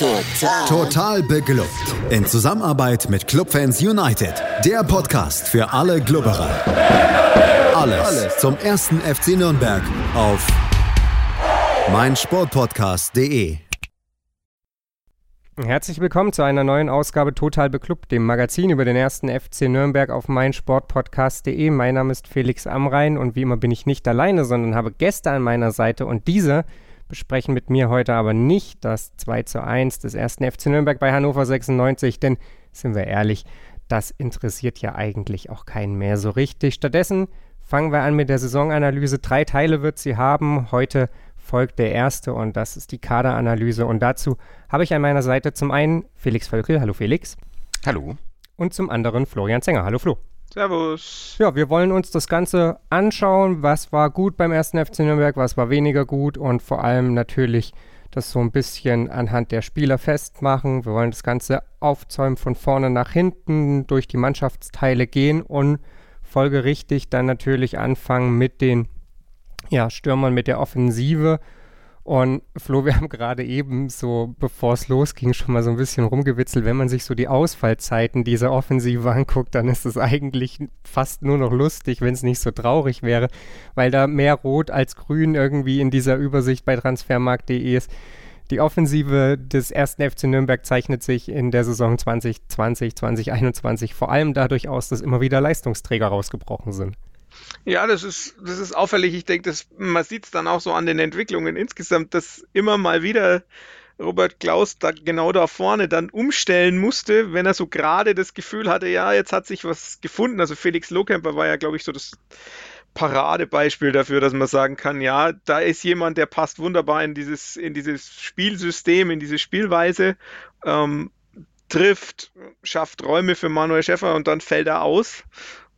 Total. Total beglückt. In Zusammenarbeit mit Clubfans United. Der Podcast für alle Glubberer. Alles, Alles zum ersten FC Nürnberg auf meinsportpodcast.de. Herzlich willkommen zu einer neuen Ausgabe Total Beklubbt, dem Magazin über den ersten FC Nürnberg auf meinsportpodcast.de. Mein Name ist Felix Amrein und wie immer bin ich nicht alleine, sondern habe Gäste an meiner Seite und diese besprechen mit mir heute aber nicht das 2 zu 1 des ersten FC Nürnberg bei Hannover 96, denn sind wir ehrlich, das interessiert ja eigentlich auch keinen mehr so richtig. Stattdessen fangen wir an mit der Saisonanalyse. Drei Teile wird sie haben. Heute folgt der erste und das ist die Kaderanalyse. Und dazu habe ich an meiner Seite zum einen Felix Völkel. Hallo Felix. Hallo. Und zum anderen Florian Zenger. Hallo Flo. Servus. Ja, wir wollen uns das Ganze anschauen. Was war gut beim ersten FC Nürnberg, was war weniger gut und vor allem natürlich das so ein bisschen anhand der Spieler festmachen. Wir wollen das Ganze aufzäumen von vorne nach hinten, durch die Mannschaftsteile gehen und folgerichtig dann natürlich anfangen mit den ja, Stürmern, mit der Offensive und Flo, wir haben gerade eben so, bevor es losging, schon mal so ein bisschen rumgewitzelt. Wenn man sich so die Ausfallzeiten dieser Offensive anguckt, dann ist es eigentlich fast nur noch lustig, wenn es nicht so traurig wäre, weil da mehr Rot als Grün irgendwie in dieser Übersicht bei transfermarkt.de ist. Die Offensive des ersten FC Nürnberg zeichnet sich in der Saison 2020, 2021 vor allem dadurch aus, dass immer wieder Leistungsträger rausgebrochen sind. Ja, das ist, das ist auffällig. Ich denke, man sieht es dann auch so an den Entwicklungen insgesamt, dass immer mal wieder Robert Klaus da genau da vorne dann umstellen musste, wenn er so gerade das Gefühl hatte, ja, jetzt hat sich was gefunden. Also Felix Lohkemper war ja, glaube ich, so das Paradebeispiel dafür, dass man sagen kann, ja, da ist jemand, der passt wunderbar in dieses, in dieses Spielsystem, in diese Spielweise, ähm, trifft, schafft Räume für Manuel Schäffer und dann fällt er aus.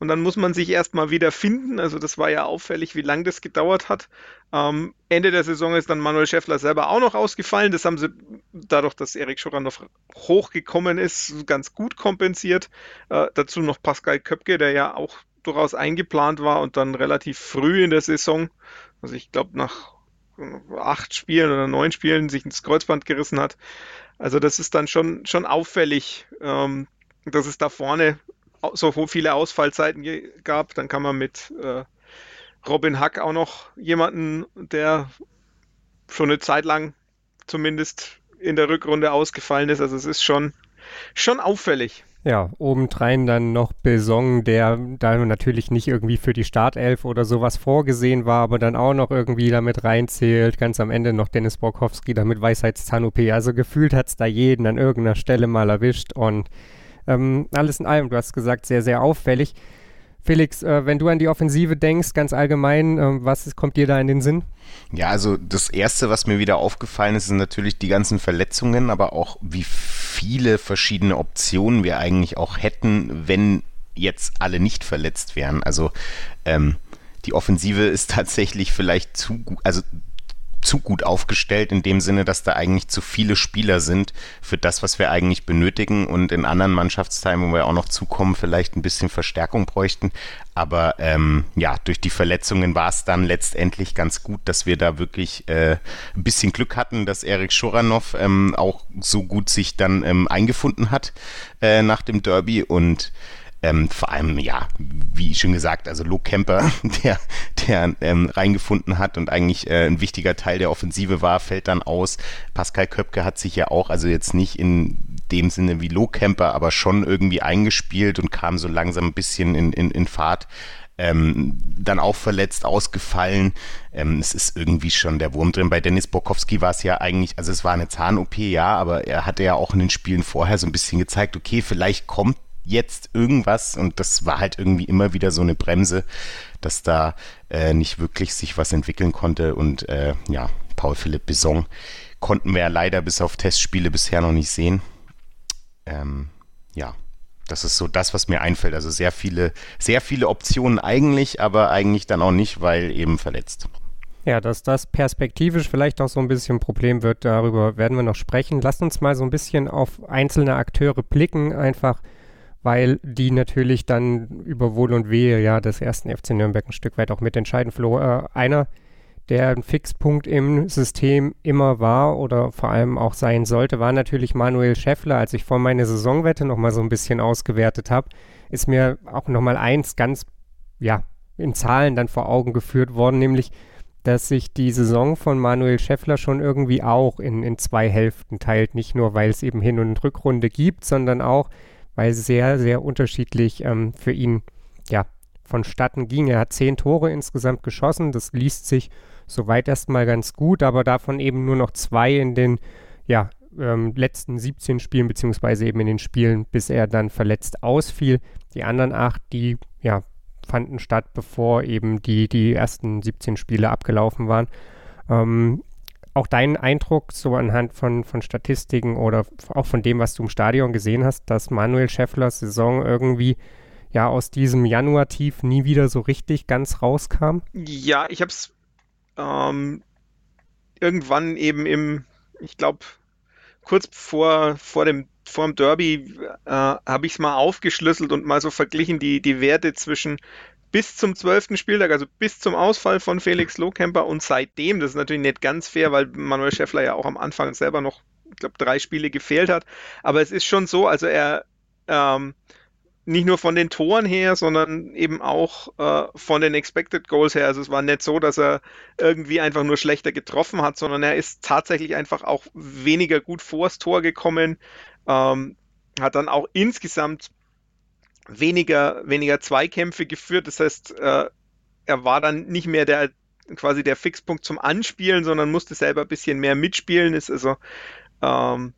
Und dann muss man sich erstmal wieder finden. Also das war ja auffällig, wie lange das gedauert hat. Ähm, Ende der Saison ist dann Manuel Schäffler selber auch noch ausgefallen. Das haben sie dadurch, dass Erik Schorrer noch hochgekommen ist, ganz gut kompensiert. Äh, dazu noch Pascal Köpke, der ja auch durchaus eingeplant war und dann relativ früh in der Saison, also ich glaube nach acht Spielen oder neun Spielen sich ins Kreuzband gerissen hat. Also das ist dann schon, schon auffällig, ähm, dass es da vorne so viele Ausfallzeiten gab, dann kann man mit äh, Robin Hack auch noch jemanden, der schon eine Zeit lang zumindest in der Rückrunde ausgefallen ist. Also es ist schon, schon auffällig. Ja, obendrein dann noch Besong, der da natürlich nicht irgendwie für die Startelf oder sowas vorgesehen war, aber dann auch noch irgendwie damit reinzählt. Ganz am Ende noch Dennis Borkowski, damit Weisheitszahn-OP. Also gefühlt hat es da jeden an irgendeiner Stelle mal erwischt und ähm, alles in allem, du hast gesagt, sehr, sehr auffällig. Felix, äh, wenn du an die Offensive denkst, ganz allgemein, äh, was ist, kommt dir da in den Sinn? Ja, also das Erste, was mir wieder aufgefallen ist, sind natürlich die ganzen Verletzungen, aber auch wie viele verschiedene Optionen wir eigentlich auch hätten, wenn jetzt alle nicht verletzt wären. Also ähm, die Offensive ist tatsächlich vielleicht zu gut, also zu gut aufgestellt, in dem Sinne, dass da eigentlich zu viele Spieler sind für das, was wir eigentlich benötigen und in anderen Mannschaftsteilen, wo wir auch noch zukommen, vielleicht ein bisschen Verstärkung bräuchten. Aber ähm, ja, durch die Verletzungen war es dann letztendlich ganz gut, dass wir da wirklich äh, ein bisschen Glück hatten, dass Erik Schuranov ähm, auch so gut sich dann ähm, eingefunden hat äh, nach dem Derby und ähm, vor allem, ja, wie schon gesagt, also Luke Kemper, der, der ähm, reingefunden hat und eigentlich äh, ein wichtiger Teil der Offensive war, fällt dann aus. Pascal Köpke hat sich ja auch, also jetzt nicht in dem Sinne wie Low Camper, aber schon irgendwie eingespielt und kam so langsam ein bisschen in, in, in Fahrt. Ähm, dann auch verletzt, ausgefallen. Ähm, es ist irgendwie schon der Wurm drin. Bei Dennis Borkowski war es ja eigentlich, also es war eine Zahn-OP, ja, aber er hatte ja auch in den Spielen vorher so ein bisschen gezeigt, okay, vielleicht kommt jetzt irgendwas und das war halt irgendwie immer wieder so eine Bremse, dass da äh, nicht wirklich sich was entwickeln konnte und äh, ja, Paul Philipp Besong konnten wir ja leider bis auf Testspiele bisher noch nicht sehen. Ähm, ja, das ist so das, was mir einfällt. Also sehr viele, sehr viele Optionen eigentlich, aber eigentlich dann auch nicht, weil eben verletzt. Ja, dass das perspektivisch vielleicht auch so ein bisschen ein Problem wird, darüber werden wir noch sprechen. Lasst uns mal so ein bisschen auf einzelne Akteure blicken, einfach weil die natürlich dann über Wohl und Wehe ja des ersten FC Nürnberg ein Stück weit auch mitentscheiden. Flo, äh, einer, der ein Fixpunkt im System immer war oder vor allem auch sein sollte, war natürlich Manuel Schäffler. Als ich vor meine Saisonwette nochmal so ein bisschen ausgewertet habe, ist mir auch nochmal eins ganz, ja, in Zahlen dann vor Augen geführt worden, nämlich, dass sich die Saison von Manuel Schäffler schon irgendwie auch in, in zwei Hälften teilt. Nicht nur, weil es eben Hin- und Rückrunde gibt, sondern auch, weil sehr, sehr unterschiedlich ähm, für ihn ja, vonstatten ging. Er hat zehn Tore insgesamt geschossen. Das liest sich soweit erstmal ganz gut, aber davon eben nur noch zwei in den ja, ähm, letzten 17 Spielen, beziehungsweise eben in den Spielen, bis er dann verletzt ausfiel. Die anderen acht, die ja, fanden statt, bevor eben die, die ersten 17 Spiele abgelaufen waren. Ähm, auch dein Eindruck, so anhand von, von Statistiken oder auch von dem, was du im Stadion gesehen hast, dass Manuel Schefflers Saison irgendwie ja aus diesem Januar-Tief nie wieder so richtig ganz rauskam? Ja, ich habe es ähm, irgendwann eben im, ich glaube, kurz vor, vor dem vor dem Derby äh, habe ich es mal aufgeschlüsselt und mal so verglichen die, die Werte zwischen bis zum zwölften Spieltag, also bis zum Ausfall von Felix Lohkemper und seitdem, das ist natürlich nicht ganz fair, weil Manuel Schäffler ja auch am Anfang selber noch, ich glaube, drei Spiele gefehlt hat. Aber es ist schon so, also er ähm, nicht nur von den Toren her, sondern eben auch äh, von den Expected Goals her. Also es war nicht so, dass er irgendwie einfach nur schlechter getroffen hat, sondern er ist tatsächlich einfach auch weniger gut vors Tor gekommen. Ähm, hat dann auch insgesamt weniger, weniger Zweikämpfe geführt. Das heißt, äh, er war dann nicht mehr der quasi der Fixpunkt zum Anspielen, sondern musste selber ein bisschen mehr mitspielen. Ist also ähm,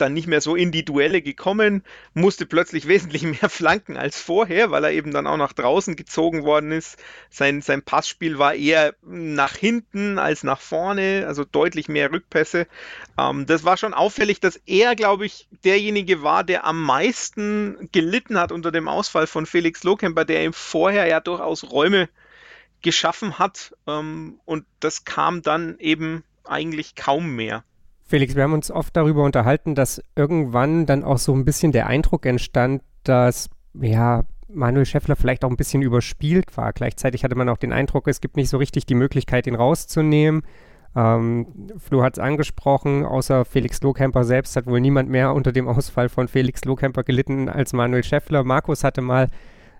dann nicht mehr so in die Duelle gekommen, musste plötzlich wesentlich mehr flanken als vorher, weil er eben dann auch nach draußen gezogen worden ist. Sein, sein Passspiel war eher nach hinten als nach vorne, also deutlich mehr Rückpässe. Ähm, das war schon auffällig, dass er, glaube ich, derjenige war, der am meisten gelitten hat unter dem Ausfall von Felix Lohkemper, der ihm vorher ja durchaus Räume geschaffen hat. Ähm, und das kam dann eben eigentlich kaum mehr. Felix, wir haben uns oft darüber unterhalten, dass irgendwann dann auch so ein bisschen der Eindruck entstand, dass ja Manuel Schäffler vielleicht auch ein bisschen überspielt war. Gleichzeitig hatte man auch den Eindruck, es gibt nicht so richtig die Möglichkeit, ihn rauszunehmen. Ähm, Flo hat es angesprochen, außer Felix Lohkemper selbst hat wohl niemand mehr unter dem Ausfall von Felix Lohkemper gelitten als Manuel Schäffler. Markus hatte mal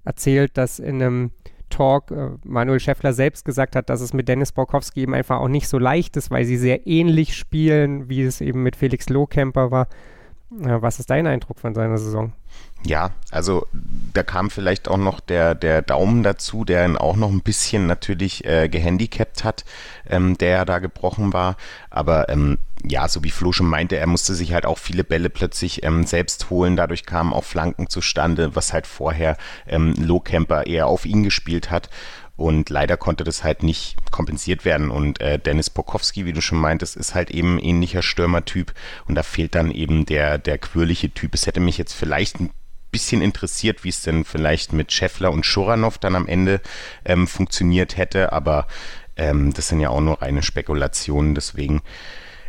erzählt, dass in einem Talk äh, Manuel Schäffler selbst gesagt hat, dass es mit Dennis Borkowski eben einfach auch nicht so leicht ist, weil sie sehr ähnlich spielen, wie es eben mit Felix Lohkemper war. Äh, was ist dein Eindruck von seiner Saison? Ja, also da kam vielleicht auch noch der, der Daumen dazu, der ihn auch noch ein bisschen natürlich äh, gehandicapt hat, ähm, der ja da gebrochen war. Aber ähm, ja, so wie Flo schon meinte, er musste sich halt auch viele Bälle plötzlich ähm, selbst holen. Dadurch kamen auch Flanken zustande, was halt vorher ähm, Camper eher auf ihn gespielt hat. Und leider konnte das halt nicht kompensiert werden. Und äh, Dennis Pokowski, wie du schon meintest, ist halt eben ein ähnlicher Stürmertyp. Und da fehlt dann eben der, der quirlige Typ. Es hätte mich jetzt vielleicht ein bisschen interessiert, wie es denn vielleicht mit Scheffler und Schuranov dann am Ende ähm, funktioniert hätte. Aber ähm, das sind ja auch nur reine Spekulationen. Deswegen,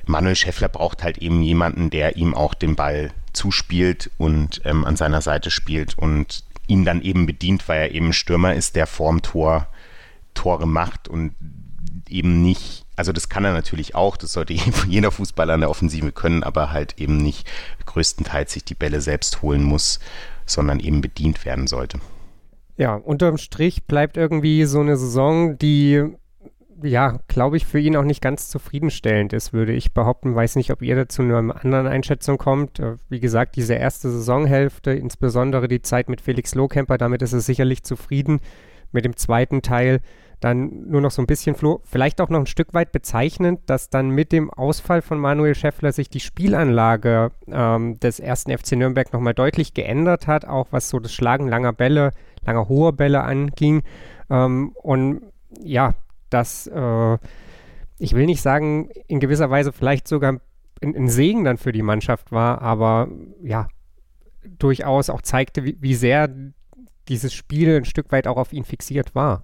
Manuel Scheffler braucht halt eben jemanden, der ihm auch den Ball zuspielt und ähm, an seiner Seite spielt und ihn dann eben bedient, weil er eben Stürmer ist, der vorm Tor Tore macht und eben nicht, also das kann er natürlich auch, das sollte jeder Fußballer in der Offensive können, aber halt eben nicht größtenteils sich die Bälle selbst holen muss, sondern eben bedient werden sollte. Ja, unterm Strich bleibt irgendwie so eine Saison, die ja, glaube ich, für ihn auch nicht ganz zufriedenstellend ist, würde ich behaupten. Weiß nicht, ob ihr dazu nur eine andere Einschätzung kommt. Äh, wie gesagt, diese erste Saisonhälfte, insbesondere die Zeit mit Felix Lohkemper, damit ist er sicherlich zufrieden mit dem zweiten Teil dann nur noch so ein bisschen, Flo, vielleicht auch noch ein Stück weit bezeichnend, dass dann mit dem Ausfall von Manuel Schäffler sich die Spielanlage ähm, des ersten FC Nürnberg nochmal deutlich geändert hat, auch was so das Schlagen langer Bälle, langer hoher Bälle anging. Ähm, und ja, das, äh, ich will nicht sagen, in gewisser Weise vielleicht sogar ein, ein Segen dann für die Mannschaft war, aber ja, durchaus auch zeigte, wie, wie sehr dieses Spiel ein Stück weit auch auf ihn fixiert war.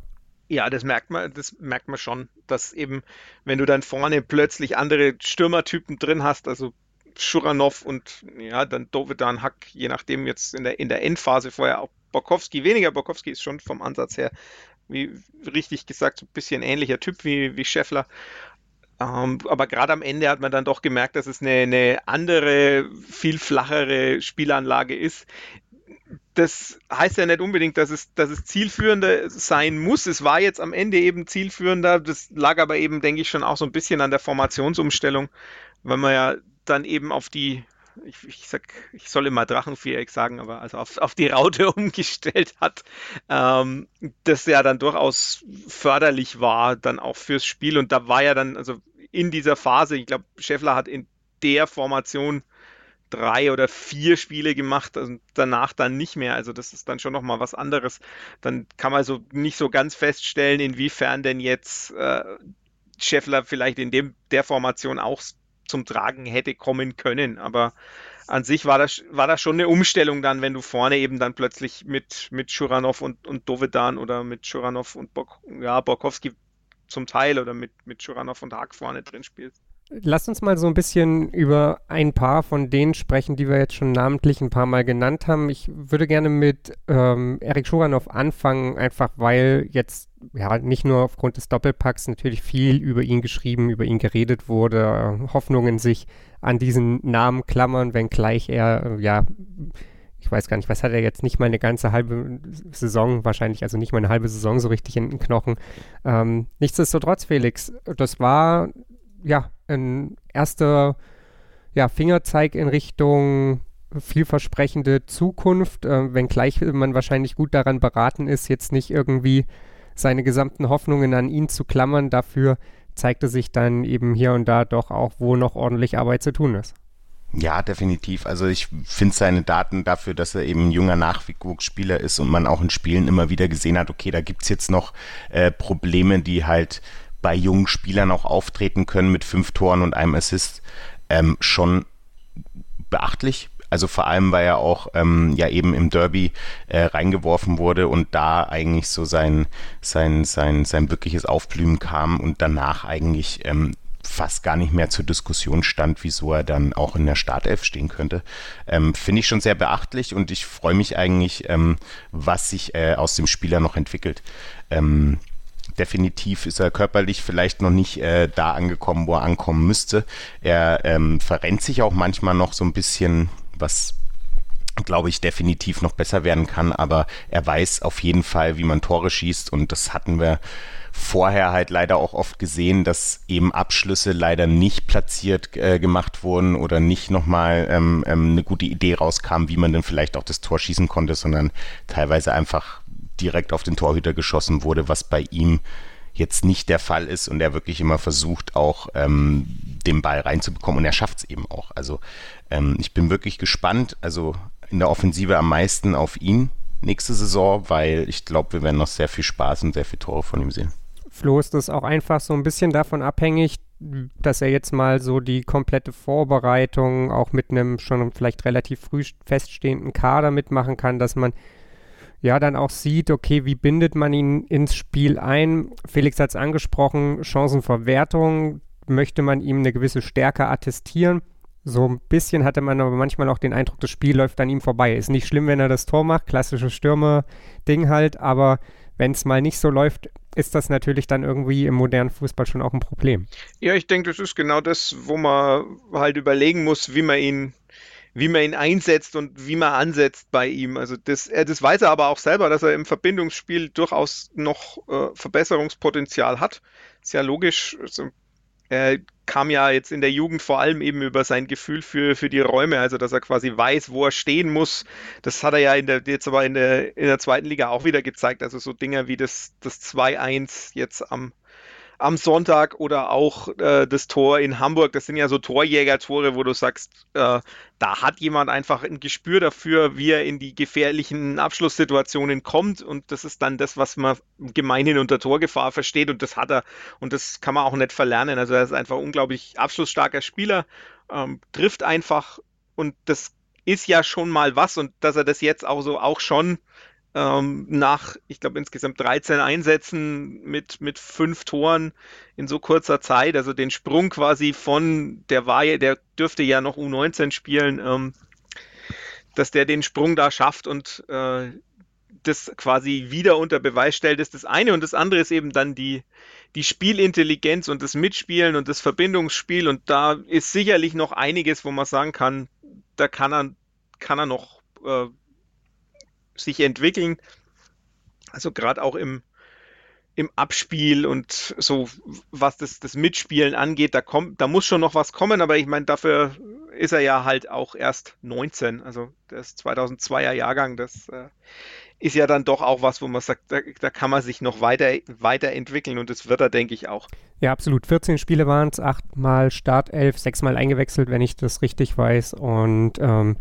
Ja, das merkt man, das merkt man schon, dass eben, wenn du dann vorne plötzlich andere Stürmertypen drin hast, also Schuranov und ja, dann Dovedan Hack, je nachdem jetzt in der, in der Endphase vorher auch Borkowski weniger. Borkowski ist schon vom Ansatz her wie richtig gesagt, so ein bisschen ähnlicher Typ wie, wie Scheffler. Ähm, aber gerade am Ende hat man dann doch gemerkt, dass es eine, eine andere, viel flachere Spielanlage ist. Das heißt ja nicht unbedingt, dass es, dass es zielführender sein muss. Es war jetzt am Ende eben zielführender. Das lag aber eben, denke ich, schon auch so ein bisschen an der Formationsumstellung, weil man ja dann eben auf die ich, ich, sag, ich soll immer Drachenviereck sagen, aber also auf, auf die Raute umgestellt hat, ähm, das ja dann durchaus förderlich war, dann auch fürs Spiel. Und da war ja dann, also in dieser Phase, ich glaube, Scheffler hat in der Formation drei oder vier Spiele gemacht, also danach dann nicht mehr. Also das ist dann schon nochmal was anderes. Dann kann man so nicht so ganz feststellen, inwiefern denn jetzt äh, Scheffler vielleicht in dem, der Formation auch zum Tragen hätte kommen können. Aber an sich war das, war das schon eine Umstellung dann, wenn du vorne eben dann plötzlich mit, mit Schuranov und, und Dovedan oder mit Schuranov und Bok, ja, Borkowski zum Teil oder mit, mit Schuranov und Haag vorne drin spielst. Lass uns mal so ein bisschen über ein paar von denen sprechen, die wir jetzt schon namentlich ein paar Mal genannt haben. Ich würde gerne mit ähm, Erik Schuranov anfangen, einfach weil jetzt ja nicht nur aufgrund des Doppelpacks natürlich viel über ihn geschrieben, über ihn geredet wurde, Hoffnungen sich an diesen Namen klammern, wenngleich er ja ich weiß gar nicht, was hat er jetzt nicht mal eine ganze halbe Saison, wahrscheinlich also nicht mal eine halbe Saison so richtig in den Knochen. Ähm, nichtsdestotrotz, Felix, das war ja, ein erster ja, Fingerzeig in Richtung vielversprechende Zukunft, äh, wenngleich man wahrscheinlich gut daran beraten ist, jetzt nicht irgendwie seine gesamten Hoffnungen an ihn zu klammern. Dafür zeigte sich dann eben hier und da doch auch, wo noch ordentlich Arbeit zu tun ist. Ja, definitiv. Also ich finde seine Daten dafür, dass er eben ein junger Nachwuchsspieler ist und man auch in Spielen immer wieder gesehen hat, okay, da gibt es jetzt noch äh, Probleme, die halt bei jungen Spielern auch auftreten können mit fünf Toren und einem Assist, ähm, schon beachtlich. Also vor allem, weil er auch ähm, ja eben im Derby äh, reingeworfen wurde und da eigentlich so sein, sein, sein, sein wirkliches Aufblühen kam und danach eigentlich ähm, fast gar nicht mehr zur Diskussion stand, wieso er dann auch in der Startelf stehen könnte. Ähm, Finde ich schon sehr beachtlich und ich freue mich eigentlich, ähm, was sich äh, aus dem Spieler noch entwickelt. Ähm, definitiv ist er körperlich vielleicht noch nicht äh, da angekommen, wo er ankommen müsste. Er ähm, verrennt sich auch manchmal noch so ein bisschen, was glaube ich, definitiv noch besser werden kann, aber er weiß auf jeden Fall, wie man Tore schießt und das hatten wir vorher halt leider auch oft gesehen, dass eben Abschlüsse leider nicht platziert äh, gemacht wurden oder nicht nochmal ähm, ähm, eine gute Idee rauskam, wie man denn vielleicht auch das Tor schießen konnte, sondern teilweise einfach direkt auf den Torhüter geschossen wurde, was bei ihm jetzt nicht der Fall ist und er wirklich immer versucht, auch ähm, den Ball reinzubekommen und er schafft es eben auch. Also ähm, ich bin wirklich gespannt, also in der Offensive am meisten auf ihn nächste Saison, weil ich glaube, wir werden noch sehr viel Spaß und sehr viele Tore von ihm sehen. Flo, ist das auch einfach so ein bisschen davon abhängig, dass er jetzt mal so die komplette Vorbereitung auch mit einem schon vielleicht relativ früh feststehenden Kader mitmachen kann, dass man ja dann auch sieht, okay, wie bindet man ihn ins Spiel ein? Felix hat es angesprochen, Chancenverwertung, möchte man ihm eine gewisse Stärke attestieren? So ein bisschen hatte man aber manchmal auch den Eindruck, das Spiel läuft an ihm vorbei. Ist nicht schlimm, wenn er das Tor macht, klassisches Stürmer-Ding halt, aber wenn es mal nicht so läuft, ist das natürlich dann irgendwie im modernen Fußball schon auch ein Problem. Ja, ich denke, das ist genau das, wo man halt überlegen muss, wie man ihn wie man ihn einsetzt und wie man ansetzt bei ihm. Also das, er, das weiß er aber auch selber, dass er im Verbindungsspiel durchaus noch äh, Verbesserungspotenzial hat. Ist ja logisch. Also, er kam ja jetzt in der Jugend vor allem eben über sein Gefühl für, für die Räume, also dass er quasi weiß, wo er stehen muss. Das hat er ja der, jetzt aber in der, in der zweiten Liga auch wieder gezeigt. Also so Dinge wie das, das 2-1 jetzt am, am Sonntag oder auch äh, das Tor in Hamburg. Das sind ja so Torjäger-Tore, wo du sagst, äh, da hat jemand einfach ein Gespür dafür, wie er in die gefährlichen Abschlusssituationen kommt. Und das ist dann das, was man gemeinhin unter Torgefahr versteht. Und das hat er. Und das kann man auch nicht verlernen. Also er ist einfach unglaublich abschlussstarker Spieler, ähm, trifft einfach. Und das ist ja schon mal was. Und dass er das jetzt auch so auch schon nach, ich glaube, insgesamt 13 Einsätzen mit, mit fünf Toren in so kurzer Zeit. Also den Sprung quasi von, der war der dürfte ja noch U19 spielen, ähm, dass der den Sprung da schafft und äh, das quasi wieder unter Beweis stellt, ist das eine. Und das andere ist eben dann die, die Spielintelligenz und das Mitspielen und das Verbindungsspiel. Und da ist sicherlich noch einiges, wo man sagen kann, da kann er, kann er noch äh, sich entwickeln. Also gerade auch im, im Abspiel und so, was das, das Mitspielen angeht, da kommt, da muss schon noch was kommen, aber ich meine, dafür ist er ja halt auch erst 19, also das 2002er Jahrgang, das äh, ist ja dann doch auch was, wo man sagt, da, da, kann man sich noch weiter, weiterentwickeln und das wird er, denke ich, auch. Ja, absolut. 14 Spiele waren es, achtmal Startelf, sechsmal eingewechselt, wenn ich das richtig weiß und ähm,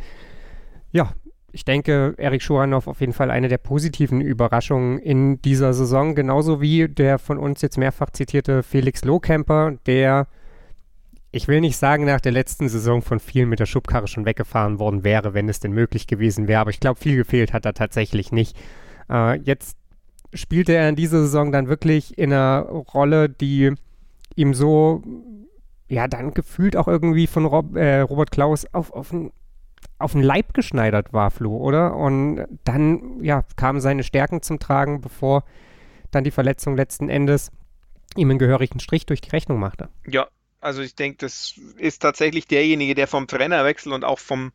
ja, ich denke, Erik Schuranov auf jeden Fall eine der positiven Überraschungen in dieser Saison, genauso wie der von uns jetzt mehrfach zitierte Felix Lohkemper, der, ich will nicht sagen, nach der letzten Saison von vielen mit der Schubkarre schon weggefahren worden wäre, wenn es denn möglich gewesen wäre, aber ich glaube, viel gefehlt hat er tatsächlich nicht. Äh, jetzt spielte er in dieser Saison dann wirklich in einer Rolle, die ihm so, ja, dann gefühlt auch irgendwie von Rob, äh, Robert Klaus auf, auf ein auf den Leib geschneidert war, Flo, oder? Und dann, ja, kamen seine Stärken zum Tragen, bevor dann die Verletzung letzten Endes ihm einen gehörigen Strich durch die Rechnung machte. Ja, also ich denke, das ist tatsächlich derjenige, der vom Trainerwechsel und auch vom,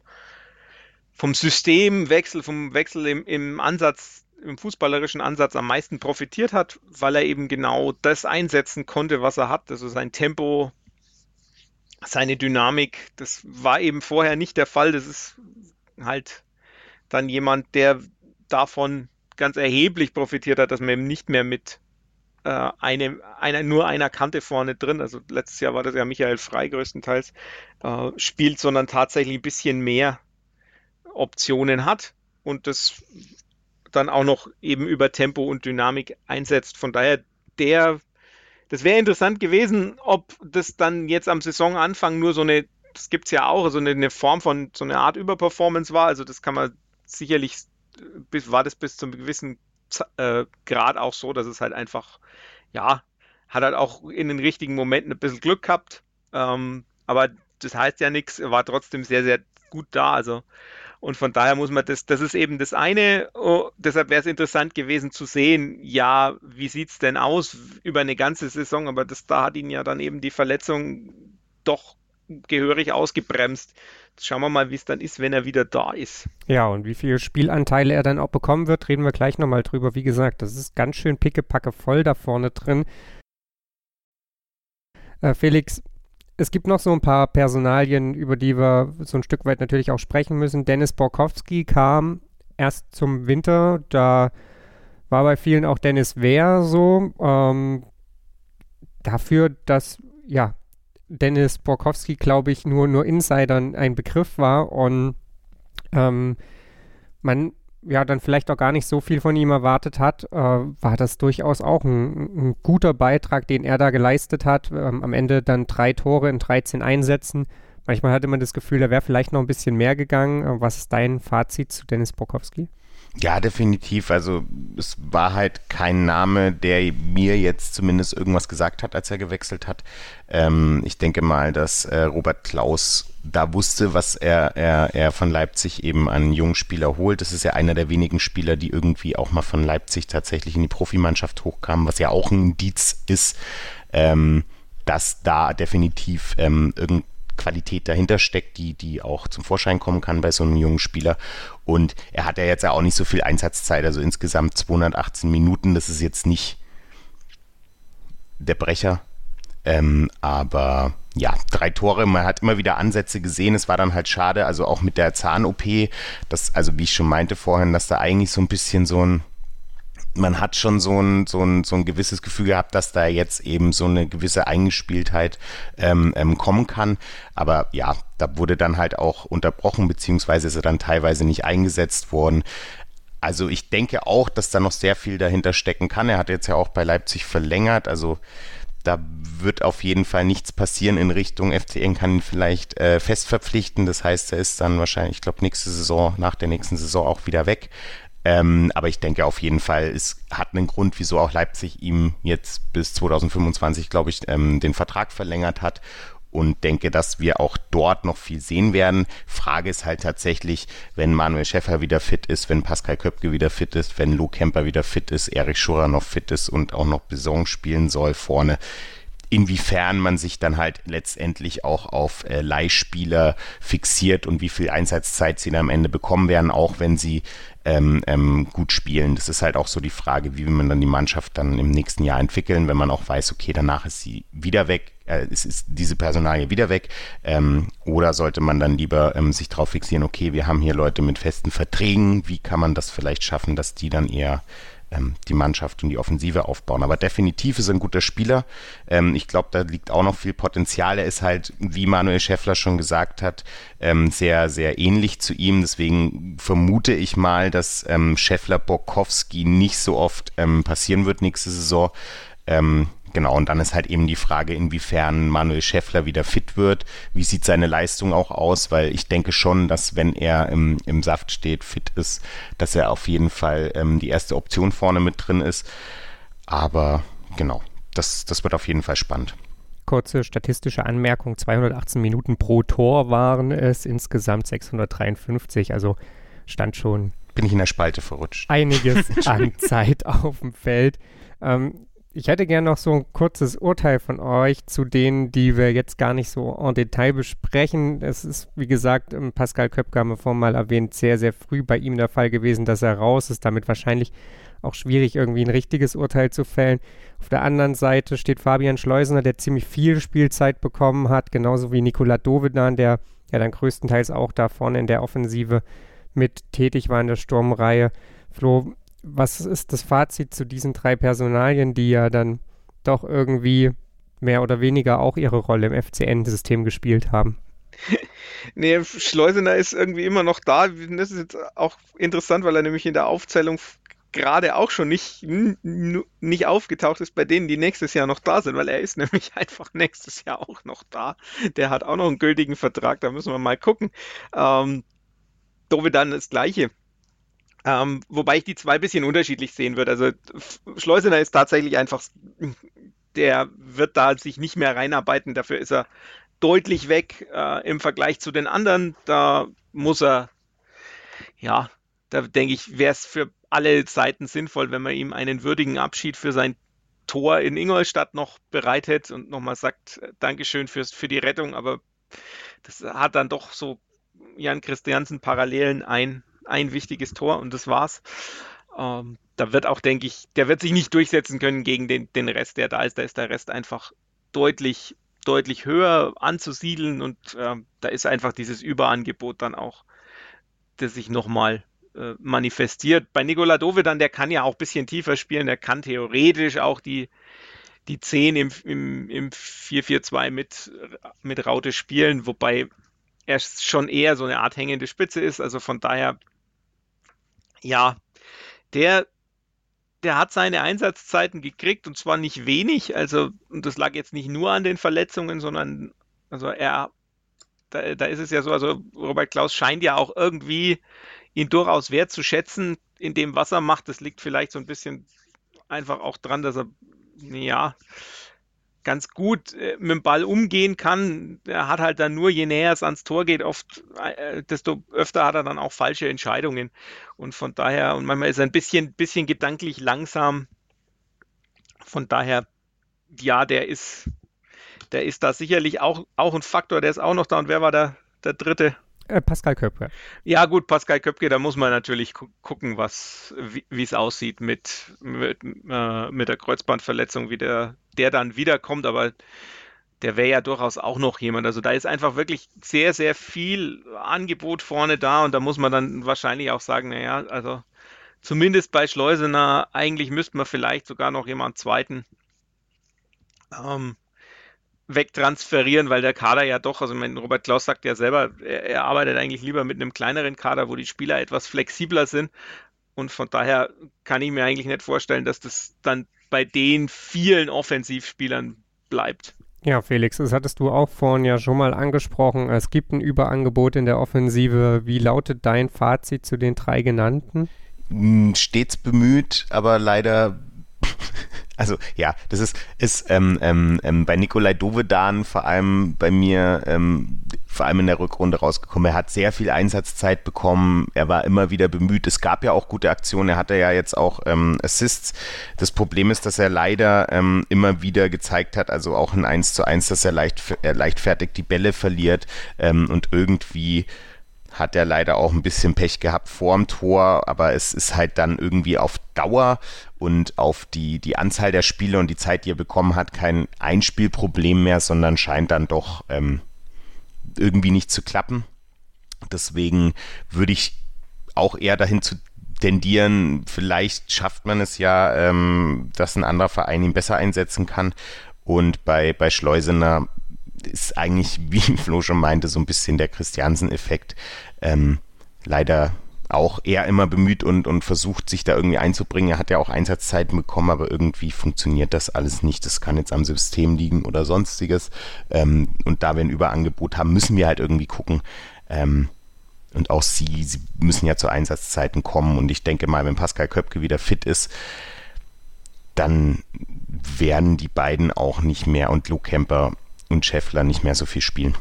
vom Systemwechsel, vom Wechsel im, im Ansatz, im fußballerischen Ansatz am meisten profitiert hat, weil er eben genau das einsetzen konnte, was er hat. Also sein Tempo, seine Dynamik, das war eben vorher nicht der Fall. Das ist halt dann jemand, der davon ganz erheblich profitiert hat, dass man eben nicht mehr mit äh, eine, einer, nur einer Kante vorne drin, also letztes Jahr war das ja Michael Frei größtenteils, äh, spielt, sondern tatsächlich ein bisschen mehr Optionen hat und das dann auch noch eben über Tempo und Dynamik einsetzt. Von daher der das wäre interessant gewesen, ob das dann jetzt am Saisonanfang nur so eine, das gibt es ja auch, so eine, eine, Form von, so eine Art Überperformance war. Also das kann man sicherlich, war das bis zu einem gewissen äh, Grad auch so, dass es halt einfach, ja, hat halt auch in den richtigen Momenten ein bisschen Glück gehabt. Ähm, aber das heißt ja nichts, war trotzdem sehr, sehr gut da. Also und von daher muss man das, das ist eben das eine. Oh, deshalb wäre es interessant gewesen zu sehen, ja, wie sieht es denn aus über eine ganze Saison? Aber das, da hat ihn ja dann eben die Verletzung doch gehörig ausgebremst. Jetzt schauen wir mal, wie es dann ist, wenn er wieder da ist. Ja, und wie viele Spielanteile er dann auch bekommen wird, reden wir gleich nochmal drüber. Wie gesagt, das ist ganz schön pickepacke voll da vorne drin. Äh, Felix, es gibt noch so ein paar Personalien, über die wir so ein Stück weit natürlich auch sprechen müssen. Dennis Borkowski kam erst zum Winter, da war bei vielen auch Dennis Wehr so. Ähm, dafür, dass ja Dennis Borkowski, glaube ich, nur, nur Insidern ein Begriff war und ähm, man ja dann vielleicht auch gar nicht so viel von ihm erwartet hat, äh, war das durchaus auch ein, ein, guter Beitrag, den er da geleistet hat. Ähm, am Ende dann drei Tore in 13 Einsätzen. Manchmal hatte man das Gefühl, da wäre vielleicht noch ein bisschen mehr gegangen. Äh, was ist dein Fazit zu Dennis Bokowski? Ja, definitiv. Also es war halt kein Name, der mir jetzt zumindest irgendwas gesagt hat, als er gewechselt hat. Ähm, ich denke mal, dass äh, Robert Klaus da wusste, was er, er, er von Leipzig eben an jungen Spieler holt. Das ist ja einer der wenigen Spieler, die irgendwie auch mal von Leipzig tatsächlich in die Profimannschaft hochkamen, was ja auch ein Indiz ist, ähm, dass da definitiv ähm, irgend Qualität dahinter steckt, die, die auch zum Vorschein kommen kann bei so einem jungen Spieler. Und er hat ja jetzt auch nicht so viel Einsatzzeit, also insgesamt 218 Minuten. Das ist jetzt nicht der Brecher. Ähm, aber ja, drei Tore, man hat immer wieder Ansätze gesehen, es war dann halt schade, also auch mit der Zahn-OP, das, also wie ich schon meinte vorhin, dass da eigentlich so ein bisschen so ein, man hat schon so ein, so, ein, so ein gewisses Gefühl gehabt, dass da jetzt eben so eine gewisse Eingespieltheit ähm, ähm, kommen kann. Aber ja, da wurde dann halt auch unterbrochen, beziehungsweise ist er dann teilweise nicht eingesetzt worden. Also ich denke auch, dass da noch sehr viel dahinter stecken kann. Er hat jetzt ja auch bei Leipzig verlängert, also da wird auf jeden Fall nichts passieren in Richtung FCN kann ihn vielleicht äh, fest verpflichten. Das heißt, er ist dann wahrscheinlich, ich glaube, nächste Saison, nach der nächsten Saison auch wieder weg. Ähm, aber ich denke auf jeden Fall, es hat einen Grund, wieso auch Leipzig ihm jetzt bis 2025, glaube ich, ähm, den Vertrag verlängert hat. und denke, dass wir auch dort noch viel sehen werden. Frage ist halt tatsächlich, wenn Manuel Schäffer wieder fit ist, wenn Pascal Köpke wieder fit ist, wenn Lou Kemper wieder fit ist, Erich Schurrer noch fit ist und auch noch Beson spielen soll vorne inwiefern man sich dann halt letztendlich auch auf äh, Leihspieler fixiert und wie viel Einsatzzeit sie dann am Ende bekommen werden, auch wenn sie ähm, ähm, gut spielen. Das ist halt auch so die Frage, wie will man dann die Mannschaft dann im nächsten Jahr entwickeln, wenn man auch weiß, okay, danach ist sie wieder weg, äh, es ist diese Personalie wieder weg, ähm, oder sollte man dann lieber ähm, sich darauf fixieren, okay, wir haben hier Leute mit festen Verträgen, wie kann man das vielleicht schaffen, dass die dann eher ähm, die Mannschaft und die Offensive aufbauen. Aber definitiv ist er ein guter Spieler. Ähm, ich glaube, da liegt auch noch viel Potenzial. Er ist halt, wie Manuel Schäffler schon gesagt hat, ähm, sehr, sehr ähnlich zu ihm. Deswegen vermute ich mal, dass ähm, Schäffler-Borkowski nicht so oft ähm, passieren wird nächste Saison. Ähm, Genau, und dann ist halt eben die Frage, inwiefern Manuel Schäffler wieder fit wird. Wie sieht seine Leistung auch aus? Weil ich denke schon, dass wenn er im, im Saft steht, fit ist, dass er auf jeden Fall ähm, die erste Option vorne mit drin ist. Aber genau, das, das wird auf jeden Fall spannend. Kurze statistische Anmerkung: 218 Minuten pro Tor waren es, insgesamt 653. Also stand schon. Bin ich in der Spalte verrutscht. Einiges an Zeit auf dem Feld. Ähm, ich hätte gerne noch so ein kurzes Urteil von euch zu denen, die wir jetzt gar nicht so en Detail besprechen. Es ist, wie gesagt, Pascal Köpke haben wir vorhin mal erwähnt, sehr, sehr früh bei ihm der Fall gewesen, dass er raus ist. Damit wahrscheinlich auch schwierig, irgendwie ein richtiges Urteil zu fällen. Auf der anderen Seite steht Fabian Schleusener, der ziemlich viel Spielzeit bekommen hat, genauso wie Nikola Dovedan, der ja dann größtenteils auch da vorne in der Offensive mit tätig war in der Sturmreihe. Flo, was ist das Fazit zu diesen drei Personalien, die ja dann doch irgendwie mehr oder weniger auch ihre Rolle im FCN-System gespielt haben? nee, Schleusener ist irgendwie immer noch da. Das ist jetzt auch interessant, weil er nämlich in der Aufzählung gerade auch schon nicht, nicht aufgetaucht ist bei denen, die nächstes Jahr noch da sind, weil er ist nämlich einfach nächstes Jahr auch noch da. Der hat auch noch einen gültigen Vertrag, da müssen wir mal gucken. Ähm, Dove dann das Gleiche. Ähm, wobei ich die zwei ein bisschen unterschiedlich sehen würde. Also Schleusener ist tatsächlich einfach, der wird da sich nicht mehr reinarbeiten. Dafür ist er deutlich weg äh, im Vergleich zu den anderen. Da muss er, ja, da denke ich, wäre es für alle Seiten sinnvoll, wenn man ihm einen würdigen Abschied für sein Tor in Ingolstadt noch bereitet und nochmal sagt, Dankeschön fürs, für die Rettung, aber das hat dann doch so Jan Christiansen Parallelen ein ein wichtiges Tor und das war's. Ähm, da wird auch, denke ich, der wird sich nicht durchsetzen können gegen den, den Rest, der da ist. Da ist der Rest einfach deutlich, deutlich höher anzusiedeln und äh, da ist einfach dieses Überangebot dann auch, das sich nochmal äh, manifestiert. Bei Nikola Dove dann, der kann ja auch ein bisschen tiefer spielen, der kann theoretisch auch die, die 10 im, im, im 4-4-2 mit, mit Raute spielen, wobei er schon eher so eine Art hängende Spitze ist. Also von daher ja, der, der hat seine Einsatzzeiten gekriegt und zwar nicht wenig. Also, und das lag jetzt nicht nur an den Verletzungen, sondern also er, da, da ist es ja so, also Robert Klaus scheint ja auch irgendwie ihn durchaus wertzuschätzen in dem, was er macht. Das liegt vielleicht so ein bisschen einfach auch dran, dass er, ja, ganz gut äh, mit dem Ball umgehen kann. Er hat halt dann nur, je näher es ans Tor geht, oft, äh, desto öfter hat er dann auch falsche Entscheidungen. Und von daher, und manchmal ist er ein bisschen, bisschen gedanklich langsam. Von daher, ja, der ist, der ist da sicherlich auch, auch ein Faktor, der ist auch noch da. Und wer war der, der dritte? Äh, Pascal Köpke. Ja, gut, Pascal Köpke, da muss man natürlich gu gucken, was, wie es aussieht mit, mit, äh, mit der Kreuzbandverletzung, wie der, der dann wiederkommt, aber der wäre ja durchaus auch noch jemand. Also da ist einfach wirklich sehr, sehr viel Angebot vorne da und da muss man dann wahrscheinlich auch sagen, naja, also zumindest bei Schleusener, eigentlich müsste man vielleicht sogar noch jemand zweiten ähm, wegtransferieren, weil der Kader ja doch, also mein Robert Klaus sagt ja selber, er, er, arbeitet eigentlich lieber mit einem kleineren Kader, wo die Spieler etwas flexibler sind. Und von daher kann ich mir eigentlich nicht vorstellen, dass das dann bei den vielen Offensivspielern bleibt. Ja, Felix, das hattest du auch vorhin ja schon mal angesprochen. Es gibt ein Überangebot in der Offensive. Wie lautet dein Fazit zu den drei genannten? Hm, stets bemüht, aber leider Also ja, das ist, ist ähm, ähm, ähm, bei Nikolai Dovedan vor allem bei mir ähm, vor allem in der Rückrunde rausgekommen. Er hat sehr viel Einsatzzeit bekommen. Er war immer wieder bemüht. Es gab ja auch gute Aktionen. Er hatte ja jetzt auch ähm, Assists. Das Problem ist, dass er leider ähm, immer wieder gezeigt hat, also auch in 1 zu 1, dass er leicht, er leichtfertig die Bälle verliert ähm, und irgendwie hat er leider auch ein bisschen Pech gehabt vorm Tor, aber es ist halt dann irgendwie auf Dauer und auf die, die Anzahl der Spiele und die Zeit, die er bekommen hat, kein Einspielproblem mehr, sondern scheint dann doch ähm, irgendwie nicht zu klappen. Deswegen würde ich auch eher dahin zu tendieren, vielleicht schafft man es ja, ähm, dass ein anderer Verein ihn besser einsetzen kann. Und bei, bei Schleusener ist eigentlich, wie Flo schon meinte, so ein bisschen der Christiansen-Effekt. Ähm, leider auch er immer bemüht und, und versucht, sich da irgendwie einzubringen. Er hat ja auch Einsatzzeiten bekommen, aber irgendwie funktioniert das alles nicht. Das kann jetzt am System liegen oder sonstiges. Ähm, und da wir ein Überangebot haben, müssen wir halt irgendwie gucken. Ähm, und auch sie, sie müssen ja zu Einsatzzeiten kommen. Und ich denke mal, wenn Pascal Köpke wieder fit ist, dann werden die beiden auch nicht mehr und Luke Kemper und Scheffler nicht mehr so viel spielen.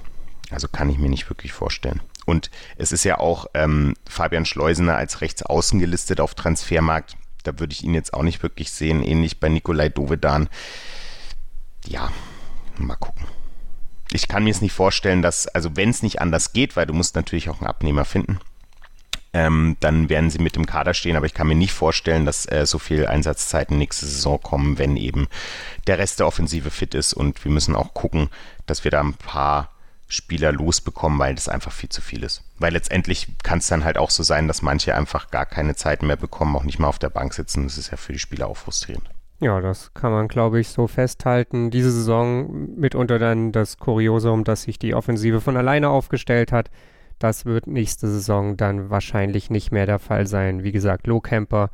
Also kann ich mir nicht wirklich vorstellen. Und es ist ja auch ähm, Fabian Schleusener als Rechtsaußen gelistet auf Transfermarkt. Da würde ich ihn jetzt auch nicht wirklich sehen. Ähnlich bei Nikolai Dovedan. Ja, mal gucken. Ich kann mir es nicht vorstellen, dass, also wenn es nicht anders geht, weil du musst natürlich auch einen Abnehmer finden, ähm, dann werden sie mit dem Kader stehen, aber ich kann mir nicht vorstellen, dass äh, so viel Einsatzzeiten nächste Saison kommen, wenn eben der Rest der Offensive fit ist und wir müssen auch gucken, dass wir da ein paar Spieler losbekommen, weil das einfach viel zu viel ist. Weil letztendlich kann es dann halt auch so sein, dass manche einfach gar keine Zeit mehr bekommen, auch nicht mal auf der Bank sitzen. Das ist ja für die Spieler auch frustrierend. Ja, das kann man, glaube ich, so festhalten. Diese Saison mitunter dann das Kuriosum, dass sich die Offensive von alleine aufgestellt hat. Das wird nächste Saison dann wahrscheinlich nicht mehr der Fall sein. Wie gesagt, Lohkemper,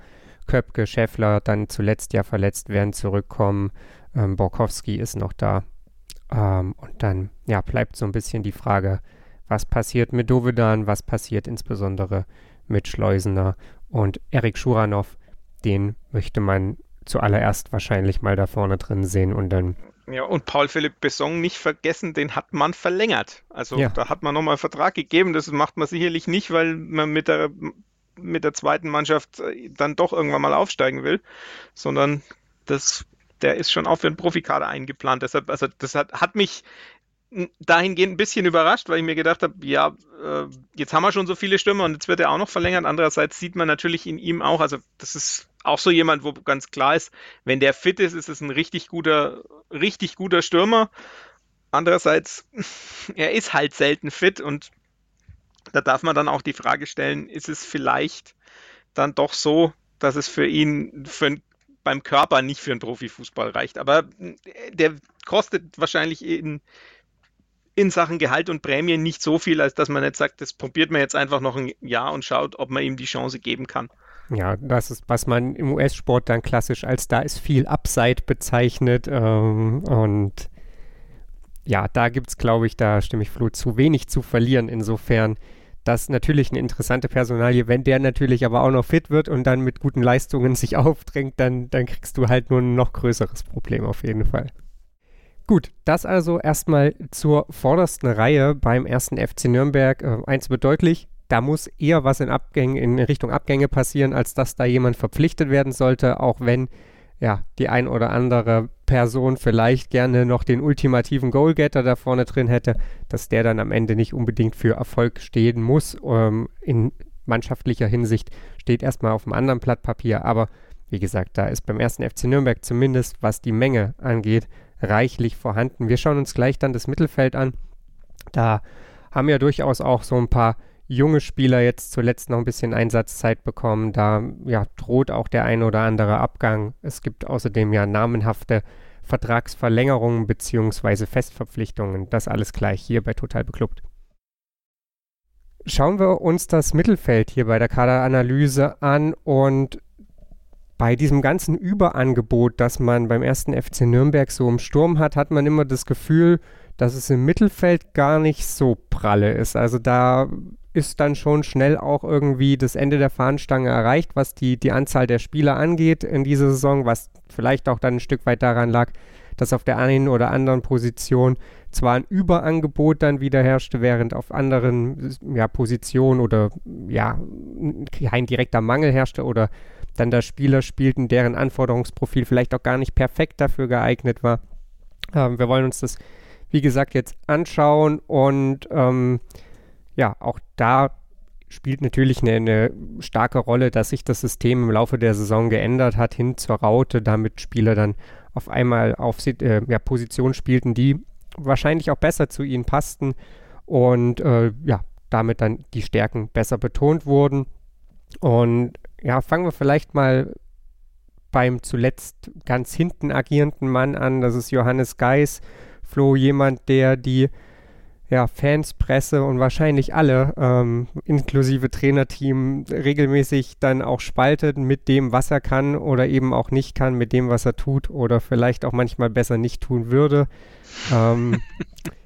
Köpke, Scheffler, dann zuletzt ja verletzt werden zurückkommen. Ähm, Borkowski ist noch da. Ähm, und dann ja, bleibt so ein bisschen die Frage, was passiert mit Dovedan, was passiert insbesondere mit Schleusener und Erik Schuranov, den möchte man zuallererst wahrscheinlich mal da vorne drin sehen und dann. Ja, und Paul Philipp Besson nicht vergessen, den hat man verlängert. Also ja. da hat man nochmal einen Vertrag gegeben. Das macht man sicherlich nicht, weil man mit der, mit der zweiten Mannschaft äh, dann doch irgendwann mal aufsteigen will, sondern das der ist schon auch für einen Profikader eingeplant. Deshalb, also das hat, hat mich dahingehend ein bisschen überrascht, weil ich mir gedacht habe, ja, äh, jetzt haben wir schon so viele Stürmer und jetzt wird er auch noch verlängert. Andererseits sieht man natürlich in ihm auch, also das ist auch so jemand, wo ganz klar ist, wenn der fit ist, ist es ein richtig guter, richtig guter Stürmer. Andererseits, er ist halt selten fit und da darf man dann auch die Frage stellen, ist es vielleicht dann doch so, dass es für ihn für beim Körper nicht für einen Profifußball reicht. Aber äh, der kostet wahrscheinlich in, in Sachen Gehalt und Prämien nicht so viel, als dass man jetzt sagt, das probiert man jetzt einfach noch ein Jahr und schaut, ob man ihm die Chance geben kann. Ja, das ist, was man im US-Sport dann klassisch als da ist viel Upside bezeichnet. Ähm, und ja, da gibt es, glaube ich, da stimme ich Flo zu wenig zu verlieren. Insofern das natürlich eine interessante Personalie. Wenn der natürlich aber auch noch fit wird und dann mit guten Leistungen sich aufdrängt, dann, dann kriegst du halt nur ein noch größeres Problem auf jeden Fall. Gut, das also erstmal zur vordersten Reihe beim ersten FC Nürnberg. Äh, eins wird deutlich, da muss eher was in, Abgängen, in Richtung Abgänge passieren, als dass da jemand verpflichtet werden sollte, auch wenn ja, die ein oder andere Person vielleicht gerne noch den ultimativen Goalgetter da vorne drin hätte, dass der dann am Ende nicht unbedingt für Erfolg stehen muss. Ähm, in mannschaftlicher Hinsicht steht erstmal auf einem anderen Blatt Papier, aber wie gesagt, da ist beim ersten FC Nürnberg zumindest, was die Menge angeht, reichlich vorhanden. Wir schauen uns gleich dann das Mittelfeld an. Da haben ja durchaus auch so ein paar junge Spieler jetzt zuletzt noch ein bisschen Einsatzzeit bekommen. Da ja, droht auch der ein oder andere Abgang. Es gibt außerdem ja namenhafte Vertragsverlängerungen bzw. Festverpflichtungen. Das alles gleich hier bei Total Beklubbt. Schauen wir uns das Mittelfeld hier bei der Kaderanalyse an und bei diesem ganzen Überangebot, das man beim ersten FC Nürnberg so im Sturm hat, hat man immer das Gefühl, dass es im Mittelfeld gar nicht so pralle ist. Also da ist dann schon schnell auch irgendwie das Ende der Fahnenstange erreicht, was die, die Anzahl der Spieler angeht in dieser Saison, was vielleicht auch dann ein Stück weit daran lag, dass auf der einen oder anderen Position zwar ein Überangebot dann wieder herrschte, während auf anderen ja, Positionen oder ja, kein direkter Mangel herrschte oder dann da Spieler spielten, deren Anforderungsprofil vielleicht auch gar nicht perfekt dafür geeignet war. Ähm, wir wollen uns das, wie gesagt, jetzt anschauen und ähm, ja, auch da spielt natürlich eine, eine, starke Rolle, dass sich das System im Laufe der Saison geändert hat hin zur Raute, damit Spieler dann auf einmal auf äh, ja, Positionen spielten, die wahrscheinlich auch besser zu ihnen passten und äh, ja, damit dann die Stärken besser betont wurden. Und ja, fangen wir vielleicht mal beim zuletzt ganz hinten agierenden Mann an. Das ist Johannes Geis. Flo, jemand, der die ja, Fans, Presse und wahrscheinlich alle, ähm, inklusive Trainerteam, regelmäßig dann auch spaltet mit dem, was er kann oder eben auch nicht kann, mit dem, was er tut oder vielleicht auch manchmal besser nicht tun würde. Ähm,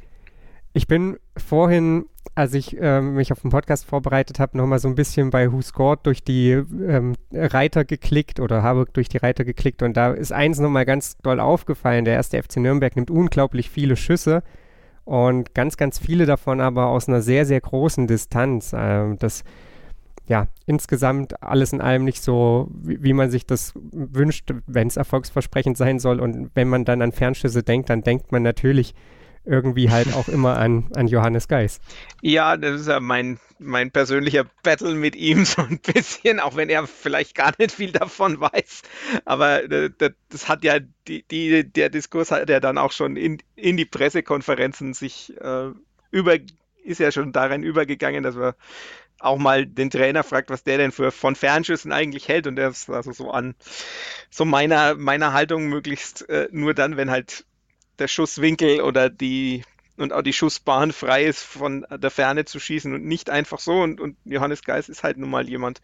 ich bin vorhin, als ich ähm, mich auf den Podcast vorbereitet habe, nochmal so ein bisschen bei Who Scored durch die ähm, Reiter geklickt oder habe durch die Reiter geklickt und da ist eins nochmal ganz doll aufgefallen. Der erste FC Nürnberg nimmt unglaublich viele Schüsse und ganz, ganz viele davon aber aus einer sehr, sehr großen Distanz. Ähm, das ja, insgesamt alles in allem nicht so, wie, wie man sich das wünscht, wenn es erfolgsversprechend sein soll. Und wenn man dann an Fernschüsse denkt, dann denkt man natürlich irgendwie halt auch immer an, an Johannes Geis. Ja, das ist ja mein, mein persönlicher Battle mit ihm so ein bisschen, auch wenn er vielleicht gar nicht viel davon weiß. Aber äh, das, das hat ja, die, die, der Diskurs hat ja dann auch schon in, in die Pressekonferenzen sich äh, über, ist ja schon darin übergegangen, dass wir auch mal den Trainer fragt, was der denn für von Fernschüssen eigentlich hält und der ist also so an so meiner meiner Haltung möglichst äh, nur dann, wenn halt der Schusswinkel oder die und auch die Schussbahn frei ist, von der Ferne zu schießen und nicht einfach so. Und, und Johannes Geis ist halt nun mal jemand,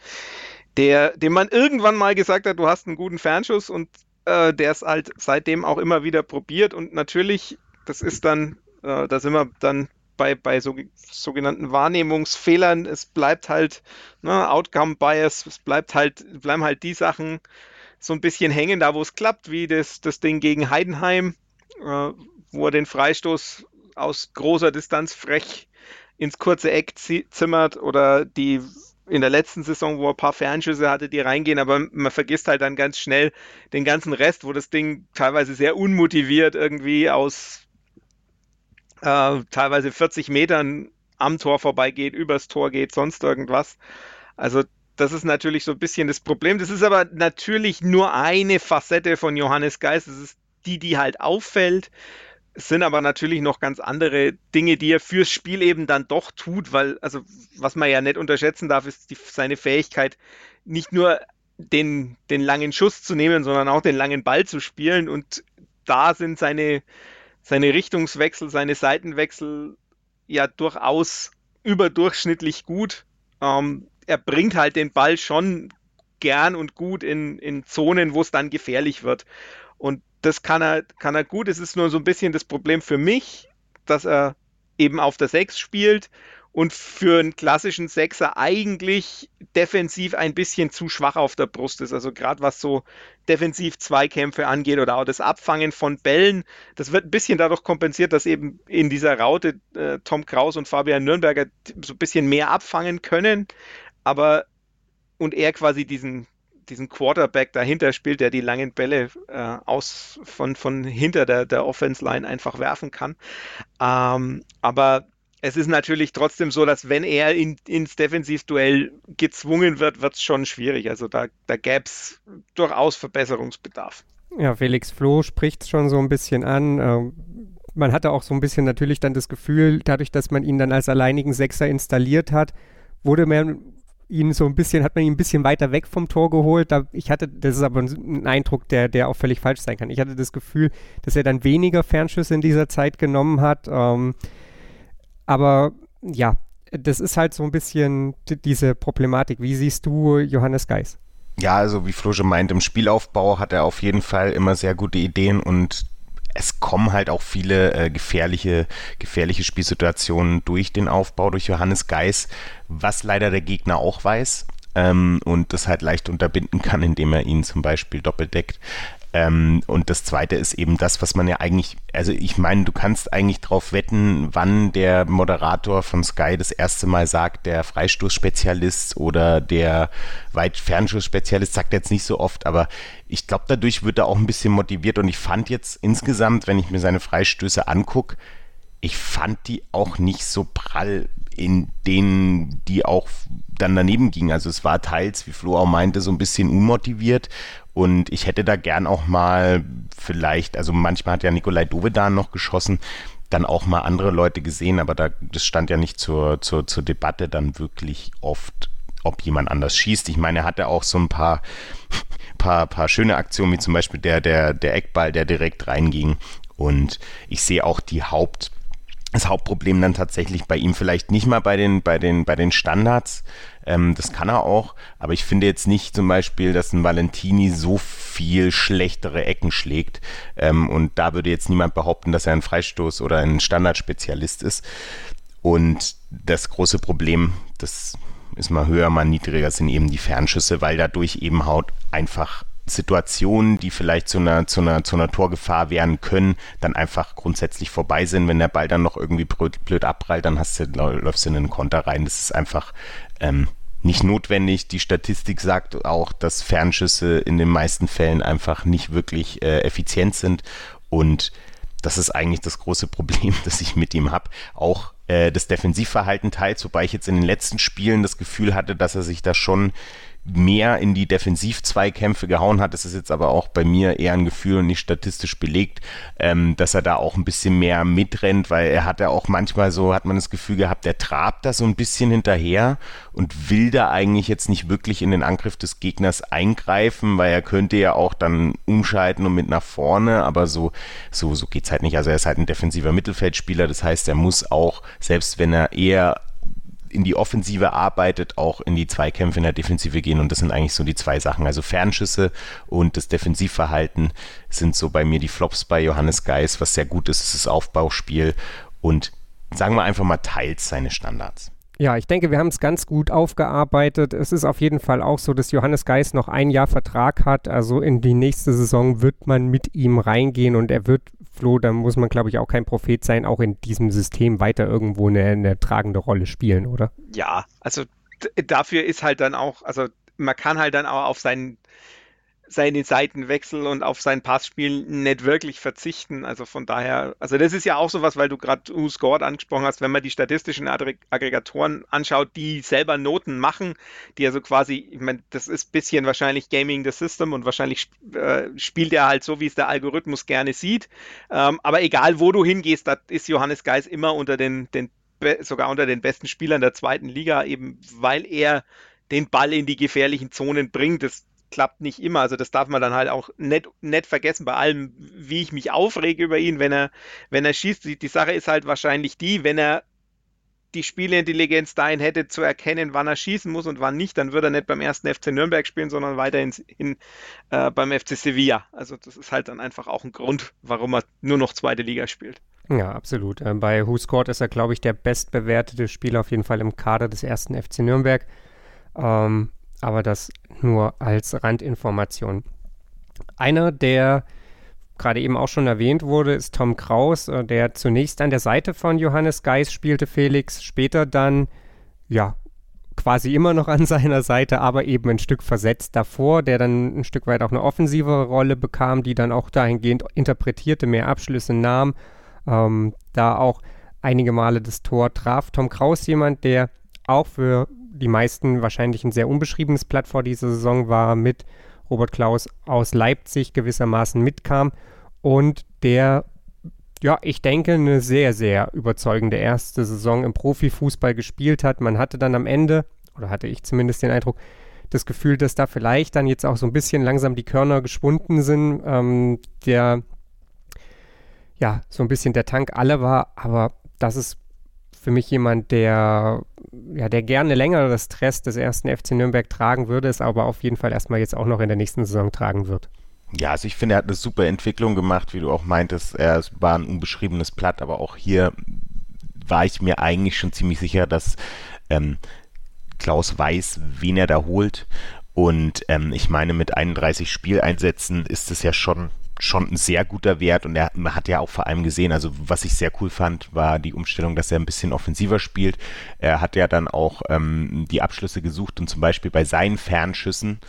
der, dem man irgendwann mal gesagt hat, du hast einen guten Fernschuss und äh, der es halt seitdem auch immer wieder probiert. Und natürlich, das ist dann, äh, da sind wir dann bei, bei so, sogenannten Wahrnehmungsfehlern, es bleibt halt ne, Outcome Bias, es bleibt halt, bleiben halt die Sachen so ein bisschen hängen, da wo es klappt, wie das, das Ding gegen Heidenheim, wo er den Freistoß aus großer Distanz frech ins kurze Eck zimmert oder die in der letzten Saison, wo er ein paar Fernschüsse hatte, die reingehen, aber man vergisst halt dann ganz schnell den ganzen Rest, wo das Ding teilweise sehr unmotiviert irgendwie aus äh, teilweise 40 Metern am Tor vorbeigeht, übers Tor geht, sonst irgendwas. Also das ist natürlich so ein bisschen das Problem. Das ist aber natürlich nur eine Facette von Johannes Geist. Das ist die, die halt auffällt. Es sind aber natürlich noch ganz andere Dinge, die er fürs Spiel eben dann doch tut, weil, also, was man ja nicht unterschätzen darf, ist die, seine Fähigkeit, nicht nur den, den langen Schuss zu nehmen, sondern auch den langen Ball zu spielen. Und da sind seine, seine Richtungswechsel, seine Seitenwechsel ja durchaus überdurchschnittlich gut. Ähm, er bringt halt den Ball schon gern und gut in, in Zonen, wo es dann gefährlich wird. Und das kann er, kann er gut. Es ist nur so ein bisschen das Problem für mich, dass er eben auf der 6 spielt und für einen klassischen Sechser eigentlich defensiv ein bisschen zu schwach auf der Brust ist. Also gerade was so defensiv Zweikämpfe angeht oder auch das Abfangen von Bällen, das wird ein bisschen dadurch kompensiert, dass eben in dieser Raute äh, Tom Kraus und Fabian Nürnberger so ein bisschen mehr abfangen können, aber und er quasi diesen diesen Quarterback dahinter spielt, der die langen Bälle äh, aus von, von hinter der, der Offense-Line einfach werfen kann. Ähm, aber es ist natürlich trotzdem so, dass wenn er in, ins Defensivduell gezwungen wird, wird es schon schwierig. Also da, da gäbe es durchaus Verbesserungsbedarf. Ja, Felix Floh spricht es schon so ein bisschen an. Ähm, man hatte auch so ein bisschen natürlich dann das Gefühl, dadurch, dass man ihn dann als alleinigen Sechser installiert hat, wurde man ihn so ein bisschen, hat man ihn ein bisschen weiter weg vom Tor geholt. Da, ich hatte, das ist aber ein Eindruck, der, der auch völlig falsch sein kann. Ich hatte das Gefühl, dass er dann weniger Fernschüsse in dieser Zeit genommen hat. Ähm, aber ja, das ist halt so ein bisschen diese Problematik. Wie siehst du Johannes Geis? Ja, also wie Flo schon meint, im Spielaufbau hat er auf jeden Fall immer sehr gute Ideen und es kommen halt auch viele äh, gefährliche, gefährliche Spielsituationen durch den Aufbau, durch Johannes Geis, was leider der Gegner auch weiß ähm, und das halt leicht unterbinden kann, indem er ihn zum Beispiel doppeldeckt. Ähm, und das zweite ist eben das, was man ja eigentlich, also ich meine, du kannst eigentlich drauf wetten, wann der Moderator von Sky das erste Mal sagt, der Freistoßspezialist oder der Weitfernschuss-Spezialist sagt jetzt nicht so oft, aber ich glaube, dadurch wird er auch ein bisschen motiviert und ich fand jetzt insgesamt, wenn ich mir seine Freistöße angucke, ich fand die auch nicht so prall in denen, die auch dann daneben gingen. Also es war teils, wie Flo auch meinte, so ein bisschen unmotiviert und ich hätte da gern auch mal vielleicht, also manchmal hat ja Nikolai Dovedan noch geschossen, dann auch mal andere Leute gesehen, aber da, das stand ja nicht zur, zur, zur Debatte dann wirklich oft, ob jemand anders schießt. Ich meine, er hatte auch so ein paar, paar, paar schöne Aktionen, wie zum Beispiel der, der, der Eckball, der direkt reinging. Und ich sehe auch die Haupt, das Hauptproblem dann tatsächlich bei ihm vielleicht nicht mal bei den, bei den, bei den Standards. Ähm, das kann er auch, aber ich finde jetzt nicht zum Beispiel, dass ein Valentini so viel schlechtere Ecken schlägt. Ähm, und da würde jetzt niemand behaupten, dass er ein Freistoß oder ein Standardspezialist ist. Und das große Problem, das ist mal höher, mal niedriger, sind eben die Fernschüsse, weil dadurch eben Haut einfach Situationen, die vielleicht zu einer, zu einer, zu einer Torgefahr werden können, dann einfach grundsätzlich vorbei sind. Wenn der Ball dann noch irgendwie blöd, abprallt, dann hast du, läufst du in einen Konter rein. Das ist einfach ähm, nicht notwendig. Die Statistik sagt auch, dass Fernschüsse in den meisten Fällen einfach nicht wirklich äh, effizient sind. Und das ist eigentlich das große Problem, das ich mit ihm habe. Auch äh, das Defensivverhalten teils, wobei ich jetzt in den letzten Spielen das Gefühl hatte, dass er sich da schon mehr in die Defensiv-Zweikämpfe gehauen hat. Das ist jetzt aber auch bei mir eher ein Gefühl und nicht statistisch belegt, ähm, dass er da auch ein bisschen mehr mitrennt, weil er hat ja auch manchmal so, hat man das Gefühl gehabt, er trabt da so ein bisschen hinterher und will da eigentlich jetzt nicht wirklich in den Angriff des Gegners eingreifen, weil er könnte ja auch dann umschalten und mit nach vorne, aber so, so, so geht's halt nicht. Also er ist halt ein defensiver Mittelfeldspieler, das heißt, er muss auch, selbst wenn er eher in die Offensive arbeitet, auch in die Zweikämpfe in der Defensive gehen. Und das sind eigentlich so die zwei Sachen. Also Fernschüsse und das Defensivverhalten sind so bei mir die Flops bei Johannes Geis. Was sehr gut ist, ist das Aufbauspiel und sagen wir einfach mal teils seine Standards. Ja, ich denke, wir haben es ganz gut aufgearbeitet. Es ist auf jeden Fall auch so, dass Johannes Geis noch ein Jahr Vertrag hat. Also in die nächste Saison wird man mit ihm reingehen und er wird Flo, da muss man, glaube ich, auch kein Prophet sein, auch in diesem System weiter irgendwo eine, eine tragende Rolle spielen, oder? Ja, also dafür ist halt dann auch, also man kann halt dann auch auf seinen seine Seitenwechsel und auf sein Passspiel nicht wirklich verzichten. Also von daher, also das ist ja auch sowas, weil du gerade U-Scored angesprochen hast, wenn man die statistischen Aggregatoren anschaut, die selber Noten machen, die also quasi, ich meine, das ist bisschen wahrscheinlich Gaming the System und wahrscheinlich äh, spielt er halt so, wie es der Algorithmus gerne sieht. Ähm, aber egal, wo du hingehst, da ist Johannes Geis immer unter den, den sogar unter den besten Spielern der zweiten Liga, eben weil er den Ball in die gefährlichen Zonen bringt. Das klappt nicht immer. Also das darf man dann halt auch nicht, nicht vergessen bei allem, wie ich mich aufrege über ihn, wenn er, wenn er schießt. Die, die Sache ist halt wahrscheinlich die, wenn er die Spieleintelligenz dahin hätte zu erkennen, wann er schießen muss und wann nicht, dann würde er nicht beim ersten FC Nürnberg spielen, sondern weiterhin in, äh, beim FC Sevilla. Also das ist halt dann einfach auch ein Grund, warum er nur noch zweite Liga spielt. Ja, absolut. Äh, bei Who Scored ist er, glaube ich, der bestbewertete Spieler auf jeden Fall im Kader des ersten FC Nürnberg. Ähm, aber das nur als Randinformation. Einer, der gerade eben auch schon erwähnt wurde, ist Tom Kraus, äh, der zunächst an der Seite von Johannes Geis spielte, Felix, später dann, ja, quasi immer noch an seiner Seite, aber eben ein Stück versetzt davor, der dann ein Stück weit auch eine offensivere Rolle bekam, die dann auch dahingehend interpretierte, mehr Abschlüsse nahm, ähm, da auch einige Male das Tor traf. Tom Kraus jemand, der auch für die meisten wahrscheinlich ein sehr unbeschriebenes Blatt vor dieser Saison war, mit Robert Klaus aus Leipzig gewissermaßen mitkam und der, ja, ich denke, eine sehr, sehr überzeugende erste Saison im Profifußball gespielt hat. Man hatte dann am Ende, oder hatte ich zumindest den Eindruck, das Gefühl, dass da vielleicht dann jetzt auch so ein bisschen langsam die Körner geschwunden sind, ähm, der ja so ein bisschen der Tank alle war, aber das ist für mich jemand, der, ja, der gerne länger das Stress des ersten FC Nürnberg tragen würde, es aber auf jeden Fall erstmal jetzt auch noch in der nächsten Saison tragen wird. Ja, also ich finde, er hat eine super Entwicklung gemacht, wie du auch meintest. Er war ein unbeschriebenes Blatt, aber auch hier war ich mir eigentlich schon ziemlich sicher, dass ähm, Klaus weiß, wen er da holt. Und ähm, ich meine, mit 31 Spieleinsätzen ist es ja schon schon ein sehr guter Wert und er man hat ja auch vor allem gesehen, also was ich sehr cool fand, war die Umstellung, dass er ein bisschen offensiver spielt. Er hat ja dann auch ähm, die Abschlüsse gesucht und zum Beispiel bei seinen Fernschüssen,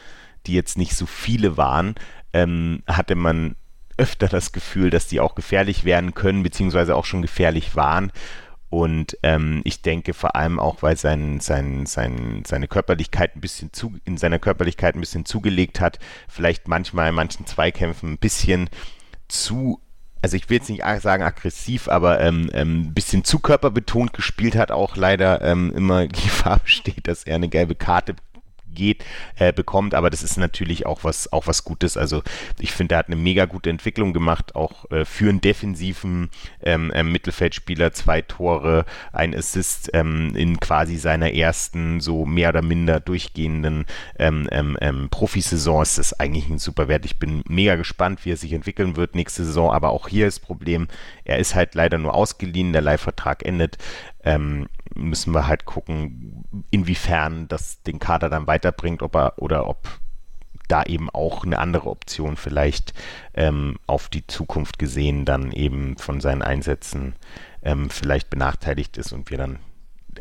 die jetzt nicht so viele waren, ähm, hatte man öfter das Gefühl, dass die auch gefährlich werden können, beziehungsweise auch schon gefährlich waren. Und ähm, ich denke vor allem auch, weil sein, sein, sein, seine Körperlichkeit ein bisschen zu, in seiner Körperlichkeit ein bisschen zugelegt hat, vielleicht manchmal in manchen Zweikämpfen ein bisschen zu, also ich will jetzt nicht sagen aggressiv, aber ähm, ähm, ein bisschen zu körperbetont gespielt hat, auch leider ähm, immer Gefahr besteht, dass er eine gelbe Karte geht, äh, bekommt. Aber das ist natürlich auch was, auch was Gutes. Also ich finde, er hat eine mega gute Entwicklung gemacht, auch äh, für einen defensiven ähm, äh, Mittelfeldspieler. Zwei Tore, ein Assist ähm, in quasi seiner ersten so mehr oder minder durchgehenden ähm, ähm, ähm Profisaison ist das eigentlich ein super Wert. Ich bin mega gespannt, wie er sich entwickeln wird nächste Saison. Aber auch hier ist Problem, er ist halt leider nur ausgeliehen, der Leihvertrag endet. Ähm, müssen wir halt gucken, inwiefern das den Kader dann weiterbringt, ob er oder ob da eben auch eine andere Option vielleicht ähm, auf die Zukunft gesehen dann eben von seinen Einsätzen ähm, vielleicht benachteiligt ist und wir dann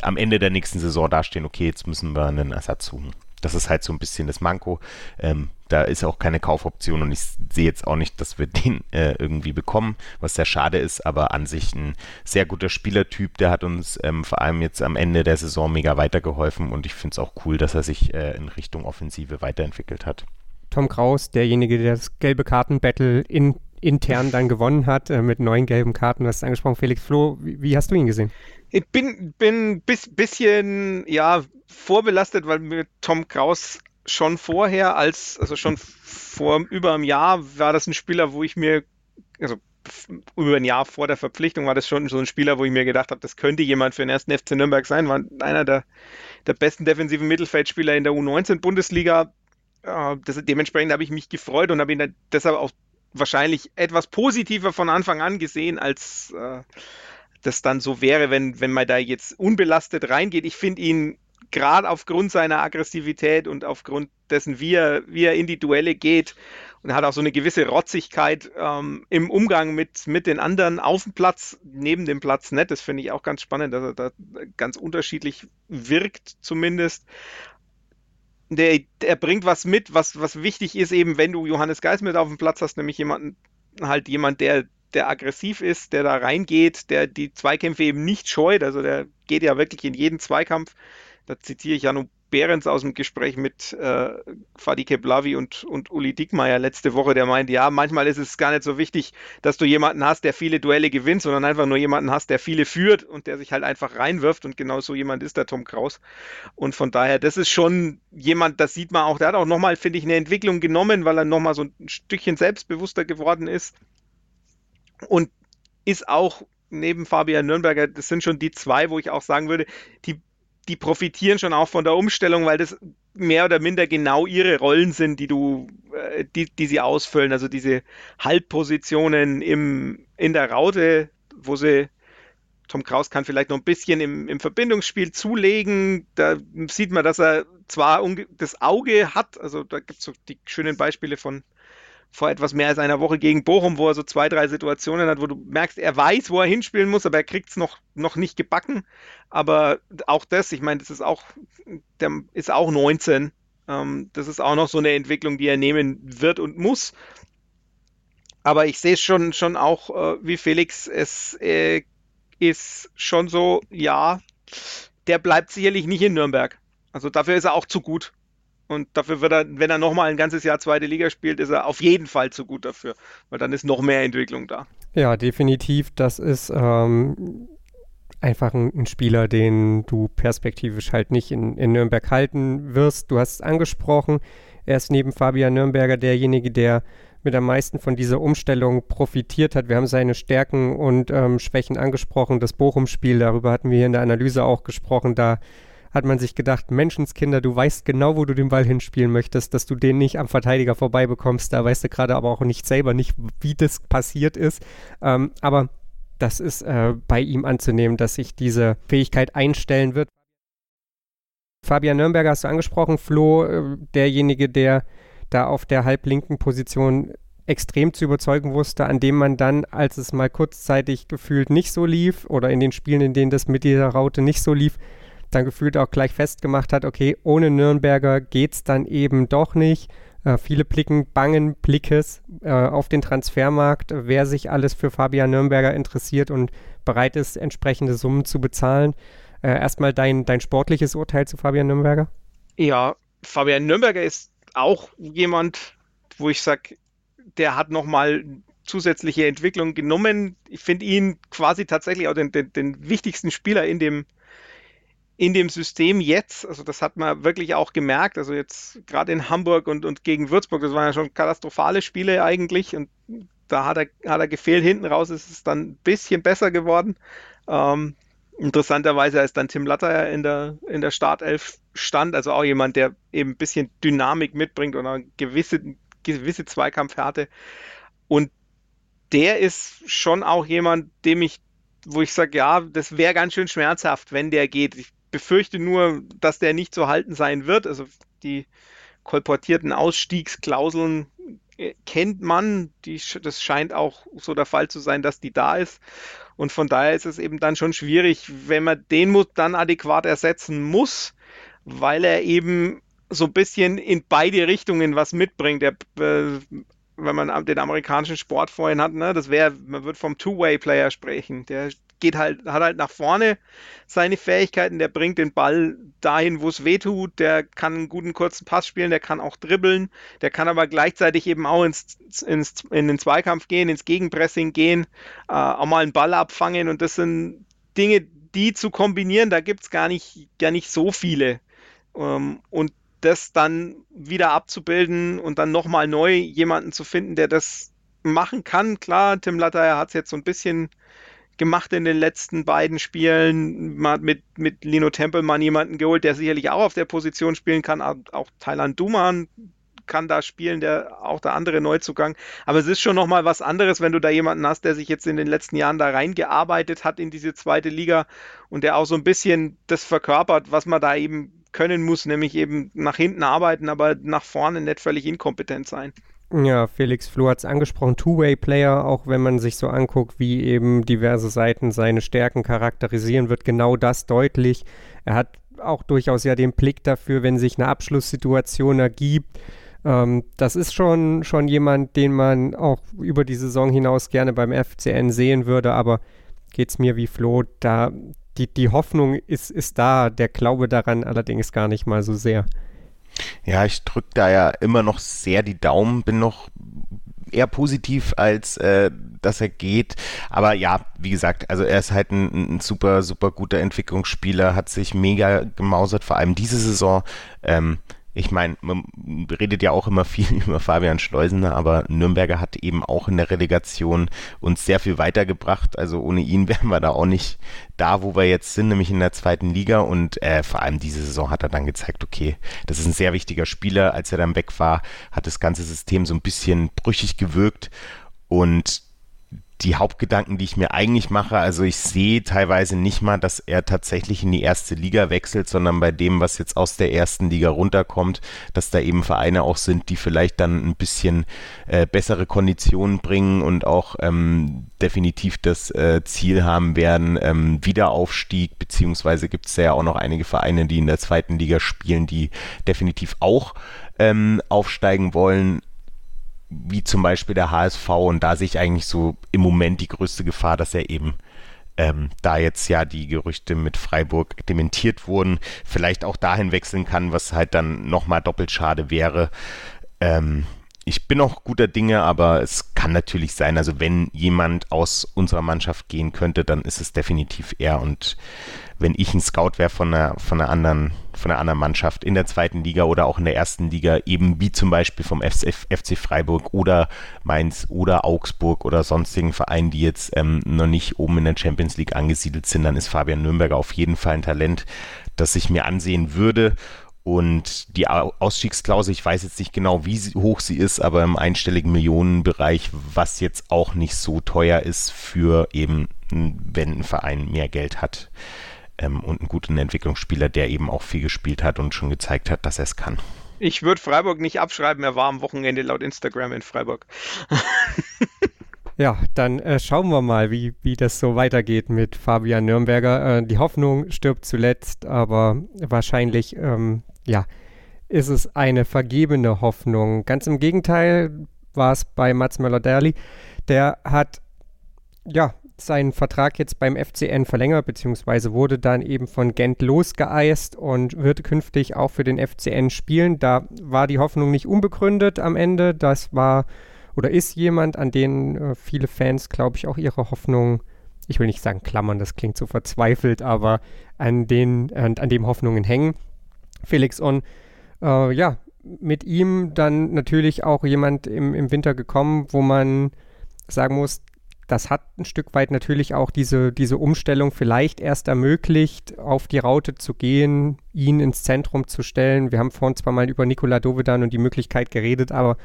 am Ende der nächsten Saison dastehen, okay, jetzt müssen wir einen Ersatz suchen. Das ist halt so ein bisschen das Manko. Ähm, da ist auch keine Kaufoption und ich sehe jetzt auch nicht, dass wir den äh, irgendwie bekommen, was sehr schade ist, aber an sich ein sehr guter Spielertyp, der hat uns ähm, vor allem jetzt am Ende der Saison mega weitergeholfen und ich finde es auch cool, dass er sich äh, in Richtung Offensive weiterentwickelt hat. Tom Kraus, derjenige, der das gelbe Kartenbattle in, intern dann gewonnen hat, äh, mit neun gelben Karten, du hast angesprochen, Felix Floh, wie, wie hast du ihn gesehen? Ich bin, bin bis, bisschen, ja, vorbelastet, weil mir Tom Kraus schon vorher, als, also schon vor über einem Jahr, war das ein Spieler, wo ich mir, also über ein Jahr vor der Verpflichtung war das schon so ein Spieler, wo ich mir gedacht habe, das könnte jemand für den ersten FC Nürnberg sein, war einer der, der besten defensiven Mittelfeldspieler in der U19-Bundesliga. Äh, dementsprechend habe ich mich gefreut und habe ihn deshalb auch wahrscheinlich etwas positiver von Anfang an gesehen, als äh, das dann so wäre, wenn, wenn man da jetzt unbelastet reingeht. Ich finde ihn gerade aufgrund seiner Aggressivität und aufgrund dessen, wie er, wie er in die Duelle geht und hat auch so eine gewisse Rotzigkeit ähm, im Umgang mit, mit den anderen auf dem Platz, neben dem Platz nicht. Das finde ich auch ganz spannend, dass er da ganz unterschiedlich wirkt zumindest. Der, der bringt was mit, was, was wichtig ist, eben wenn du Johannes Geis mit auf dem Platz hast, nämlich jemanden, halt jemand, der, der aggressiv ist, der da reingeht, der die Zweikämpfe eben nicht scheut. Also der geht ja wirklich in jeden Zweikampf da zitiere ich Janu Behrens aus dem Gespräch mit äh, Fadi Keblavi und, und Uli Dickmeier letzte Woche, der meint, ja, manchmal ist es gar nicht so wichtig, dass du jemanden hast, der viele Duelle gewinnt, sondern einfach nur jemanden hast, der viele führt und der sich halt einfach reinwirft und genau so jemand ist der Tom Kraus. Und von daher, das ist schon jemand, das sieht man auch, der hat auch nochmal, finde ich, eine Entwicklung genommen, weil er nochmal so ein Stückchen selbstbewusster geworden ist und ist auch neben Fabian Nürnberger, das sind schon die zwei, wo ich auch sagen würde, die die profitieren schon auch von der Umstellung, weil das mehr oder minder genau ihre Rollen sind, die du, äh, die, die sie ausfüllen. Also diese Halbpositionen im, in der Raute, wo sie Tom Kraus kann vielleicht noch ein bisschen im, im Verbindungsspiel zulegen. Da sieht man, dass er zwar das Auge hat, also da gibt es so die schönen Beispiele von vor etwas mehr als einer Woche gegen Bochum, wo er so zwei, drei Situationen hat, wo du merkst, er weiß, wo er hinspielen muss, aber er kriegt es noch, noch nicht gebacken. Aber auch das, ich meine, das ist auch, der ist auch 19. Ähm, das ist auch noch so eine Entwicklung, die er nehmen wird und muss. Aber ich sehe es schon, schon auch, äh, wie Felix, es äh, ist schon so, ja, der bleibt sicherlich nicht in Nürnberg. Also dafür ist er auch zu gut. Und dafür wird er, wenn er nochmal ein ganzes Jahr zweite Liga spielt, ist er auf jeden Fall zu gut dafür, weil dann ist noch mehr Entwicklung da. Ja, definitiv. Das ist ähm, einfach ein, ein, Spieler, den du perspektivisch halt nicht in, in Nürnberg halten wirst. Du hast es angesprochen. Er ist neben Fabian Nürnberger derjenige, der mit am meisten von dieser Umstellung profitiert hat. Wir haben seine Stärken und ähm, Schwächen angesprochen. Das Bochum-Spiel, darüber hatten wir hier in der Analyse auch gesprochen. Da hat man sich gedacht, Menschenskinder, du weißt genau, wo du den Ball hinspielen möchtest, dass du den nicht am Verteidiger vorbei bekommst. Da weißt du gerade aber auch nicht selber nicht, wie das passiert ist. Ähm, aber das ist äh, bei ihm anzunehmen, dass sich diese Fähigkeit einstellen wird. Fabian Nürnberger hast du angesprochen, Flo, äh, derjenige, der da auf der halblinken Position extrem zu überzeugen wusste, an dem man dann, als es mal kurzzeitig gefühlt nicht so lief oder in den Spielen, in denen das mit dieser Raute nicht so lief, dann gefühlt auch gleich festgemacht hat, okay, ohne Nürnberger geht es dann eben doch nicht. Äh, viele blicken bangen Blickes äh, auf den Transfermarkt, wer sich alles für Fabian Nürnberger interessiert und bereit ist, entsprechende Summen zu bezahlen. Äh, erstmal dein, dein sportliches Urteil zu Fabian Nürnberger? Ja, Fabian Nürnberger ist auch jemand, wo ich sage, der hat nochmal zusätzliche Entwicklung genommen. Ich finde ihn quasi tatsächlich auch den, den, den wichtigsten Spieler in dem, in dem System jetzt, also das hat man wirklich auch gemerkt, also jetzt gerade in Hamburg und, und gegen Würzburg, das waren ja schon katastrophale Spiele eigentlich und da hat er, hat er gefehlt. Hinten raus ist es dann ein bisschen besser geworden. Ähm, interessanterweise ist dann Tim Latter in der, in der Startelf stand, also auch jemand, der eben ein bisschen Dynamik mitbringt oder eine gewisse, gewisse Zweikampfhärte. Und der ist schon auch jemand, dem ich, wo ich sage, ja, das wäre ganz schön schmerzhaft, wenn der geht. Ich befürchte nur, dass der nicht zu halten sein wird. Also die kolportierten Ausstiegsklauseln äh, kennt man. Die, das scheint auch so der Fall zu sein, dass die da ist. Und von daher ist es eben dann schon schwierig, wenn man den dann adäquat ersetzen muss, weil er eben so ein bisschen in beide Richtungen was mitbringt. Der, äh, wenn man den amerikanischen Sport vorhin hat, ne, das wäre, man wird vom Two-Way-Player sprechen. Der geht halt, hat halt nach vorne seine Fähigkeiten, der bringt den Ball dahin, wo es weh tut, der kann einen guten kurzen Pass spielen, der kann auch dribbeln, der kann aber gleichzeitig eben auch ins, ins, in den Zweikampf gehen, ins Gegenpressing gehen, äh, auch mal einen Ball abfangen und das sind Dinge, die zu kombinieren, da gibt es gar nicht, gar nicht so viele. Ähm, und das dann wieder abzubilden und dann nochmal neu jemanden zu finden, der das machen kann. Klar, Tim Latter hat es jetzt so ein bisschen gemacht in den letzten beiden Spielen. Man hat mit, mit Lino Tempelmann jemanden geholt, der sicherlich auch auf der Position spielen kann. Auch Thailand Duman kann da spielen, der auch der andere Neuzugang. Aber es ist schon nochmal was anderes, wenn du da jemanden hast, der sich jetzt in den letzten Jahren da reingearbeitet hat in diese zweite Liga und der auch so ein bisschen das verkörpert, was man da eben können muss, nämlich eben nach hinten arbeiten, aber nach vorne nicht völlig inkompetent sein. Ja, Felix Flo hat es angesprochen, Two-Way-Player, auch wenn man sich so anguckt, wie eben diverse Seiten seine Stärken charakterisieren, wird genau das deutlich. Er hat auch durchaus ja den Blick dafür, wenn sich eine Abschlusssituation ergibt. Ähm, das ist schon, schon jemand, den man auch über die Saison hinaus gerne beim FCN sehen würde, aber geht es mir wie Flo, da die, die Hoffnung ist, ist da, der Glaube daran allerdings gar nicht mal so sehr. Ja, ich drücke da ja immer noch sehr die Daumen, bin noch eher positiv, als äh, dass er geht. Aber ja, wie gesagt, also er ist halt ein, ein, super, super guter Entwicklungsspieler, hat sich mega gemausert, vor allem diese Saison. Ähm, ich meine, man redet ja auch immer viel über Fabian Schleusener, aber Nürnberger hat eben auch in der Relegation uns sehr viel weitergebracht. Also ohne ihn wären wir da auch nicht da, wo wir jetzt sind, nämlich in der zweiten Liga. Und äh, vor allem diese Saison hat er dann gezeigt, okay, das ist ein sehr wichtiger Spieler. Als er dann weg war, hat das ganze System so ein bisschen brüchig gewirkt. Und die Hauptgedanken, die ich mir eigentlich mache. Also ich sehe teilweise nicht mal, dass er tatsächlich in die erste Liga wechselt, sondern bei dem, was jetzt aus der ersten Liga runterkommt, dass da eben Vereine auch sind, die vielleicht dann ein bisschen äh, bessere Konditionen bringen und auch ähm, definitiv das äh, Ziel haben werden, ähm, Wiederaufstieg, beziehungsweise gibt es ja auch noch einige Vereine, die in der zweiten Liga spielen, die definitiv auch ähm, aufsteigen wollen wie zum Beispiel der HSV und da sehe ich eigentlich so im Moment die größte Gefahr, dass er eben ähm, da jetzt ja die Gerüchte mit Freiburg dementiert wurden, vielleicht auch dahin wechseln kann, was halt dann nochmal doppelt schade wäre. Ähm, ich bin auch guter Dinge, aber es kann natürlich sein, also wenn jemand aus unserer Mannschaft gehen könnte, dann ist es definitiv er und wenn ich ein Scout wäre von einer, von einer anderen, von einer anderen Mannschaft in der zweiten Liga oder auch in der ersten Liga, eben wie zum Beispiel vom FC Freiburg oder Mainz oder Augsburg oder sonstigen Vereinen, die jetzt ähm, noch nicht oben in der Champions League angesiedelt sind, dann ist Fabian Nürnberger auf jeden Fall ein Talent, das ich mir ansehen würde. Und die Ausstiegsklausel, ich weiß jetzt nicht genau, wie hoch sie ist, aber im einstelligen Millionenbereich, was jetzt auch nicht so teuer ist für eben, wenn ein Verein mehr Geld hat ähm, und einen guten Entwicklungsspieler, der eben auch viel gespielt hat und schon gezeigt hat, dass er es kann. Ich würde Freiburg nicht abschreiben, er war am Wochenende laut Instagram in Freiburg. Ja, dann äh, schauen wir mal, wie, wie das so weitergeht mit Fabian Nürnberger. Äh, die Hoffnung stirbt zuletzt, aber wahrscheinlich ähm, ja, ist es eine vergebene Hoffnung. Ganz im Gegenteil war es bei Mats Möller-Derli. Der hat ja seinen Vertrag jetzt beim FCN verlängert, beziehungsweise wurde dann eben von Gent losgeeist und wird künftig auch für den FCN spielen. Da war die Hoffnung nicht unbegründet am Ende. Das war oder ist jemand, an den äh, viele Fans, glaube ich, auch ihre Hoffnung, ich will nicht sagen klammern, das klingt so verzweifelt, aber an, den, an, an dem Hoffnungen hängen. Felix. Und äh, ja, mit ihm dann natürlich auch jemand im, im Winter gekommen, wo man sagen muss, das hat ein Stück weit natürlich auch diese, diese Umstellung vielleicht erst ermöglicht, auf die Raute zu gehen, ihn ins Zentrum zu stellen. Wir haben vorhin zwar mal über Nikola Dovedan und die Möglichkeit geredet, aber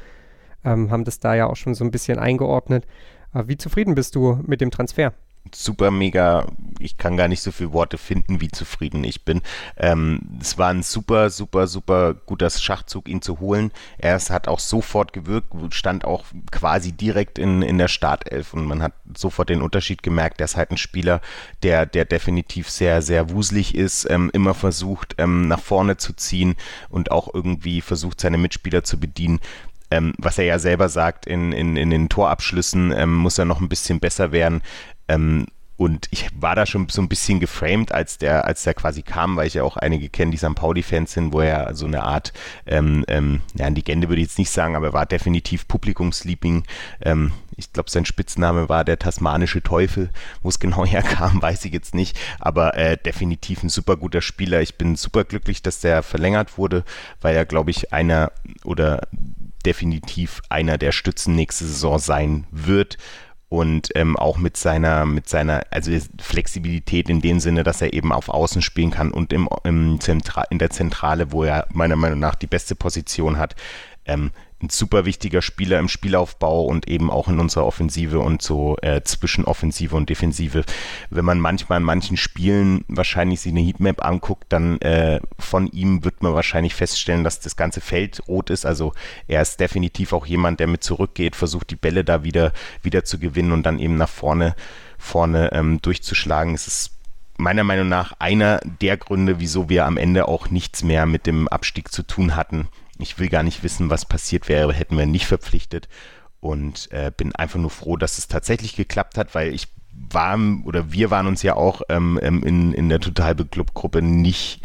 ähm, haben das da ja auch schon so ein bisschen eingeordnet. Äh, wie zufrieden bist du mit dem Transfer? Super mega, ich kann gar nicht so viele Worte finden, wie zufrieden ich bin. Ähm, es war ein super, super, super guter Schachzug, ihn zu holen. Er hat auch sofort gewirkt, stand auch quasi direkt in, in der Startelf und man hat sofort den Unterschied gemerkt. Er ist halt ein Spieler, der, der definitiv sehr, sehr wuselig ist, ähm, immer versucht, ähm, nach vorne zu ziehen und auch irgendwie versucht, seine Mitspieler zu bedienen. Ähm, was er ja selber sagt, in, in, in den Torabschlüssen ähm, muss er noch ein bisschen besser werden. Ähm, und ich war da schon so ein bisschen geframed, als der, als der quasi kam, weil ich ja auch einige kenne, die St. Pauli-Fans sind, wo er so eine Art, ähm, ähm, ja, Legende würde ich jetzt nicht sagen, aber er war definitiv Publikumsliebling. Ähm, ich glaube, sein Spitzname war der tasmanische Teufel. Wo es genau herkam, weiß ich jetzt nicht. Aber äh, definitiv ein super guter Spieler. Ich bin super glücklich, dass der verlängert wurde, weil er, glaube ich, einer oder definitiv einer der Stützen nächste Saison sein wird und ähm, auch mit seiner, mit seiner, also Flexibilität in dem Sinne, dass er eben auf Außen spielen kann und im, im Zentra in der Zentrale, wo er meiner Meinung nach die beste Position hat, ähm, ein super wichtiger Spieler im Spielaufbau und eben auch in unserer Offensive und so äh, zwischen Offensive und Defensive. Wenn man manchmal in manchen Spielen wahrscheinlich sich eine Heatmap anguckt, dann äh, von ihm wird man wahrscheinlich feststellen, dass das ganze Feld rot ist. Also er ist definitiv auch jemand, der mit zurückgeht, versucht die Bälle da wieder, wieder zu gewinnen und dann eben nach vorne, vorne ähm, durchzuschlagen. Es ist meiner Meinung nach einer der Gründe, wieso wir am Ende auch nichts mehr mit dem Abstieg zu tun hatten ich will gar nicht wissen, was passiert wäre, hätten wir nicht verpflichtet. Und äh, bin einfach nur froh, dass es tatsächlich geklappt hat, weil ich war oder wir waren uns ja auch ähm, ähm in, in der Total Club-Gruppe nicht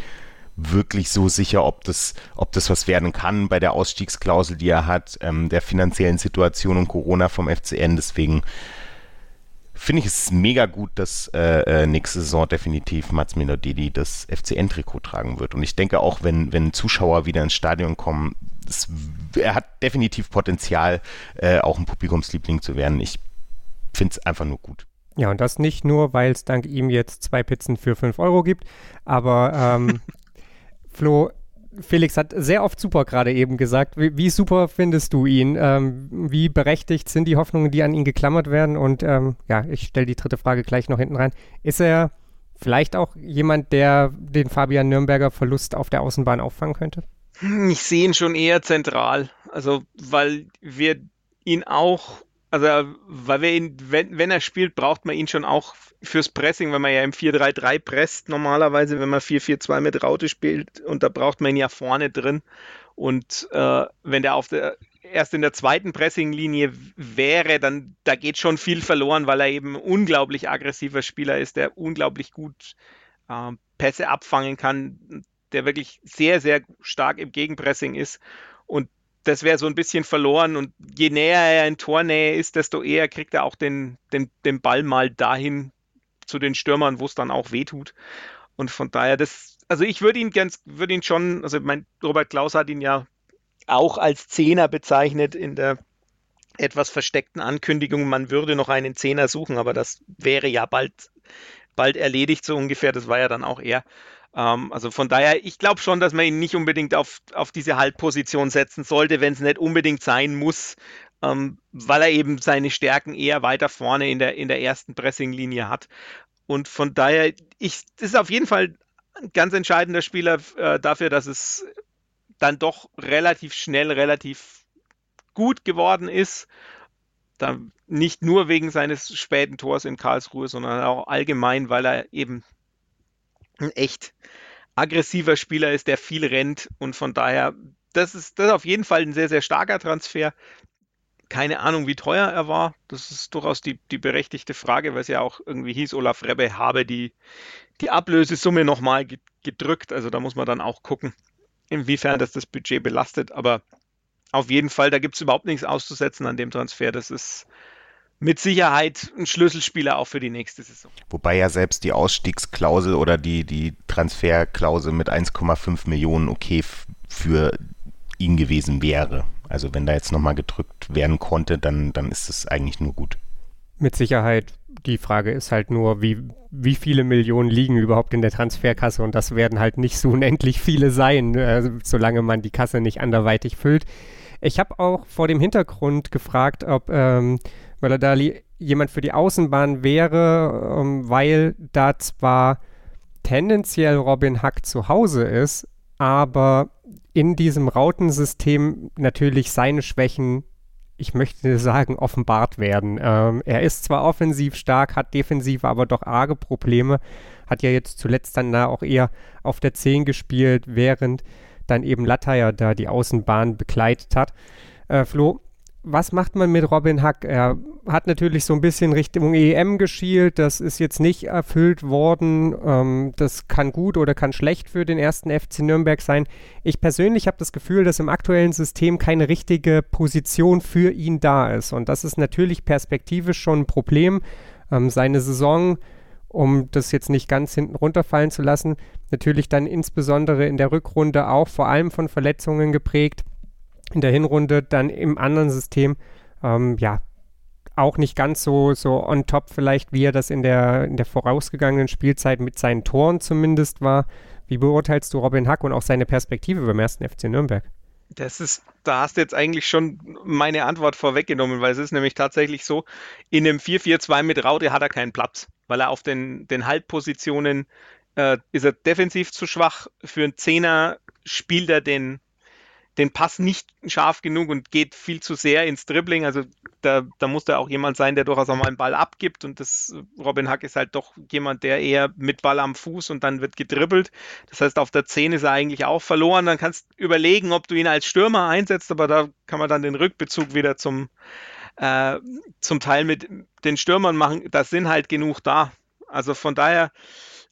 wirklich so sicher, ob das, ob das was werden kann bei der Ausstiegsklausel, die er hat, ähm, der finanziellen Situation und Corona vom FCN. Deswegen finde ich es mega gut, dass äh, äh, nächste Saison definitiv Mats Didi das FCN-Trikot tragen wird. Und ich denke auch, wenn, wenn Zuschauer wieder ins Stadion kommen, das, er hat definitiv Potenzial, äh, auch ein Publikumsliebling zu werden. Ich finde es einfach nur gut. Ja, und das nicht nur, weil es dank ihm jetzt zwei Pizzen für 5 Euro gibt, aber ähm, Flo, Felix hat sehr oft super gerade eben gesagt. Wie, wie super findest du ihn? Ähm, wie berechtigt sind die Hoffnungen, die an ihn geklammert werden? Und ähm, ja, ich stelle die dritte Frage gleich noch hinten rein. Ist er vielleicht auch jemand, der den Fabian Nürnberger Verlust auf der Außenbahn auffangen könnte? Ich sehe ihn schon eher zentral. Also, weil wir ihn auch also, weil wir ihn, wenn, wenn er spielt, braucht man ihn schon auch fürs Pressing, wenn man ja im 4-3-3 presst, normalerweise, wenn man 4-4-2 mit Raute spielt, und da braucht man ihn ja vorne drin. Und äh, wenn der auf der erst in der zweiten Pressinglinie wäre, dann da geht schon viel verloren, weil er eben ein unglaublich aggressiver Spieler ist, der unglaublich gut äh, Pässe abfangen kann, der wirklich sehr, sehr stark im Gegenpressing ist. Und das wäre so ein bisschen verloren. Und je näher er in Tornähe ist, desto eher kriegt er auch den, den, den Ball mal dahin zu den Stürmern, wo es dann auch wehtut. Und von daher, das, also ich würde ihn ganz, würde ihn schon, also mein Robert Klaus hat ihn ja auch als Zehner bezeichnet in der etwas versteckten Ankündigung, man würde noch einen Zehner suchen, aber das wäre ja bald, bald erledigt, so ungefähr. Das war ja dann auch er. Ähm, also von daher, ich glaube schon, dass man ihn nicht unbedingt auf, auf diese Haltposition setzen sollte, wenn es nicht unbedingt sein muss, ähm, weil er eben seine Stärken eher weiter vorne in der, in der ersten Pressinglinie hat. Und von daher, ich, das ist auf jeden Fall ein ganz entscheidender Spieler äh, dafür, dass es dann doch relativ schnell, relativ gut geworden ist. Da nicht nur wegen seines späten Tors in Karlsruhe, sondern auch allgemein, weil er eben ein echt aggressiver Spieler ist, der viel rennt und von daher, das ist, das ist auf jeden Fall ein sehr, sehr starker Transfer. Keine Ahnung, wie teuer er war. Das ist durchaus die, die berechtigte Frage, weil es ja auch irgendwie hieß, Olaf Rebbe habe die, die Ablösesumme nochmal gedrückt. Also da muss man dann auch gucken, inwiefern das das Budget belastet. Aber auf jeden Fall, da gibt es überhaupt nichts auszusetzen an dem Transfer. Das ist mit Sicherheit ein Schlüsselspieler auch für die nächste Saison. Wobei ja selbst die Ausstiegsklausel oder die, die Transferklausel mit 1,5 Millionen okay für ihn gewesen wäre. Also wenn da jetzt nochmal gedrückt werden konnte, dann, dann ist es eigentlich nur gut. Mit Sicherheit. Die Frage ist halt nur, wie, wie viele Millionen liegen überhaupt in der Transferkasse und das werden halt nicht so unendlich viele sein, äh, solange man die Kasse nicht anderweitig füllt. Ich habe auch vor dem Hintergrund gefragt, ob ähm, Möller-Dali jemand für die Außenbahn wäre, ähm, weil da zwar tendenziell Robin Hack zu Hause ist, aber in diesem Rautensystem natürlich seine Schwächen, ich möchte sagen, offenbart werden. Ähm, er ist zwar offensiv stark, hat defensiv aber doch arge Probleme, hat ja jetzt zuletzt dann da auch eher auf der 10 gespielt, während dann eben Latteier da die Außenbahn begleitet hat. Äh, Flo, was macht man mit Robin Hack? Er hat natürlich so ein bisschen Richtung EM geschielt. Das ist jetzt nicht erfüllt worden. Ähm, das kann gut oder kann schlecht für den ersten FC Nürnberg sein. Ich persönlich habe das Gefühl, dass im aktuellen System keine richtige Position für ihn da ist. Und das ist natürlich perspektivisch schon ein Problem. Ähm, seine Saison, um das jetzt nicht ganz hinten runterfallen zu lassen, natürlich dann insbesondere in der Rückrunde auch vor allem von Verletzungen geprägt in der Hinrunde dann im anderen System, ähm, ja, auch nicht ganz so, so on top vielleicht, wie er das in der, in der vorausgegangenen Spielzeit mit seinen Toren zumindest war. Wie beurteilst du Robin Hack und auch seine Perspektive beim ersten FC Nürnberg? Das ist, da hast du jetzt eigentlich schon meine Antwort vorweggenommen, weil es ist nämlich tatsächlich so, in einem 4-4-2 mit Raute hat er keinen Platz, weil er auf den, den Halbpositionen äh, ist er defensiv zu schwach. Für einen Zehner spielt er den, den Pass nicht scharf genug und geht viel zu sehr ins Dribbling. Also da, da muss da auch jemand sein, der durchaus auch mal einen Ball abgibt. Und das Robin Hack ist halt doch jemand, der eher mit Ball am Fuß und dann wird gedribbelt. Das heißt, auf der 10 ist er eigentlich auch verloren. Dann kannst du überlegen, ob du ihn als Stürmer einsetzt, aber da kann man dann den Rückbezug wieder zum, äh, zum Teil mit den Stürmern machen. Da sind halt genug da. Also von daher,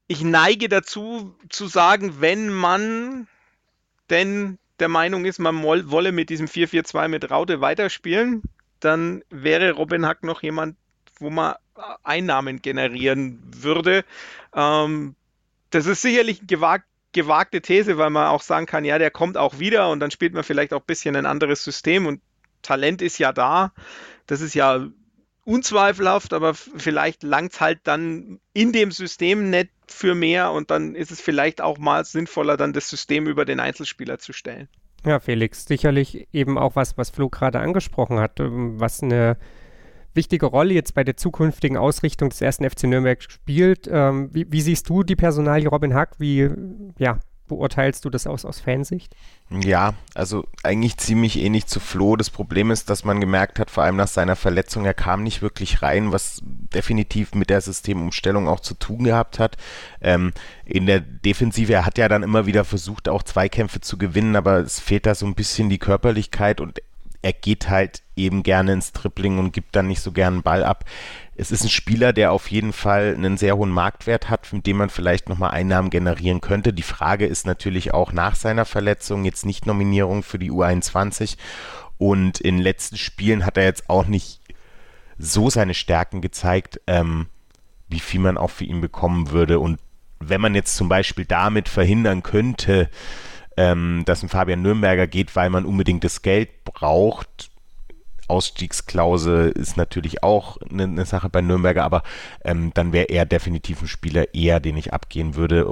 ich neige dazu zu sagen, wenn man denn der Meinung ist, man wolle mit diesem 4-4-2 mit Raute weiterspielen, dann wäre Robin Hack noch jemand, wo man Einnahmen generieren würde. Ähm, das ist sicherlich eine gewag gewagte These, weil man auch sagen kann, ja, der kommt auch wieder und dann spielt man vielleicht auch ein bisschen ein anderes System und Talent ist ja da. Das ist ja unzweifelhaft, aber vielleicht langt es halt dann in dem System nicht für mehr und dann ist es vielleicht auch mal sinnvoller, dann das System über den Einzelspieler zu stellen. Ja, Felix, sicherlich eben auch was, was Flo gerade angesprochen hat, ähm, was eine wichtige Rolle jetzt bei der zukünftigen Ausrichtung des ersten FC Nürnberg spielt. Ähm, wie, wie, siehst du die Personalie Robin Hack? Wie, ja, beurteilst du das aus, aus Fansicht? Ja, also eigentlich ziemlich ähnlich zu Flo. Das Problem ist, dass man gemerkt hat, vor allem nach seiner Verletzung, er kam nicht wirklich rein, was definitiv mit der Systemumstellung auch zu tun gehabt hat. Ähm, in der Defensive, er hat ja dann immer wieder versucht, auch Zweikämpfe zu gewinnen, aber es fehlt da so ein bisschen die Körperlichkeit und er geht halt eben gerne ins Tripling und gibt dann nicht so gern einen Ball ab es ist ein Spieler, der auf jeden Fall einen sehr hohen Marktwert hat, mit dem man vielleicht nochmal Einnahmen generieren könnte. Die Frage ist natürlich auch nach seiner Verletzung jetzt nicht Nominierung für die U21 und in den letzten Spielen hat er jetzt auch nicht so seine Stärken gezeigt, ähm, wie viel man auch für ihn bekommen würde und wenn man jetzt zum Beispiel damit verhindern könnte, ähm, dass ein Fabian Nürnberger geht, weil man unbedingt das Geld braucht, Ausstiegsklausel ist natürlich auch eine, eine Sache bei Nürnberger, aber ähm, dann wäre er definitiv ein Spieler eher, den ich abgehen würde.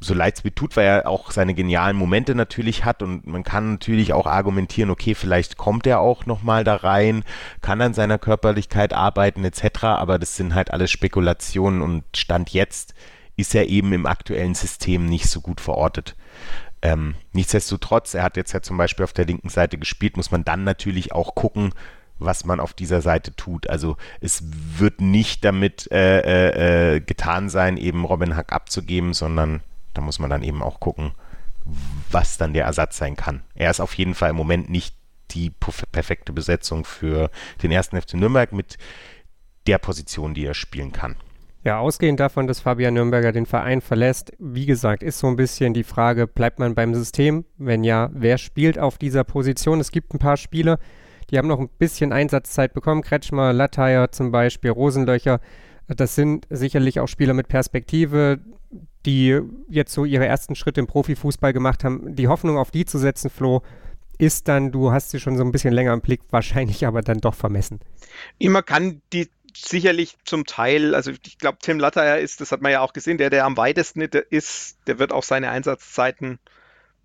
So leid es mir tut, weil er auch seine genialen Momente natürlich hat und man kann natürlich auch argumentieren, okay, vielleicht kommt er auch nochmal da rein, kann an seiner Körperlichkeit arbeiten etc., aber das sind halt alles Spekulationen und Stand jetzt ist er eben im aktuellen System nicht so gut verortet. Ähm, nichtsdestotrotz, er hat jetzt ja zum Beispiel auf der linken Seite gespielt, muss man dann natürlich auch gucken, was man auf dieser Seite tut. Also es wird nicht damit äh, äh, äh, getan sein, eben Robin Hack abzugeben, sondern da muss man dann eben auch gucken, was dann der Ersatz sein kann. Er ist auf jeden Fall im Moment nicht die perfekte Besetzung für den ersten FC Nürnberg mit der Position, die er spielen kann. Ja, ausgehend davon, dass Fabian Nürnberger den Verein verlässt, wie gesagt, ist so ein bisschen die Frage, bleibt man beim System? Wenn ja, wer spielt auf dieser Position? Es gibt ein paar Spieler, die haben noch ein bisschen Einsatzzeit bekommen. Kretschmer, Latteier zum Beispiel, Rosenlöcher. Das sind sicherlich auch Spieler mit Perspektive, die jetzt so ihre ersten Schritte im Profifußball gemacht haben. Die Hoffnung auf die zu setzen, Flo, ist dann, du hast sie schon so ein bisschen länger im Blick, wahrscheinlich aber dann doch vermessen. Immer kann die sicherlich zum Teil, also ich glaube, Tim Latteier ist, das hat man ja auch gesehen, der, der am weitesten ist, der wird auch seine Einsatzzeiten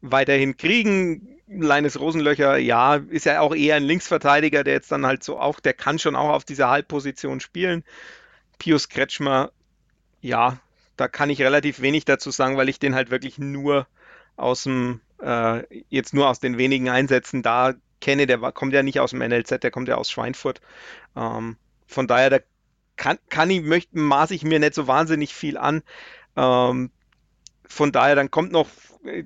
weiterhin kriegen. Leines Rosenlöcher, ja, ist ja auch eher ein Linksverteidiger, der jetzt dann halt so auch, der kann schon auch auf dieser Halbposition spielen. Pius Kretschmer, ja, da kann ich relativ wenig dazu sagen, weil ich den halt wirklich nur aus dem, äh, jetzt nur aus den wenigen Einsätzen da kenne. Der kommt ja nicht aus dem NLZ, der kommt ja aus Schweinfurt. Ähm, von daher, da kann, kann ich, möchte, maße ich mir nicht so wahnsinnig viel an. Ähm, von daher, dann kommt noch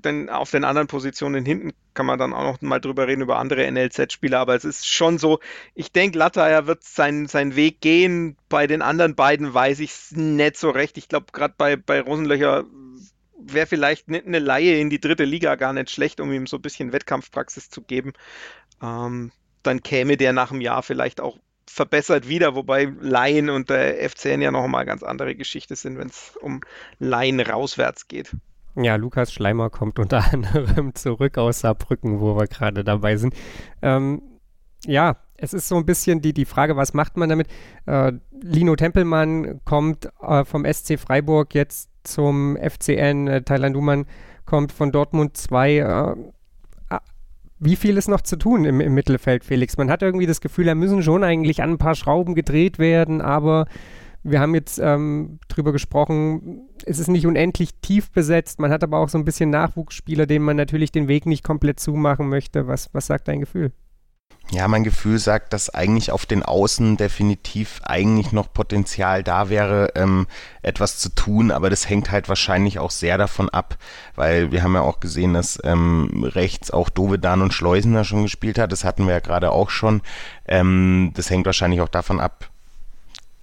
dann auf den anderen Positionen hinten kann man dann auch noch mal drüber reden, über andere NLZ-Spieler, aber es ist schon so, ich denke, Latteier wird seinen, seinen Weg gehen. Bei den anderen beiden weiß ich es nicht so recht. Ich glaube, gerade bei, bei Rosenlöcher wäre vielleicht eine Laie in die dritte Liga gar nicht schlecht, um ihm so ein bisschen Wettkampfpraxis zu geben. Ähm, dann käme der nach einem Jahr vielleicht auch verbessert wieder, wobei Laien und der FCN ja noch mal ganz andere Geschichte sind, wenn es um Laien rauswärts geht. Ja, Lukas Schleimer kommt unter anderem zurück aus Saarbrücken, wo wir gerade dabei sind. Ähm, ja, es ist so ein bisschen die, die Frage, was macht man damit? Äh, Lino Tempelmann kommt äh, vom SC Freiburg jetzt zum FCN. Äh, Thailand Duman kommt von Dortmund 2. Äh, wie viel ist noch zu tun im, im Mittelfeld, Felix? Man hat irgendwie das Gefühl, da müssen schon eigentlich an ein paar Schrauben gedreht werden, aber wir haben jetzt ähm, drüber gesprochen, es ist nicht unendlich tief besetzt. Man hat aber auch so ein bisschen Nachwuchsspieler, denen man natürlich den Weg nicht komplett zumachen möchte. Was, was sagt dein Gefühl? Ja, mein Gefühl sagt, dass eigentlich auf den Außen definitiv eigentlich noch Potenzial da wäre, ähm, etwas zu tun, aber das hängt halt wahrscheinlich auch sehr davon ab, weil wir haben ja auch gesehen, dass ähm, rechts auch Dovedan und Schleusener schon gespielt hat, das hatten wir ja gerade auch schon. Ähm, das hängt wahrscheinlich auch davon ab,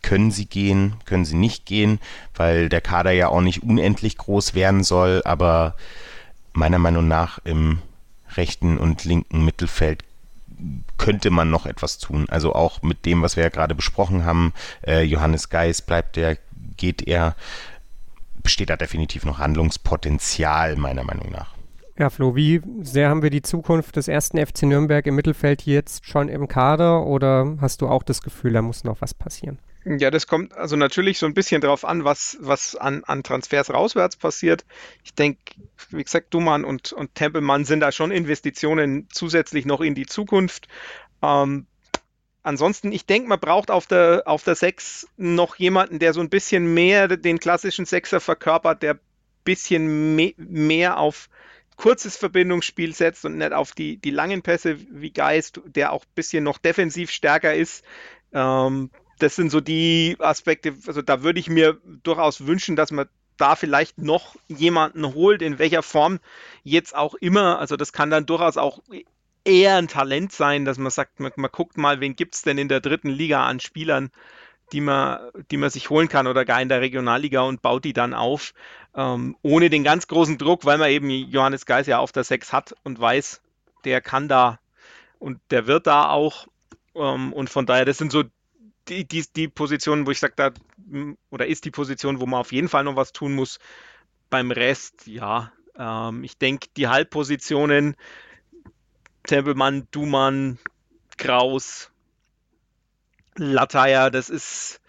können sie gehen, können sie nicht gehen, weil der Kader ja auch nicht unendlich groß werden soll, aber meiner Meinung nach im rechten und linken Mittelfeld könnte man noch etwas tun. Also auch mit dem, was wir ja gerade besprochen haben, äh, Johannes Geis bleibt der, geht er, besteht da definitiv noch Handlungspotenzial, meiner Meinung nach. Ja, Flo, wie sehr haben wir die Zukunft des ersten FC Nürnberg im Mittelfeld jetzt schon im Kader oder hast du auch das Gefühl, da muss noch was passieren? Ja, das kommt also natürlich so ein bisschen drauf an, was, was an, an Transfers rauswärts passiert. Ich denke, wie gesagt, Dumann und, und Tempelmann sind da schon Investitionen zusätzlich noch in die Zukunft. Ähm, ansonsten, ich denke, man braucht auf der, auf der 6 noch jemanden, der so ein bisschen mehr den klassischen Sechser verkörpert, der ein bisschen me mehr auf kurzes Verbindungsspiel setzt und nicht auf die, die langen Pässe wie Geist, der auch ein bisschen noch defensiv stärker ist. Ähm, das sind so die Aspekte, also da würde ich mir durchaus wünschen, dass man da vielleicht noch jemanden holt, in welcher Form jetzt auch immer. Also das kann dann durchaus auch eher ein Talent sein, dass man sagt, man, man guckt mal, wen gibt es denn in der dritten Liga an Spielern, die man, die man sich holen kann oder gar in der Regionalliga und baut die dann auf, ähm, ohne den ganz großen Druck, weil man eben Johannes Geis ja auf der 6 hat und weiß, der kann da und der wird da auch. Ähm, und von daher, das sind so die, die, die Position, wo ich sage, da oder ist die Position, wo man auf jeden Fall noch was tun muss. beim Rest, ja, ähm, ich denke, die Halbpositionen, Tempelmann, Dumann, Kraus, Lataya, das ist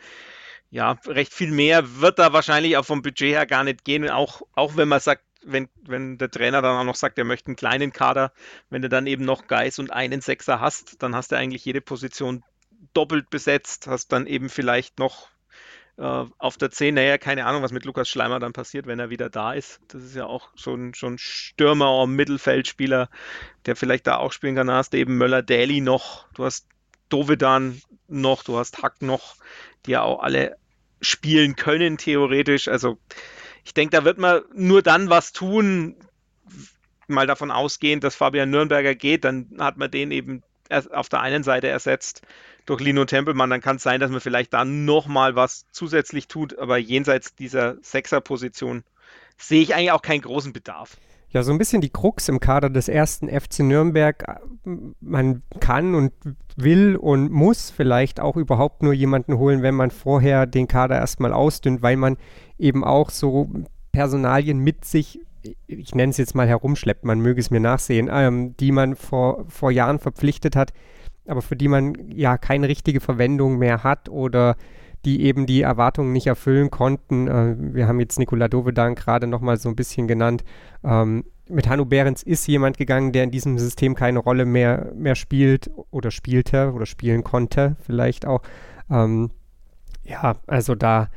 ja recht viel mehr, wird da wahrscheinlich auch vom Budget her gar nicht gehen, auch, auch wenn man sagt, wenn, wenn der Trainer dann auch noch sagt, er möchte einen kleinen Kader, wenn du dann eben noch Geis und einen Sechser hast, dann hast du eigentlich jede Position doppelt besetzt, hast dann eben vielleicht noch äh, auf der 10, naja, keine Ahnung, was mit Lukas Schleimer dann passiert, wenn er wieder da ist. Das ist ja auch schon, schon Stürmer, Mittelfeldspieler, der vielleicht da auch spielen kann. Da hast du eben Möller-Daly noch, du hast Dovedan noch, du hast Hack noch, die ja auch alle spielen können, theoretisch. Also ich denke, da wird man nur dann was tun, mal davon ausgehend, dass Fabian Nürnberger geht, dann hat man den eben auf der einen Seite ersetzt durch Lino Tempelmann, dann kann es sein, dass man vielleicht da nochmal was zusätzlich tut, aber jenseits dieser Sechser-Position sehe ich eigentlich auch keinen großen Bedarf. Ja, so ein bisschen die Krux im Kader des ersten FC Nürnberg. Man kann und will und muss vielleicht auch überhaupt nur jemanden holen, wenn man vorher den Kader erstmal ausdünnt, weil man eben auch so Personalien mit sich, ich nenne es jetzt mal herumschleppt, man möge es mir nachsehen, ähm, die man vor, vor Jahren verpflichtet hat, aber für die man ja keine richtige Verwendung mehr hat oder die eben die Erwartungen nicht erfüllen konnten. Äh, wir haben jetzt Nikola Dovedan gerade nochmal so ein bisschen genannt. Ähm, mit Hanno Behrens ist jemand gegangen, der in diesem System keine Rolle mehr, mehr spielt oder spielte oder spielen konnte, vielleicht auch. Ähm, ja, also da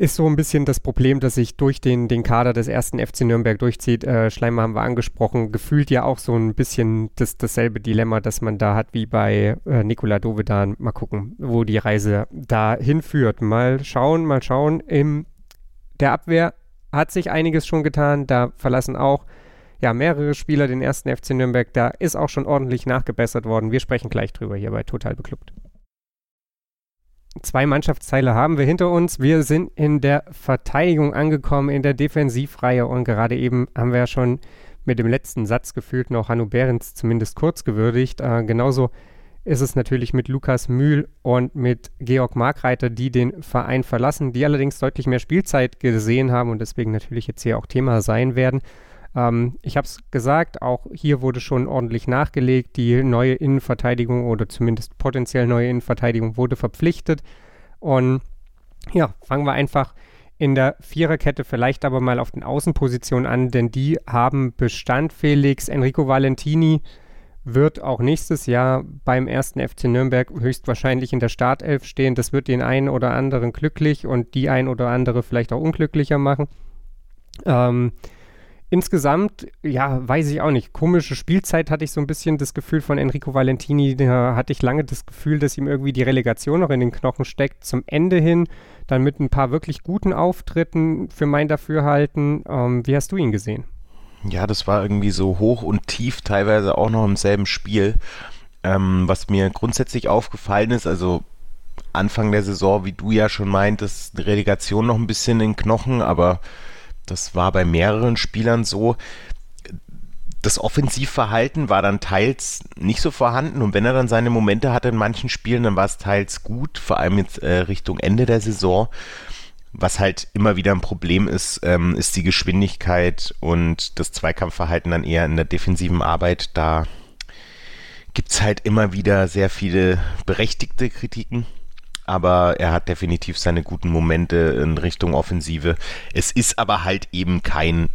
ist so ein bisschen das Problem, dass sich durch den, den Kader des ersten FC Nürnberg durchzieht. Äh, Schleimer haben wir angesprochen, gefühlt ja auch so ein bisschen das, dasselbe Dilemma, das man da hat wie bei äh, Nikola Dovedan. Mal gucken, wo die Reise da hinführt. Mal schauen, mal schauen. In der Abwehr hat sich einiges schon getan. Da verlassen auch ja, mehrere Spieler den ersten FC Nürnberg. Da ist auch schon ordentlich nachgebessert worden. Wir sprechen gleich drüber hier bei Total Beklubbt. Zwei Mannschaftsteile haben wir hinter uns. Wir sind in der Verteidigung angekommen, in der Defensivreihe und gerade eben haben wir ja schon mit dem letzten Satz gefühlt noch Hanno Behrens zumindest kurz gewürdigt. Äh, genauso ist es natürlich mit Lukas Mühl und mit Georg Markreiter, die den Verein verlassen, die allerdings deutlich mehr Spielzeit gesehen haben und deswegen natürlich jetzt hier auch Thema sein werden. Ähm, ich habe es gesagt, auch hier wurde schon ordentlich nachgelegt. Die neue Innenverteidigung oder zumindest potenziell neue Innenverteidigung wurde verpflichtet. Und ja, fangen wir einfach in der Viererkette vielleicht aber mal auf den Außenpositionen an, denn die haben Bestand. Felix Enrico Valentini wird auch nächstes Jahr beim ersten FC Nürnberg höchstwahrscheinlich in der Startelf stehen. Das wird den einen oder anderen glücklich und die ein oder andere vielleicht auch unglücklicher machen. Ähm, Insgesamt, ja, weiß ich auch nicht. Komische Spielzeit hatte ich so ein bisschen das Gefühl von Enrico Valentini. Da hatte ich lange das Gefühl, dass ihm irgendwie die Relegation noch in den Knochen steckt. Zum Ende hin, dann mit ein paar wirklich guten Auftritten für mein Dafürhalten. Ähm, wie hast du ihn gesehen? Ja, das war irgendwie so hoch und tief, teilweise auch noch im selben Spiel. Ähm, was mir grundsätzlich aufgefallen ist, also Anfang der Saison, wie du ja schon meintest, Relegation noch ein bisschen in den Knochen, aber das war bei mehreren Spielern so. Das Offensivverhalten war dann teils nicht so vorhanden und wenn er dann seine Momente hatte in manchen Spielen, dann war es teils gut, vor allem jetzt äh, Richtung Ende der Saison. Was halt immer wieder ein Problem ist, ähm, ist die Geschwindigkeit und das Zweikampfverhalten dann eher in der defensiven Arbeit. Da gibt es halt immer wieder sehr viele berechtigte Kritiken aber er hat definitiv seine guten Momente in Richtung Offensive. Es ist aber halt eben kein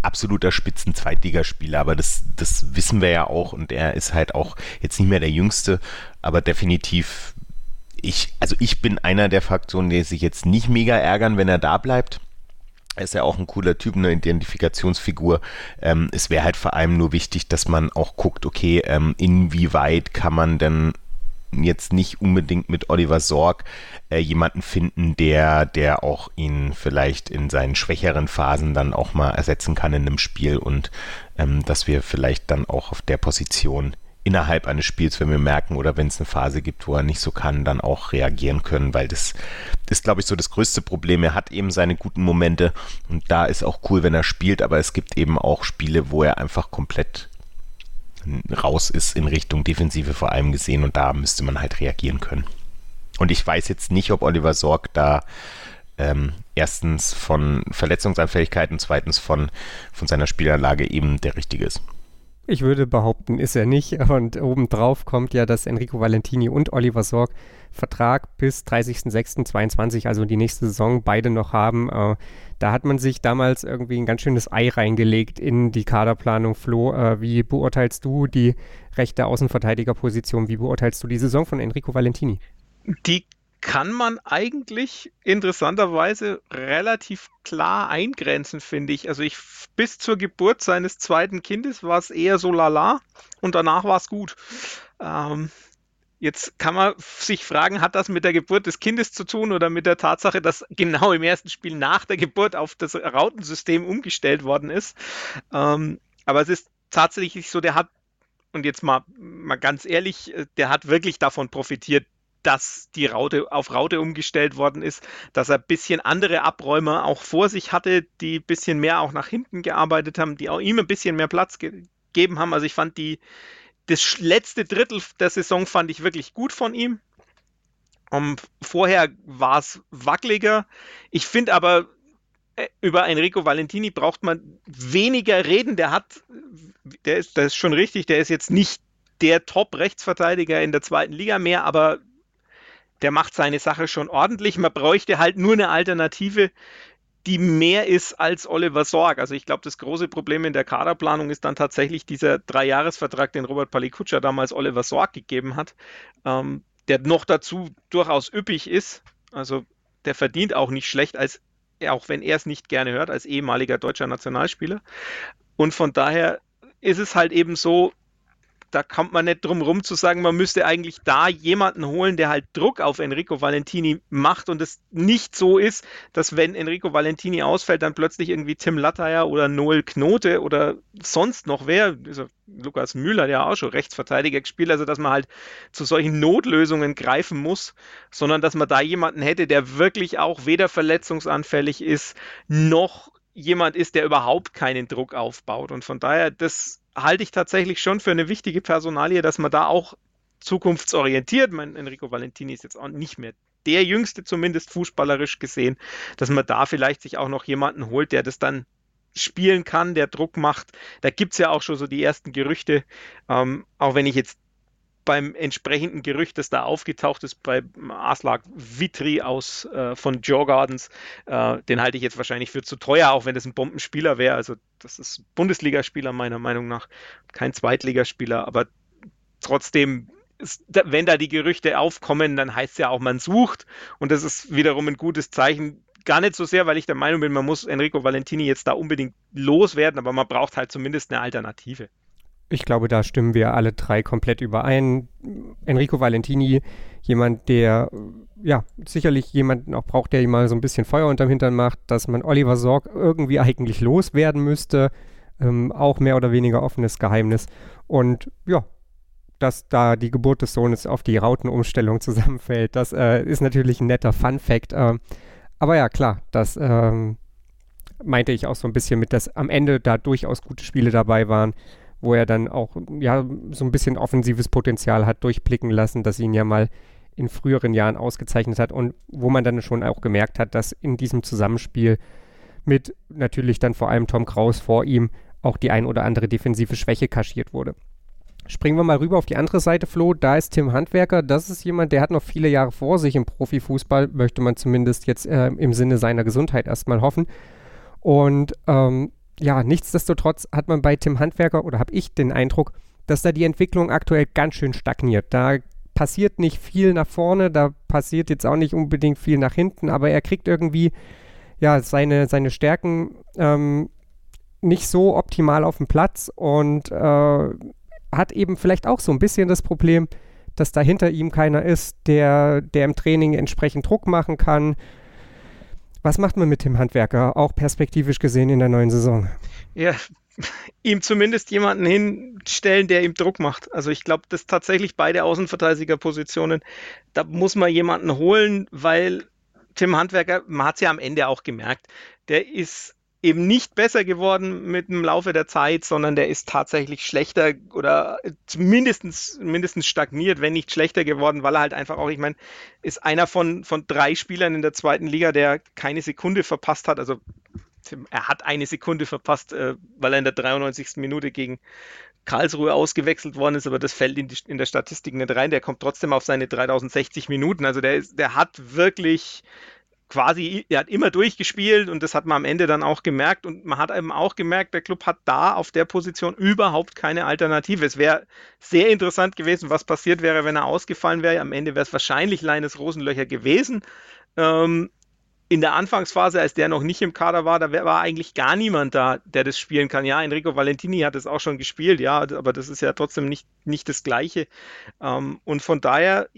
absoluter Spitzen-Zweitligaspieler, aber das, das wissen wir ja auch und er ist halt auch jetzt nicht mehr der Jüngste, aber definitiv ich, also ich bin einer der Fraktionen, die sich jetzt nicht mega ärgern, wenn er da bleibt. Er ist ja auch ein cooler Typ, eine Identifikationsfigur. Ähm, es wäre halt vor allem nur wichtig, dass man auch guckt, okay, ähm, inwieweit kann man denn jetzt nicht unbedingt mit Oliver Sorg äh, jemanden finden, der, der auch ihn vielleicht in seinen schwächeren Phasen dann auch mal ersetzen kann in einem Spiel und ähm, dass wir vielleicht dann auch auf der Position innerhalb eines Spiels, wenn wir merken oder wenn es eine Phase gibt, wo er nicht so kann, dann auch reagieren können, weil das ist, glaube ich, so das größte Problem. Er hat eben seine guten Momente und da ist auch cool, wenn er spielt, aber es gibt eben auch Spiele, wo er einfach komplett raus ist in Richtung Defensive vor allem gesehen und da müsste man halt reagieren können. Und ich weiß jetzt nicht, ob Oliver Sorg da ähm, erstens von Verletzungsanfälligkeit und zweitens von, von seiner Spielanlage eben der richtige ist. Ich würde behaupten, ist er nicht. Und obendrauf kommt ja, dass Enrico Valentini und Oliver Sorg Vertrag bis 30.06.22, also die nächste Saison, beide noch haben. Äh, da hat man sich damals irgendwie ein ganz schönes Ei reingelegt in die Kaderplanung. Flo, äh, wie beurteilst du die rechte Außenverteidigerposition? Wie beurteilst du die Saison von Enrico Valentini? Die kann man eigentlich interessanterweise relativ klar eingrenzen, finde ich. Also ich bis zur Geburt seines zweiten Kindes war es eher so lala und danach war es gut. Ähm, jetzt kann man sich fragen, hat das mit der Geburt des Kindes zu tun oder mit der Tatsache, dass genau im ersten Spiel nach der Geburt auf das Rautensystem umgestellt worden ist. Ähm, aber es ist tatsächlich so, der hat und jetzt mal, mal ganz ehrlich, äh, der hat wirklich davon profitiert, dass die Raute auf Raute umgestellt worden ist, dass er ein bisschen andere Abräumer auch vor sich hatte, die ein bisschen mehr auch nach hinten gearbeitet haben, die auch ihm ein bisschen mehr Platz gegeben haben. Also ich fand die, das letzte Drittel der Saison fand ich wirklich gut von ihm. Um, vorher war es wackeliger. Ich finde aber, äh, über Enrico Valentini braucht man weniger reden. Der hat, der ist, das ist schon richtig, der ist jetzt nicht der Top-Rechtsverteidiger in der zweiten Liga mehr, aber der macht seine Sache schon ordentlich. Man bräuchte halt nur eine Alternative, die mehr ist als Oliver Sorg. Also ich glaube, das große Problem in der Kaderplanung ist dann tatsächlich dieser Dreijahresvertrag, den Robert Palikutscher damals Oliver Sorg gegeben hat, ähm, der noch dazu durchaus üppig ist. Also der verdient auch nicht schlecht, als auch wenn er es nicht gerne hört, als ehemaliger deutscher Nationalspieler. Und von daher ist es halt eben so, da kommt man nicht drum rum zu sagen, man müsste eigentlich da jemanden holen, der halt Druck auf Enrico Valentini macht und es nicht so ist, dass wenn Enrico Valentini ausfällt, dann plötzlich irgendwie Tim Latteier oder Noel Knote oder sonst noch wer, also Lukas Müller, der auch schon Rechtsverteidiger gespielt, also dass man halt zu solchen Notlösungen greifen muss, sondern dass man da jemanden hätte, der wirklich auch weder verletzungsanfällig ist, noch jemand ist, der überhaupt keinen Druck aufbaut. Und von daher, das halte ich tatsächlich schon für eine wichtige Personalie, dass man da auch zukunftsorientiert, mein Enrico Valentini ist jetzt auch nicht mehr der jüngste, zumindest fußballerisch gesehen, dass man da vielleicht sich auch noch jemanden holt, der das dann spielen kann, der Druck macht. Da gibt es ja auch schon so die ersten Gerüchte, ähm, auch wenn ich jetzt beim entsprechenden Gerücht, das da aufgetaucht ist bei Aslak Vitri aus äh, von Joe Gardens, äh, den halte ich jetzt wahrscheinlich für zu teuer, auch wenn das ein Bombenspieler wäre. Also das ist Bundesligaspieler meiner Meinung nach, kein Zweitligaspieler, aber trotzdem wenn da die Gerüchte aufkommen, dann heißt es ja auch, man sucht und das ist wiederum ein gutes Zeichen. Gar nicht so sehr, weil ich der Meinung bin, man muss Enrico Valentini jetzt da unbedingt loswerden, aber man braucht halt zumindest eine Alternative. Ich glaube, da stimmen wir alle drei komplett überein. Enrico Valentini, jemand, der ja sicherlich jemanden auch braucht, der ihm mal so ein bisschen Feuer unterm Hintern macht, dass man Oliver Sorg irgendwie eigentlich loswerden müsste. Ähm, auch mehr oder weniger offenes Geheimnis. Und ja, dass da die Geburt des Sohnes auf die Rautenumstellung zusammenfällt, das äh, ist natürlich ein netter Fun-Fact. Äh, aber ja, klar, das ähm, meinte ich auch so ein bisschen mit, dass am Ende da durchaus gute Spiele dabei waren wo er dann auch ja so ein bisschen offensives Potenzial hat durchblicken lassen, das ihn ja mal in früheren Jahren ausgezeichnet hat und wo man dann schon auch gemerkt hat, dass in diesem Zusammenspiel mit natürlich dann vor allem Tom Kraus vor ihm auch die ein oder andere defensive Schwäche kaschiert wurde. Springen wir mal rüber auf die andere Seite, Flo. Da ist Tim Handwerker. Das ist jemand, der hat noch viele Jahre vor sich im Profifußball, möchte man zumindest jetzt äh, im Sinne seiner Gesundheit erstmal hoffen. Und ähm, ja, nichtsdestotrotz hat man bei Tim Handwerker oder habe ich den Eindruck, dass da die Entwicklung aktuell ganz schön stagniert. Da passiert nicht viel nach vorne, da passiert jetzt auch nicht unbedingt viel nach hinten, aber er kriegt irgendwie ja seine, seine Stärken ähm, nicht so optimal auf dem Platz und äh, hat eben vielleicht auch so ein bisschen das Problem, dass da hinter ihm keiner ist, der, der im Training entsprechend Druck machen kann, was macht man mit dem Handwerker, auch perspektivisch gesehen in der neuen Saison? Ja, ihm zumindest jemanden hinstellen, der ihm Druck macht. Also ich glaube, dass tatsächlich beide Außenverteidigerpositionen, da muss man jemanden holen, weil Tim Handwerker, man hat es ja am Ende auch gemerkt, der ist eben nicht besser geworden mit dem Laufe der Zeit, sondern der ist tatsächlich schlechter oder mindestens, mindestens stagniert, wenn nicht schlechter geworden, weil er halt einfach auch, ich meine, ist einer von, von drei Spielern in der zweiten Liga, der keine Sekunde verpasst hat. Also er hat eine Sekunde verpasst, äh, weil er in der 93. Minute gegen Karlsruhe ausgewechselt worden ist, aber das fällt in, die, in der Statistik nicht rein. Der kommt trotzdem auf seine 3060 Minuten. Also der, der hat wirklich quasi, er hat immer durchgespielt und das hat man am Ende dann auch gemerkt und man hat eben auch gemerkt, der Club hat da auf der Position überhaupt keine Alternative. Es wäre sehr interessant gewesen, was passiert wäre, wenn er ausgefallen wäre. Am Ende wäre es wahrscheinlich Leines Rosenlöcher gewesen. Ähm, in der Anfangsphase, als der noch nicht im Kader war, da war eigentlich gar niemand da, der das spielen kann. Ja, Enrico Valentini hat es auch schon gespielt, ja, aber das ist ja trotzdem nicht, nicht das Gleiche. Ähm, und von daher,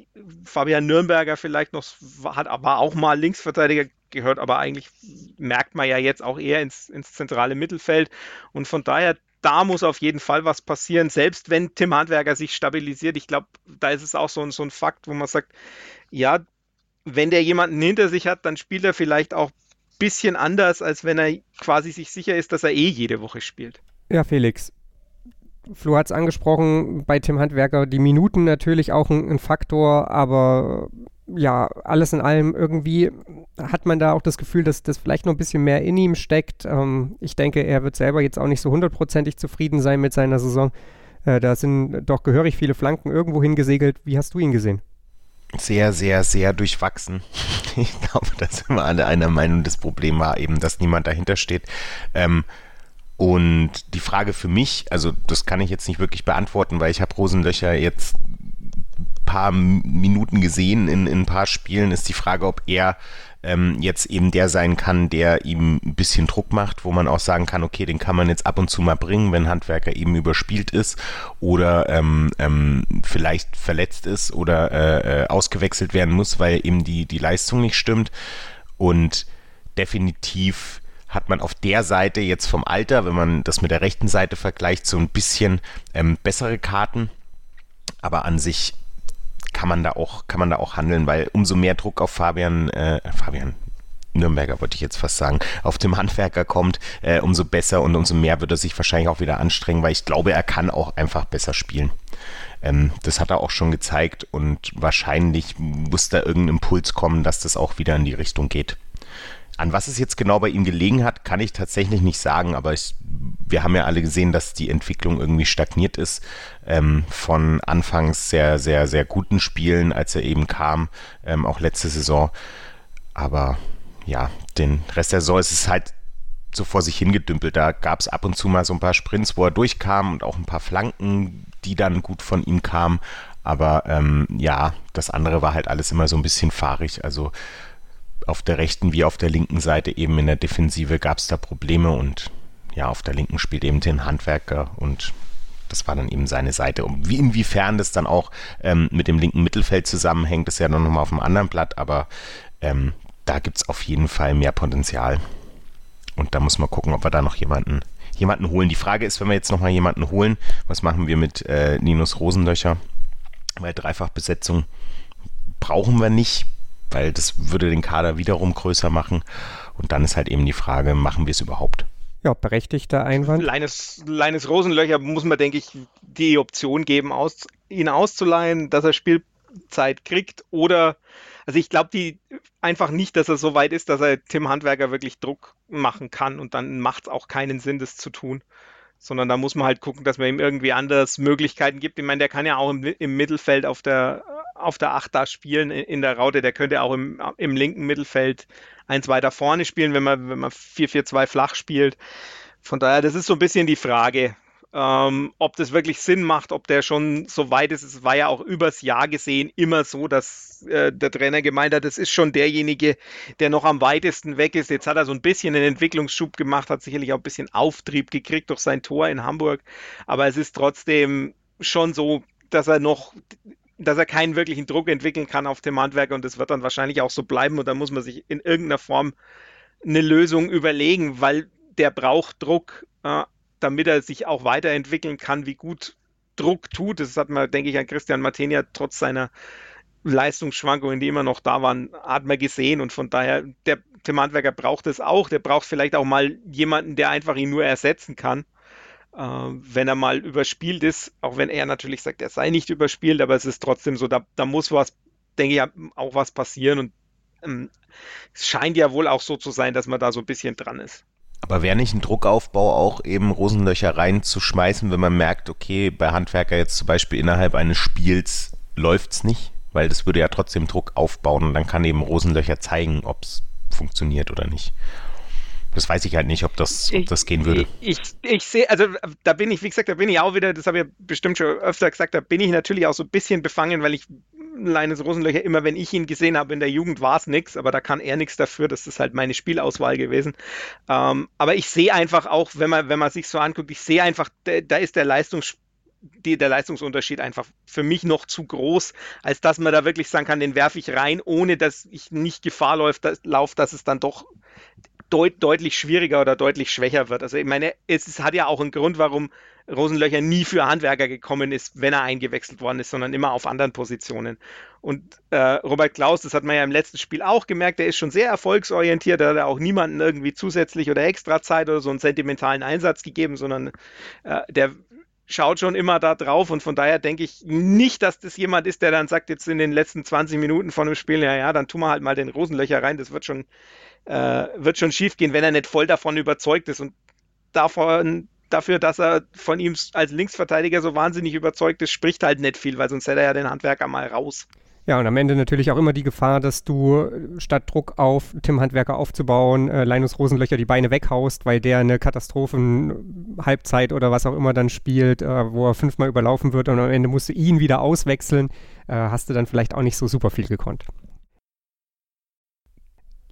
Fabian Nürnberger vielleicht noch, hat aber auch mal Linksverteidiger gehört, aber eigentlich merkt man ja jetzt auch eher ins, ins zentrale Mittelfeld. Und von daher, da muss auf jeden Fall was passieren, selbst wenn Tim Handwerker sich stabilisiert. Ich glaube, da ist es auch so, so ein Fakt, wo man sagt, ja, wenn der jemanden hinter sich hat, dann spielt er vielleicht auch ein bisschen anders, als wenn er quasi sich sicher ist, dass er eh jede Woche spielt. Ja, Felix. Flo hat es angesprochen, bei Tim Handwerker die Minuten natürlich auch ein, ein Faktor, aber ja, alles in allem irgendwie hat man da auch das Gefühl, dass das vielleicht noch ein bisschen mehr in ihm steckt. Ähm, ich denke, er wird selber jetzt auch nicht so hundertprozentig zufrieden sein mit seiner Saison. Äh, da sind doch gehörig viele Flanken irgendwo hingesegelt. Wie hast du ihn gesehen? Sehr, sehr, sehr durchwachsen. Ich glaube, da sind wir alle einer Meinung. Das Problem war eben, dass niemand dahinter steht. Ähm, und die Frage für mich, also das kann ich jetzt nicht wirklich beantworten, weil ich habe Rosenlöcher jetzt paar Minuten gesehen in, in ein paar Spielen, ist die Frage, ob er ähm, jetzt eben der sein kann, der ihm ein bisschen Druck macht, wo man auch sagen kann, okay, den kann man jetzt ab und zu mal bringen, wenn Handwerker eben überspielt ist oder ähm, ähm, vielleicht verletzt ist oder äh, äh, ausgewechselt werden muss, weil eben die, die Leistung nicht stimmt. Und definitiv hat man auf der Seite jetzt vom Alter, wenn man das mit der rechten Seite vergleicht, so ein bisschen ähm, bessere Karten. Aber an sich kann man da auch, kann man da auch handeln, weil umso mehr Druck auf Fabian, äh, Fabian, Nürnberger wollte ich jetzt fast sagen, auf dem Handwerker kommt, äh, umso besser und umso mehr wird er sich wahrscheinlich auch wieder anstrengen, weil ich glaube, er kann auch einfach besser spielen. Ähm, das hat er auch schon gezeigt und wahrscheinlich muss da irgendein Impuls kommen, dass das auch wieder in die Richtung geht. An was es jetzt genau bei ihm gelegen hat, kann ich tatsächlich nicht sagen, aber ich, wir haben ja alle gesehen, dass die Entwicklung irgendwie stagniert ist. Ähm, von anfangs sehr, sehr, sehr guten Spielen, als er eben kam, ähm, auch letzte Saison. Aber ja, den Rest der Saison ist es halt so vor sich hingedümpelt. Da gab es ab und zu mal so ein paar Sprints, wo er durchkam und auch ein paar Flanken, die dann gut von ihm kamen. Aber ähm, ja, das andere war halt alles immer so ein bisschen fahrig. Also auf der rechten wie auf der linken Seite eben in der Defensive gab es da Probleme und ja, auf der linken spielt eben den Handwerker und das war dann eben seine Seite. Und wie, inwiefern das dann auch ähm, mit dem linken Mittelfeld zusammenhängt, ist ja dann nochmal auf einem anderen Blatt, aber ähm, da gibt es auf jeden Fall mehr Potenzial. Und da muss man gucken, ob wir da noch jemanden, jemanden holen. Die Frage ist, wenn wir jetzt nochmal jemanden holen, was machen wir mit äh, Linus Rosenlöcher? Weil Dreifachbesetzung brauchen wir nicht weil das würde den Kader wiederum größer machen. Und dann ist halt eben die Frage, machen wir es überhaupt? Ja, berechtigter Einwand. Leines, Leines Rosenlöcher muss man, denke ich, die Option geben, aus, ihn auszuleihen, dass er Spielzeit kriegt oder, also ich glaube die einfach nicht, dass er so weit ist, dass er Tim Handwerker wirklich Druck machen kann und dann macht es auch keinen Sinn, das zu tun sondern da muss man halt gucken, dass man ihm irgendwie anders Möglichkeiten gibt. Ich meine, der kann ja auch im, im Mittelfeld auf der auf der 8 da spielen in der Raute. Der könnte auch im, im linken Mittelfeld eins weiter vorne spielen, wenn man, wenn man 4-4-2 flach spielt. Von daher, das ist so ein bisschen die Frage, ähm, ob das wirklich Sinn macht, ob der schon so weit ist. Es war ja auch übers Jahr gesehen immer so, dass äh, der Trainer gemeint hat, das ist schon derjenige, der noch am weitesten weg ist. Jetzt hat er so ein bisschen einen Entwicklungsschub gemacht, hat sicherlich auch ein bisschen Auftrieb gekriegt durch sein Tor in Hamburg. Aber es ist trotzdem schon so, dass er noch dass er keinen wirklichen Druck entwickeln kann auf dem Handwerker und das wird dann wahrscheinlich auch so bleiben und da muss man sich in irgendeiner Form eine Lösung überlegen, weil der braucht Druck, äh, damit er sich auch weiterentwickeln kann, wie gut Druck tut. Das hat man, denke ich, an Christian Martenia trotz seiner Leistungsschwankungen, die immer noch da waren, hat man gesehen und von daher, der Tim Handwerker braucht es auch. Der braucht vielleicht auch mal jemanden, der einfach ihn nur ersetzen kann, äh, wenn er mal überspielt ist. Auch wenn er natürlich sagt, er sei nicht überspielt, aber es ist trotzdem so, da, da muss was, denke ich, auch was passieren und ähm, es scheint ja wohl auch so zu sein, dass man da so ein bisschen dran ist. Aber wäre nicht ein Druckaufbau auch eben Rosenlöcher reinzuschmeißen, wenn man merkt, okay, bei Handwerker jetzt zum Beispiel innerhalb eines Spiels läuft es nicht? Weil das würde ja trotzdem Druck aufbauen und dann kann eben Rosenlöcher zeigen, ob es funktioniert oder nicht. Das weiß ich halt nicht, ob das, ob das gehen würde. Ich, ich, ich sehe, also da bin ich, wie gesagt, da bin ich auch wieder, das habe ich bestimmt schon öfter gesagt, da bin ich natürlich auch so ein bisschen befangen, weil ich Leines Rosenlöcher, immer wenn ich ihn gesehen habe in der Jugend, war es nichts, aber da kann er nichts dafür, das ist halt meine Spielauswahl gewesen. Ähm, aber ich sehe einfach auch, wenn man, wenn man sich so anguckt, ich sehe einfach, da ist der Leistungs die, der Leistungsunterschied einfach für mich noch zu groß, als dass man da wirklich sagen kann, den werfe ich rein, ohne dass ich nicht Gefahr laufe, dass, lauf, dass es dann doch deut, deutlich schwieriger oder deutlich schwächer wird. Also ich meine, es, es hat ja auch einen Grund, warum Rosenlöcher nie für Handwerker gekommen ist, wenn er eingewechselt worden ist, sondern immer auf anderen Positionen. Und äh, Robert Klaus, das hat man ja im letzten Spiel auch gemerkt, der ist schon sehr erfolgsorientiert, da hat er auch niemanden irgendwie zusätzlich oder extra Zeit oder so einen sentimentalen Einsatz gegeben, sondern äh, der schaut schon immer da drauf und von daher denke ich nicht, dass das jemand ist, der dann sagt, jetzt in den letzten 20 Minuten von dem Spiel, ja, ja, dann tun wir halt mal den Rosenlöcher rein, das wird schon, äh, wird schon schief gehen, wenn er nicht voll davon überzeugt ist und davon, dafür, dass er von ihm als Linksverteidiger so wahnsinnig überzeugt ist, spricht halt nicht viel, weil sonst hätte er ja den Handwerker mal raus. Ja, und am Ende natürlich auch immer die Gefahr, dass du äh, statt Druck auf Tim Handwerker aufzubauen, äh, Linus Rosenlöcher die Beine weghaust, weil der eine Katastrophen-Halbzeit oder was auch immer dann spielt, äh, wo er fünfmal überlaufen wird und am Ende musst du ihn wieder auswechseln, äh, hast du dann vielleicht auch nicht so super viel gekonnt.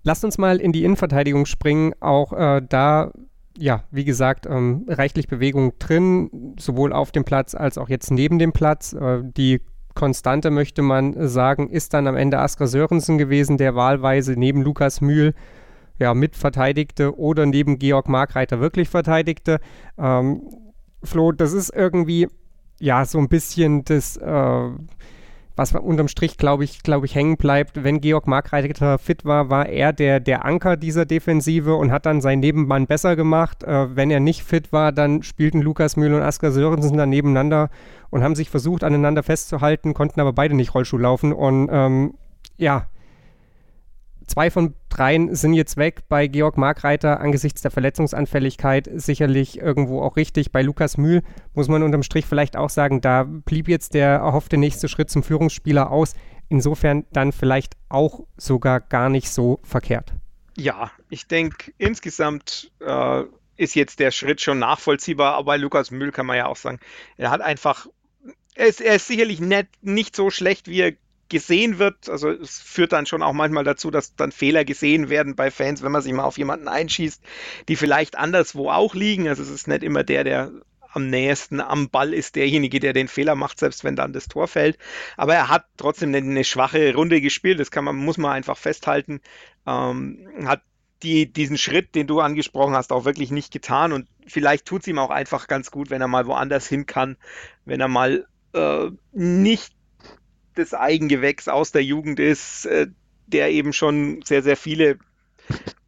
Lasst uns mal in die Innenverteidigung springen. Auch äh, da ja, wie gesagt, ähm, reichlich Bewegung drin, sowohl auf dem Platz als auch jetzt neben dem Platz. Äh, die Konstante, möchte man sagen, ist dann am Ende Asker Sörensen gewesen, der wahlweise neben Lukas Mühl ja, mit verteidigte oder neben Georg Markreiter wirklich verteidigte. Ähm, Flo, das ist irgendwie ja so ein bisschen das, äh, was unterm Strich, glaube ich, glaube ich, hängen bleibt. Wenn Georg Markreiter fit war, war er der, der Anker dieser Defensive und hat dann seinen Nebenmann besser gemacht. Äh, wenn er nicht fit war, dann spielten Lukas Mühl und Asker Sörensen dann nebeneinander und haben sich versucht, aneinander festzuhalten, konnten aber beide nicht Rollschuh laufen. Und ähm, ja, zwei von dreien sind jetzt weg. Bei Georg Markreiter angesichts der Verletzungsanfälligkeit sicherlich irgendwo auch richtig. Bei Lukas Mühl muss man unterm Strich vielleicht auch sagen, da blieb jetzt der erhoffte nächste Schritt zum Führungsspieler aus. Insofern dann vielleicht auch sogar gar nicht so verkehrt. Ja, ich denke insgesamt äh, ist jetzt der Schritt schon nachvollziehbar, aber bei Lukas Mühl kann man ja auch sagen, er hat einfach er ist, er ist sicherlich nicht, nicht so schlecht, wie er gesehen wird. Also es führt dann schon auch manchmal dazu, dass dann Fehler gesehen werden bei Fans, wenn man sich mal auf jemanden einschießt, die vielleicht anderswo auch liegen. Also es ist nicht immer der, der am nächsten am Ball ist derjenige, der den Fehler macht, selbst wenn dann das Tor fällt. Aber er hat trotzdem eine, schwache Runde gespielt. Das kann man, muss man einfach festhalten. Ähm, hat die, diesen Schritt, den du angesprochen hast, auch wirklich nicht getan. Und vielleicht tut es ihm auch einfach ganz gut, wenn er mal woanders hin kann, wenn er mal äh, nicht das Eigengewächs aus der Jugend ist, äh, der eben schon sehr, sehr viele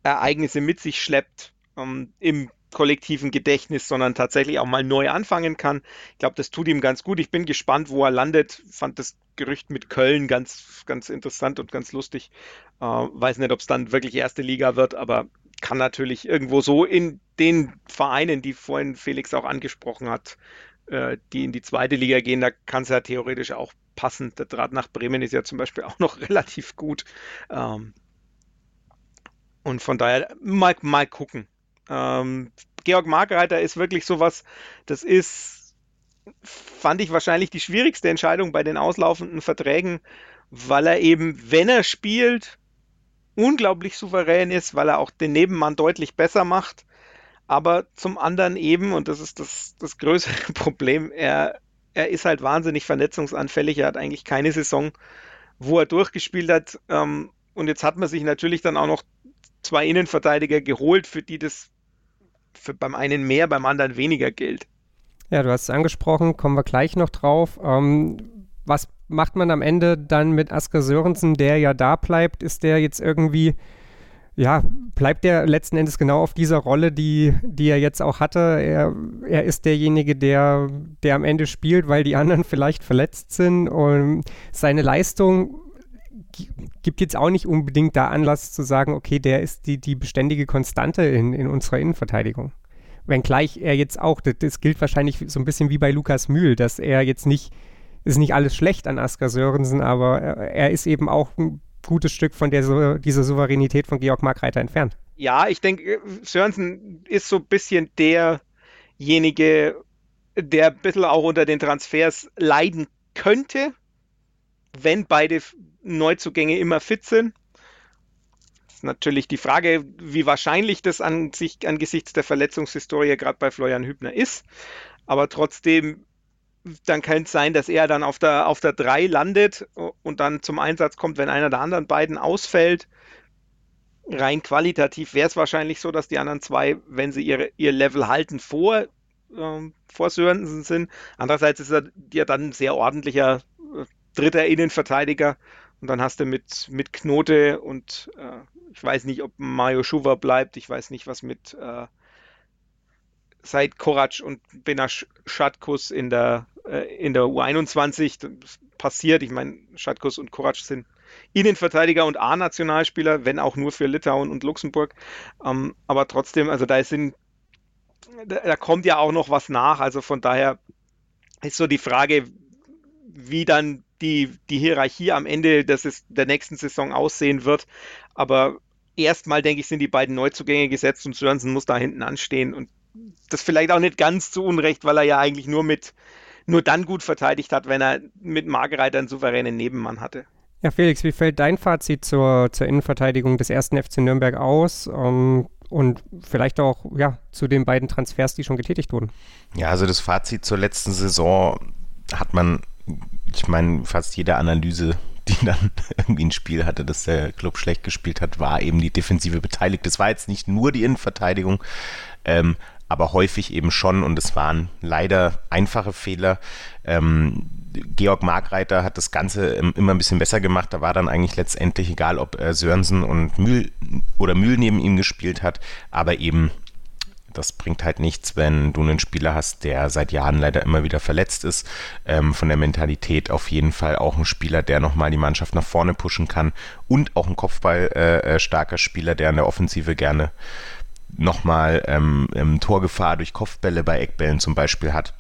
Ereignisse mit sich schleppt ähm, im kollektiven Gedächtnis, sondern tatsächlich auch mal neu anfangen kann. Ich glaube, das tut ihm ganz gut. Ich bin gespannt, wo er landet. Fand das Gerücht mit Köln ganz, ganz interessant und ganz lustig. Äh, weiß nicht, ob es dann wirklich erste Liga wird, aber kann natürlich irgendwo so in den Vereinen, die vorhin Felix auch angesprochen hat, äh, die in die zweite Liga gehen, da kann es ja theoretisch auch passen. Der Draht nach Bremen ist ja zum Beispiel auch noch relativ gut. Ähm, und von daher mal, mal gucken. Ähm, Georg Markreiter ist wirklich sowas, das ist, fand ich wahrscheinlich die schwierigste Entscheidung bei den auslaufenden Verträgen, weil er eben, wenn er spielt, unglaublich souverän ist, weil er auch den Nebenmann deutlich besser macht aber zum anderen eben, und das ist das, das größere Problem, er, er ist halt wahnsinnig vernetzungsanfällig. Er hat eigentlich keine Saison, wo er durchgespielt hat. Ähm, und jetzt hat man sich natürlich dann auch noch zwei Innenverteidiger geholt, für die das für beim einen mehr, beim anderen weniger gilt. Ja, du hast es angesprochen, kommen wir gleich noch drauf. Ähm, was macht man am Ende dann mit Asker Sörensen, der ja da bleibt? Ist der jetzt irgendwie, ja, bleibt der letzten Endes genau auf dieser Rolle, die, die er jetzt auch hatte? Er, er ist derjenige, der, der am Ende spielt, weil die anderen vielleicht verletzt sind und seine Leistung gibt jetzt auch nicht unbedingt da Anlass zu sagen, okay, der ist die, die beständige Konstante in, in unserer Innenverteidigung. Wenngleich er jetzt auch, das, das gilt wahrscheinlich so ein bisschen wie bei Lukas Mühl, dass er jetzt nicht, ist nicht alles schlecht an Asker Sörensen, aber er, er ist eben auch ein gutes Stück von der, dieser Souveränität von Georg Markreiter entfernt. Ja, ich denke, Sörensen ist so ein bisschen derjenige, der ein bisschen auch unter den Transfers leiden könnte, wenn beide Neuzugänge immer fit sind. Das ist natürlich die Frage, wie wahrscheinlich das an sich, angesichts der Verletzungshistorie gerade bei Florian Hübner ist. Aber trotzdem, dann kann es sein, dass er dann auf der, auf der 3 landet und dann zum Einsatz kommt, wenn einer der anderen beiden ausfällt. Rein qualitativ wäre es wahrscheinlich so, dass die anderen zwei, wenn sie ihre, ihr Level halten, vor, ähm, vor Sörensen sind. Andererseits ist er ja dann ein sehr ordentlicher äh, dritter Innenverteidiger und dann hast du mit, mit Knote und äh, ich weiß nicht, ob Mario Schuva bleibt. Ich weiß nicht, was mit äh, Said Korac und Benash Schatkus in der, äh, in der U21 passiert. Ich meine, Schatkus und Korac sind Innenverteidiger und A-Nationalspieler, wenn auch nur für Litauen und Luxemburg. Ähm, aber trotzdem, also da sind, da, da kommt ja auch noch was nach. Also von daher ist so die Frage, wie dann die, die Hierarchie am Ende des, der nächsten Saison aussehen wird. Aber erstmal, denke ich, sind die beiden Neuzugänge gesetzt und Sörensen muss da hinten anstehen. Und das vielleicht auch nicht ganz zu Unrecht, weil er ja eigentlich nur mit nur dann gut verteidigt hat, wenn er mit Margereiter einen souveränen Nebenmann hatte. Ja, Felix, wie fällt dein Fazit zur, zur Innenverteidigung des ersten FC Nürnberg aus? Um, ähm, und vielleicht auch ja, zu den beiden Transfers, die schon getätigt wurden. Ja, also das Fazit zur letzten Saison hat man ich meine, fast jede Analyse, die dann irgendwie ein Spiel hatte, dass der Club schlecht gespielt hat, war eben die Defensive beteiligt. Das war jetzt nicht nur die Innenverteidigung, ähm, aber häufig eben schon und es waren leider einfache Fehler. Ähm, Georg Markreiter hat das Ganze immer ein bisschen besser gemacht. Da war dann eigentlich letztendlich egal, ob äh, Sörensen und Mühl oder Mühl neben ihm gespielt hat, aber eben das bringt halt nichts, wenn du einen Spieler hast, der seit Jahren leider immer wieder verletzt ist. Ähm, von der Mentalität auf jeden Fall auch ein Spieler, der nochmal die Mannschaft nach vorne pushen kann und auch ein Kopfball äh, äh starker Spieler, der in der Offensive gerne nochmal ähm, Torgefahr durch Kopfbälle bei Eckbällen zum Beispiel hat.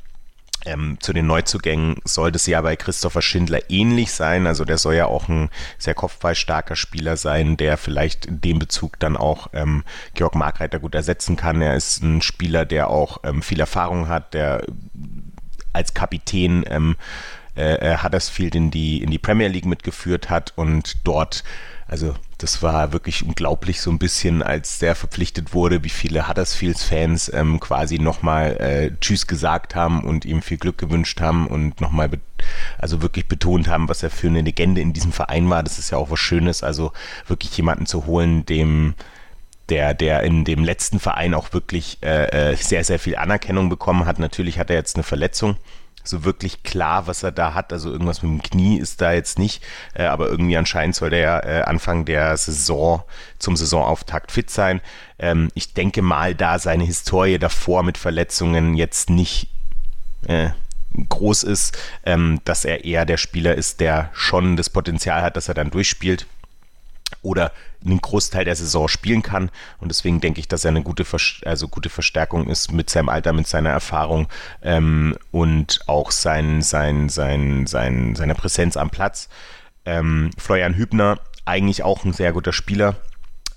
Ähm, zu den Neuzugängen sollte es ja bei Christopher Schindler ähnlich sein. Also der soll ja auch ein sehr kopfballstarker Spieler sein, der vielleicht in dem Bezug dann auch ähm, Georg Markreiter gut ersetzen kann. Er ist ein Spieler, der auch ähm, viel Erfahrung hat, der als Kapitän ähm, äh, Huddersfield in die, in die Premier League mitgeführt hat und dort also das war wirklich unglaublich so ein bisschen, als der verpflichtet wurde, wie viele Huddersfields-Fans ähm, quasi nochmal äh, Tschüss gesagt haben und ihm viel Glück gewünscht haben und nochmal also wirklich betont haben, was er für eine Legende in diesem Verein war. Das ist ja auch was Schönes, also wirklich jemanden zu holen, dem der, der in dem letzten Verein auch wirklich äh, äh sehr, sehr viel Anerkennung bekommen hat. Natürlich hat er jetzt eine Verletzung so wirklich klar, was er da hat. Also irgendwas mit dem Knie ist da jetzt nicht, äh, aber irgendwie anscheinend soll der äh, Anfang der Saison zum Saisonauftakt fit sein. Ähm, ich denke mal, da seine Historie davor mit Verletzungen jetzt nicht äh, groß ist, ähm, dass er eher der Spieler ist, der schon das Potenzial hat, dass er dann durchspielt oder einen Großteil der Saison spielen kann. Und deswegen denke ich, dass er eine gute, also gute Verstärkung ist mit seinem Alter, mit seiner Erfahrung ähm, und auch sein, sein, sein, sein, seiner Präsenz am Platz. Ähm, Florian Hübner, eigentlich auch ein sehr guter Spieler,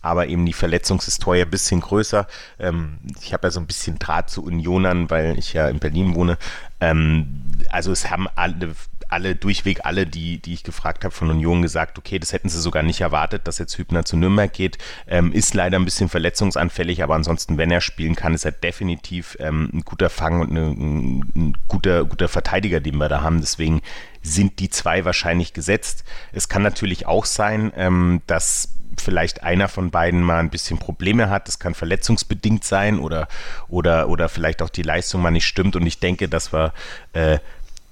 aber eben die Verletzungshistorie ein bisschen größer. Ähm, ich habe ja so ein bisschen Draht zu Unionern, weil ich ja in Berlin wohne. Ähm, also es haben alle alle, durchweg alle, die, die ich gefragt habe von Union, gesagt, okay, das hätten sie sogar nicht erwartet, dass jetzt Hübner zu Nürnberg geht. Ähm, ist leider ein bisschen verletzungsanfällig, aber ansonsten, wenn er spielen kann, ist er definitiv ähm, ein guter Fang und eine, ein, ein guter, guter Verteidiger, den wir da haben. Deswegen sind die zwei wahrscheinlich gesetzt. Es kann natürlich auch sein, ähm, dass vielleicht einer von beiden mal ein bisschen Probleme hat. Das kann verletzungsbedingt sein oder, oder, oder vielleicht auch die Leistung mal nicht stimmt. Und ich denke, dass wir äh,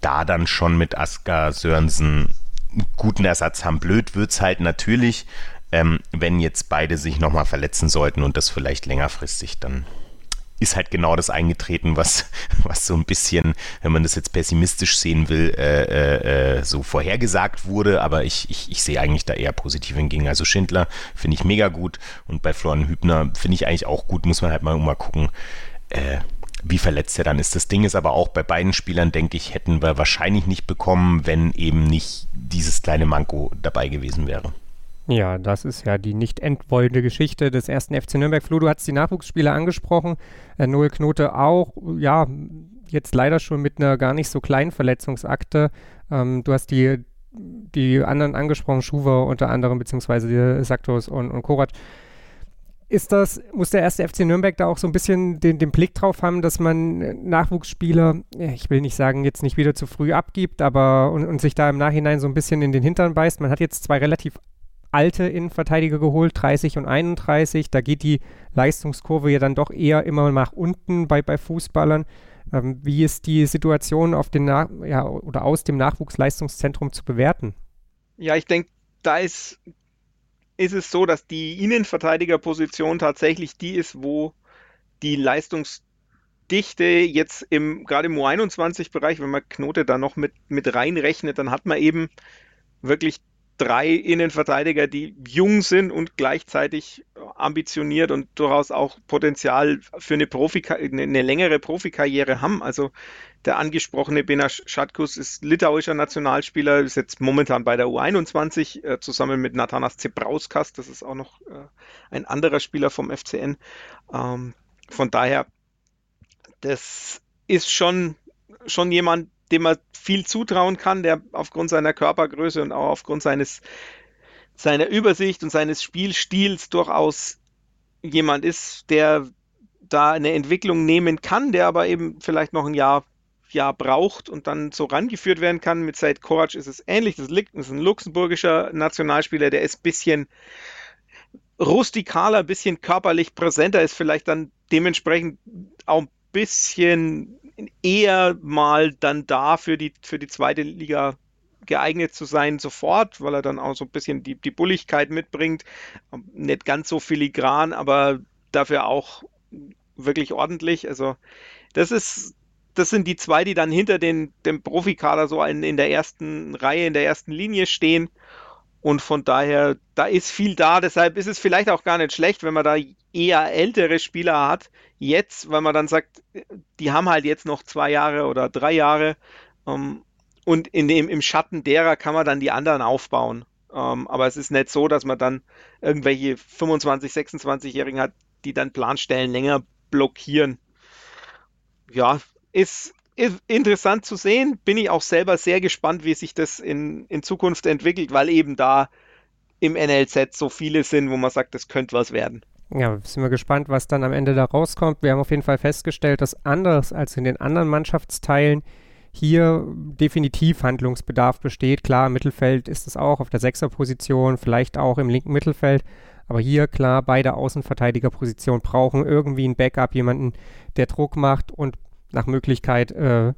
da dann schon mit Asker Sörensen guten Ersatz haben. Blöd wird es halt natürlich, ähm, wenn jetzt beide sich nochmal verletzen sollten und das vielleicht längerfristig dann ist halt genau das eingetreten, was, was so ein bisschen, wenn man das jetzt pessimistisch sehen will, äh, äh, äh, so vorhergesagt wurde. Aber ich, ich, ich sehe eigentlich da eher positiv hingegen. Also Schindler finde ich mega gut und bei Florian Hübner finde ich eigentlich auch gut. Muss man halt mal, mal gucken, äh, wie verletzt er dann ist. Das Ding ist aber auch bei beiden Spielern, denke ich, hätten wir wahrscheinlich nicht bekommen, wenn eben nicht dieses kleine Manko dabei gewesen wäre. Ja, das ist ja die nicht entwollende Geschichte des ersten FC Nürnberg. Flo, du hast die Nachwuchsspieler angesprochen. Äh, Noel Knote auch, ja, jetzt leider schon mit einer gar nicht so kleinen Verletzungsakte. Ähm, du hast die, die anderen angesprochen, Schuwer unter anderem, beziehungsweise Saktos und, und Korac. Ist das, muss der erste FC Nürnberg da auch so ein bisschen den, den Blick drauf haben, dass man Nachwuchsspieler, ich will nicht sagen, jetzt nicht wieder zu früh abgibt, aber und, und sich da im Nachhinein so ein bisschen in den Hintern beißt? Man hat jetzt zwei relativ alte Innenverteidiger geholt, 30 und 31. Da geht die Leistungskurve ja dann doch eher immer nach unten bei, bei Fußballern. Ähm, wie ist die Situation auf den Nach ja, oder aus dem Nachwuchsleistungszentrum zu bewerten? Ja, ich denke, da ist, ist es so, dass die Innenverteidigerposition tatsächlich die ist, wo die Leistungsdichte jetzt im, gerade im U21-Bereich, wenn man Knote da noch mit, mit reinrechnet, dann hat man eben wirklich drei Innenverteidiger, die jung sind und gleichzeitig ambitioniert und durchaus auch Potenzial für eine, Profi eine längere Profikarriere haben. Also der angesprochene Benas Schatkus ist litauischer Nationalspieler, ist jetzt momentan bei der U21 äh, zusammen mit Nathanas Zebrauskas. Das ist auch noch äh, ein anderer Spieler vom FCN. Ähm, von daher, das ist schon, schon jemand, dem man viel zutrauen kann, der aufgrund seiner Körpergröße und auch aufgrund seines, seiner Übersicht und seines Spielstils durchaus jemand ist, der da eine Entwicklung nehmen kann, der aber eben vielleicht noch ein Jahr, Jahr braucht und dann so rangeführt werden kann. Mit Seid Korac ist es ähnlich. Das ist ein luxemburgischer Nationalspieler, der ist ein bisschen rustikaler, ein bisschen körperlich präsenter, ist vielleicht dann dementsprechend auch ein bisschen eher mal dann da für die, für die zweite Liga geeignet zu sein sofort, weil er dann auch so ein bisschen die, die Bulligkeit mitbringt. Nicht ganz so filigran, aber dafür auch wirklich ordentlich. Also das ist, das sind die zwei, die dann hinter den, dem Profikader so in, in der ersten Reihe, in der ersten Linie stehen. Und von daher, da ist viel da. Deshalb ist es vielleicht auch gar nicht schlecht, wenn man da eher ältere Spieler hat, jetzt, weil man dann sagt, die haben halt jetzt noch zwei Jahre oder drei Jahre. Ähm, und in dem, im Schatten derer kann man dann die anderen aufbauen. Ähm, aber es ist nicht so, dass man dann irgendwelche 25-, 26-Jährigen hat, die dann Planstellen länger blockieren. Ja, ist, ist interessant zu sehen. Bin ich auch selber sehr gespannt, wie sich das in, in Zukunft entwickelt, weil eben da im NLZ so viele sind, wo man sagt, das könnte was werden. Ja, sind wir gespannt, was dann am Ende da rauskommt. Wir haben auf jeden Fall festgestellt, dass anders als in den anderen Mannschaftsteilen hier definitiv Handlungsbedarf besteht. Klar, im Mittelfeld ist es auch auf der Sechserposition, vielleicht auch im linken Mittelfeld. Aber hier klar, beide Außenverteidigerpositionen brauchen irgendwie ein Backup, jemanden, der Druck macht und nach Möglichkeit äh,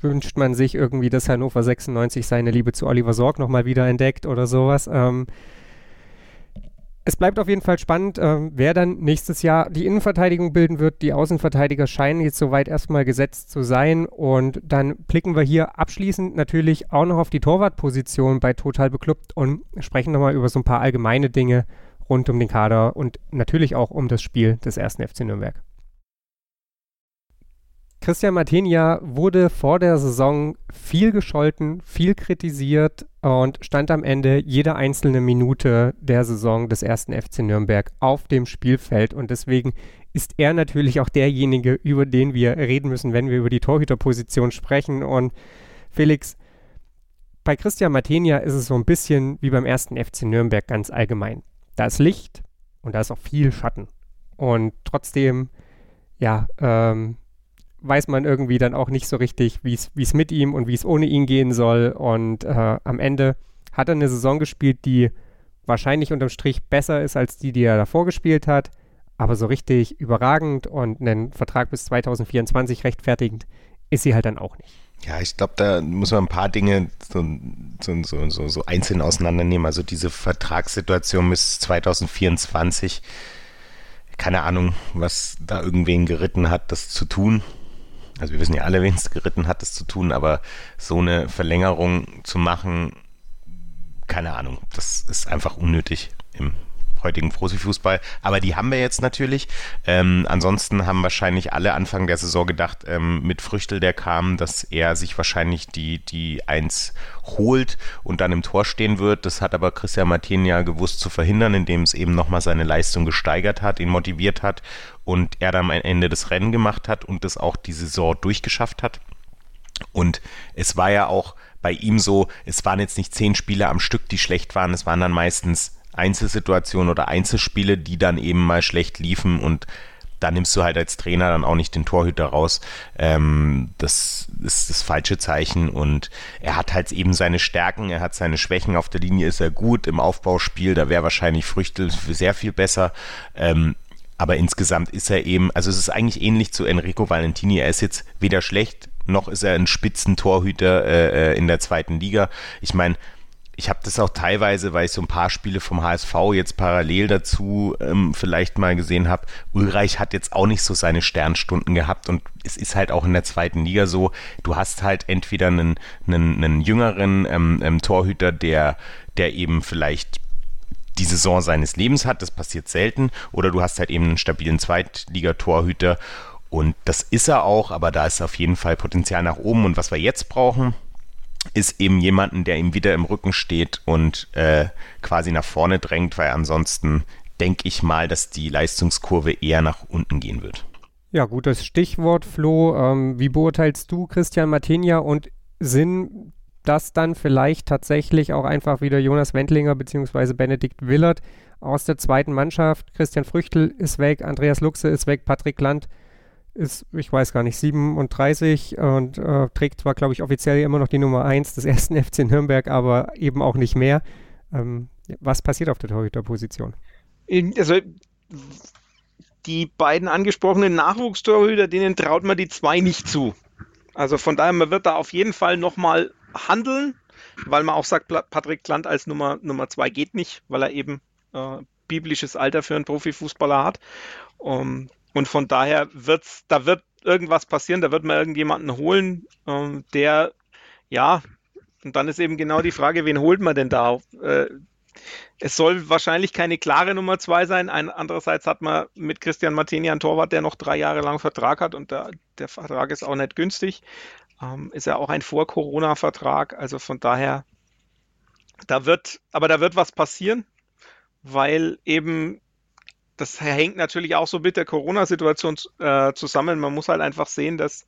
wünscht man sich irgendwie, dass Hannover 96 seine Liebe zu Oliver Sorg nochmal wieder entdeckt oder sowas. Ähm, es bleibt auf jeden Fall spannend, äh, wer dann nächstes Jahr die Innenverteidigung bilden wird. Die Außenverteidiger scheinen jetzt soweit erstmal gesetzt zu sein. Und dann blicken wir hier abschließend natürlich auch noch auf die Torwartposition bei Total Beklubbt und sprechen nochmal über so ein paar allgemeine Dinge rund um den Kader und natürlich auch um das Spiel des ersten FC Nürnberg. Christian Martinia wurde vor der Saison viel gescholten, viel kritisiert und stand am Ende jede einzelne Minute der Saison des ersten FC Nürnberg auf dem Spielfeld. Und deswegen ist er natürlich auch derjenige, über den wir reden müssen, wenn wir über die Torhüterposition sprechen. Und Felix, bei Christian Martinia ist es so ein bisschen wie beim ersten FC Nürnberg ganz allgemein. Da ist Licht und da ist auch viel Schatten. Und trotzdem ja, ähm, weiß man irgendwie dann auch nicht so richtig, wie es mit ihm und wie es ohne ihn gehen soll. Und äh, am Ende hat er eine Saison gespielt, die wahrscheinlich unterm Strich besser ist als die, die er davor gespielt hat. Aber so richtig überragend und einen Vertrag bis 2024 rechtfertigend ist sie halt dann auch nicht. Ja, ich glaube, da muss man ein paar Dinge so, so, so, so, einzeln auseinandernehmen. Also diese Vertragssituation bis 2024, keine Ahnung, was da irgendwen geritten hat, das zu tun. Also wir wissen ja alle, wen es geritten hat, das zu tun, aber so eine Verlängerung zu machen, keine Ahnung, das ist einfach unnötig im heutigen Profifußball. Aber die haben wir jetzt natürlich. Ähm, ansonsten haben wahrscheinlich alle Anfang der Saison gedacht, ähm, mit Früchtel, der kam, dass er sich wahrscheinlich die, die Eins holt und dann im Tor stehen wird. Das hat aber Christian Martin ja gewusst zu verhindern, indem es eben nochmal seine Leistung gesteigert hat, ihn motiviert hat und er dann am Ende das Rennen gemacht hat und das auch die Saison durchgeschafft hat. Und es war ja auch bei ihm so, es waren jetzt nicht zehn Spiele am Stück, die schlecht waren, es waren dann meistens Einzelsituationen oder Einzelspiele, die dann eben mal schlecht liefen und da nimmst du halt als Trainer dann auch nicht den Torhüter raus. Ähm, das ist das falsche Zeichen und er hat halt eben seine Stärken, er hat seine Schwächen. Auf der Linie ist er gut, im Aufbauspiel, da wäre wahrscheinlich Früchtel sehr viel besser. Ähm, aber insgesamt ist er eben, also es ist eigentlich ähnlich zu Enrico Valentini. Er ist jetzt weder schlecht, noch ist er ein Spitzentorhüter äh, äh in der zweiten Liga. Ich meine, ich habe das auch teilweise, weil ich so ein paar Spiele vom HSV jetzt parallel dazu ähm, vielleicht mal gesehen habe. Ulreich hat jetzt auch nicht so seine Sternstunden gehabt und es ist halt auch in der zweiten Liga so, du hast halt entweder einen, einen, einen jüngeren ähm, ähm, Torhüter, der, der eben vielleicht die Saison seines Lebens hat, das passiert selten, oder du hast halt eben einen stabilen Zweitligatorhüter. Und das ist er auch, aber da ist auf jeden Fall Potenzial nach oben. Und was wir jetzt brauchen, ist eben jemanden, der ihm wieder im Rücken steht und äh, quasi nach vorne drängt, weil ansonsten denke ich mal, dass die Leistungskurve eher nach unten gehen wird. Ja, gutes Stichwort, Flo. Ähm, wie beurteilst du Christian Martinia und sind das dann vielleicht tatsächlich auch einfach wieder Jonas Wendlinger bzw. Benedikt Willert aus der zweiten Mannschaft? Christian Früchtel ist weg, Andreas Luxe ist weg, Patrick Land ist, ich weiß gar nicht, 37 und äh, trägt zwar, glaube ich, offiziell immer noch die Nummer 1 des ersten FC Nürnberg, aber eben auch nicht mehr. Ähm, was passiert auf der Torhüterposition? Also die beiden angesprochenen Nachwuchstorhüter, denen traut man die zwei nicht zu. Also von daher, man wird da auf jeden Fall nochmal handeln, weil man auch sagt, Patrick Klant als Nummer, Nummer zwei geht nicht, weil er eben äh, biblisches Alter für einen Profifußballer hat. Um, und von daher wird's, da wird irgendwas passieren, da wird man irgendjemanden holen, ähm, der, ja, und dann ist eben genau die Frage, wen holt man denn da? Äh, es soll wahrscheinlich keine klare Nummer zwei sein. Ein, andererseits hat man mit Christian Martini einen Torwart, der noch drei Jahre lang Vertrag hat und der, der Vertrag ist auch nicht günstig. Ähm, ist ja auch ein Vor-Corona-Vertrag. Also von daher, da wird, aber da wird was passieren, weil eben das hängt natürlich auch so mit der Corona-Situation äh, zusammen. Man muss halt einfach sehen, dass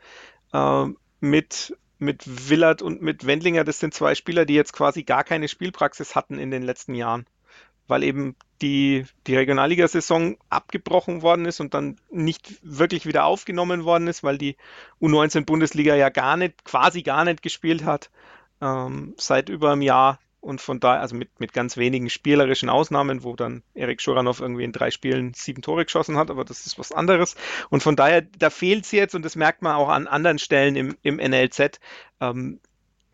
äh, mit, mit Willard und mit Wendlinger, das sind zwei Spieler, die jetzt quasi gar keine Spielpraxis hatten in den letzten Jahren, weil eben die, die Regionalligasaison abgebrochen worden ist und dann nicht wirklich wieder aufgenommen worden ist, weil die U19-Bundesliga ja gar nicht, quasi gar nicht gespielt hat ähm, seit über einem Jahr und von daher, also mit, mit ganz wenigen spielerischen Ausnahmen, wo dann Erik Schuranov irgendwie in drei Spielen sieben Tore geschossen hat, aber das ist was anderes. Und von daher, da fehlt es jetzt und das merkt man auch an anderen Stellen im, im NLZ. Ähm,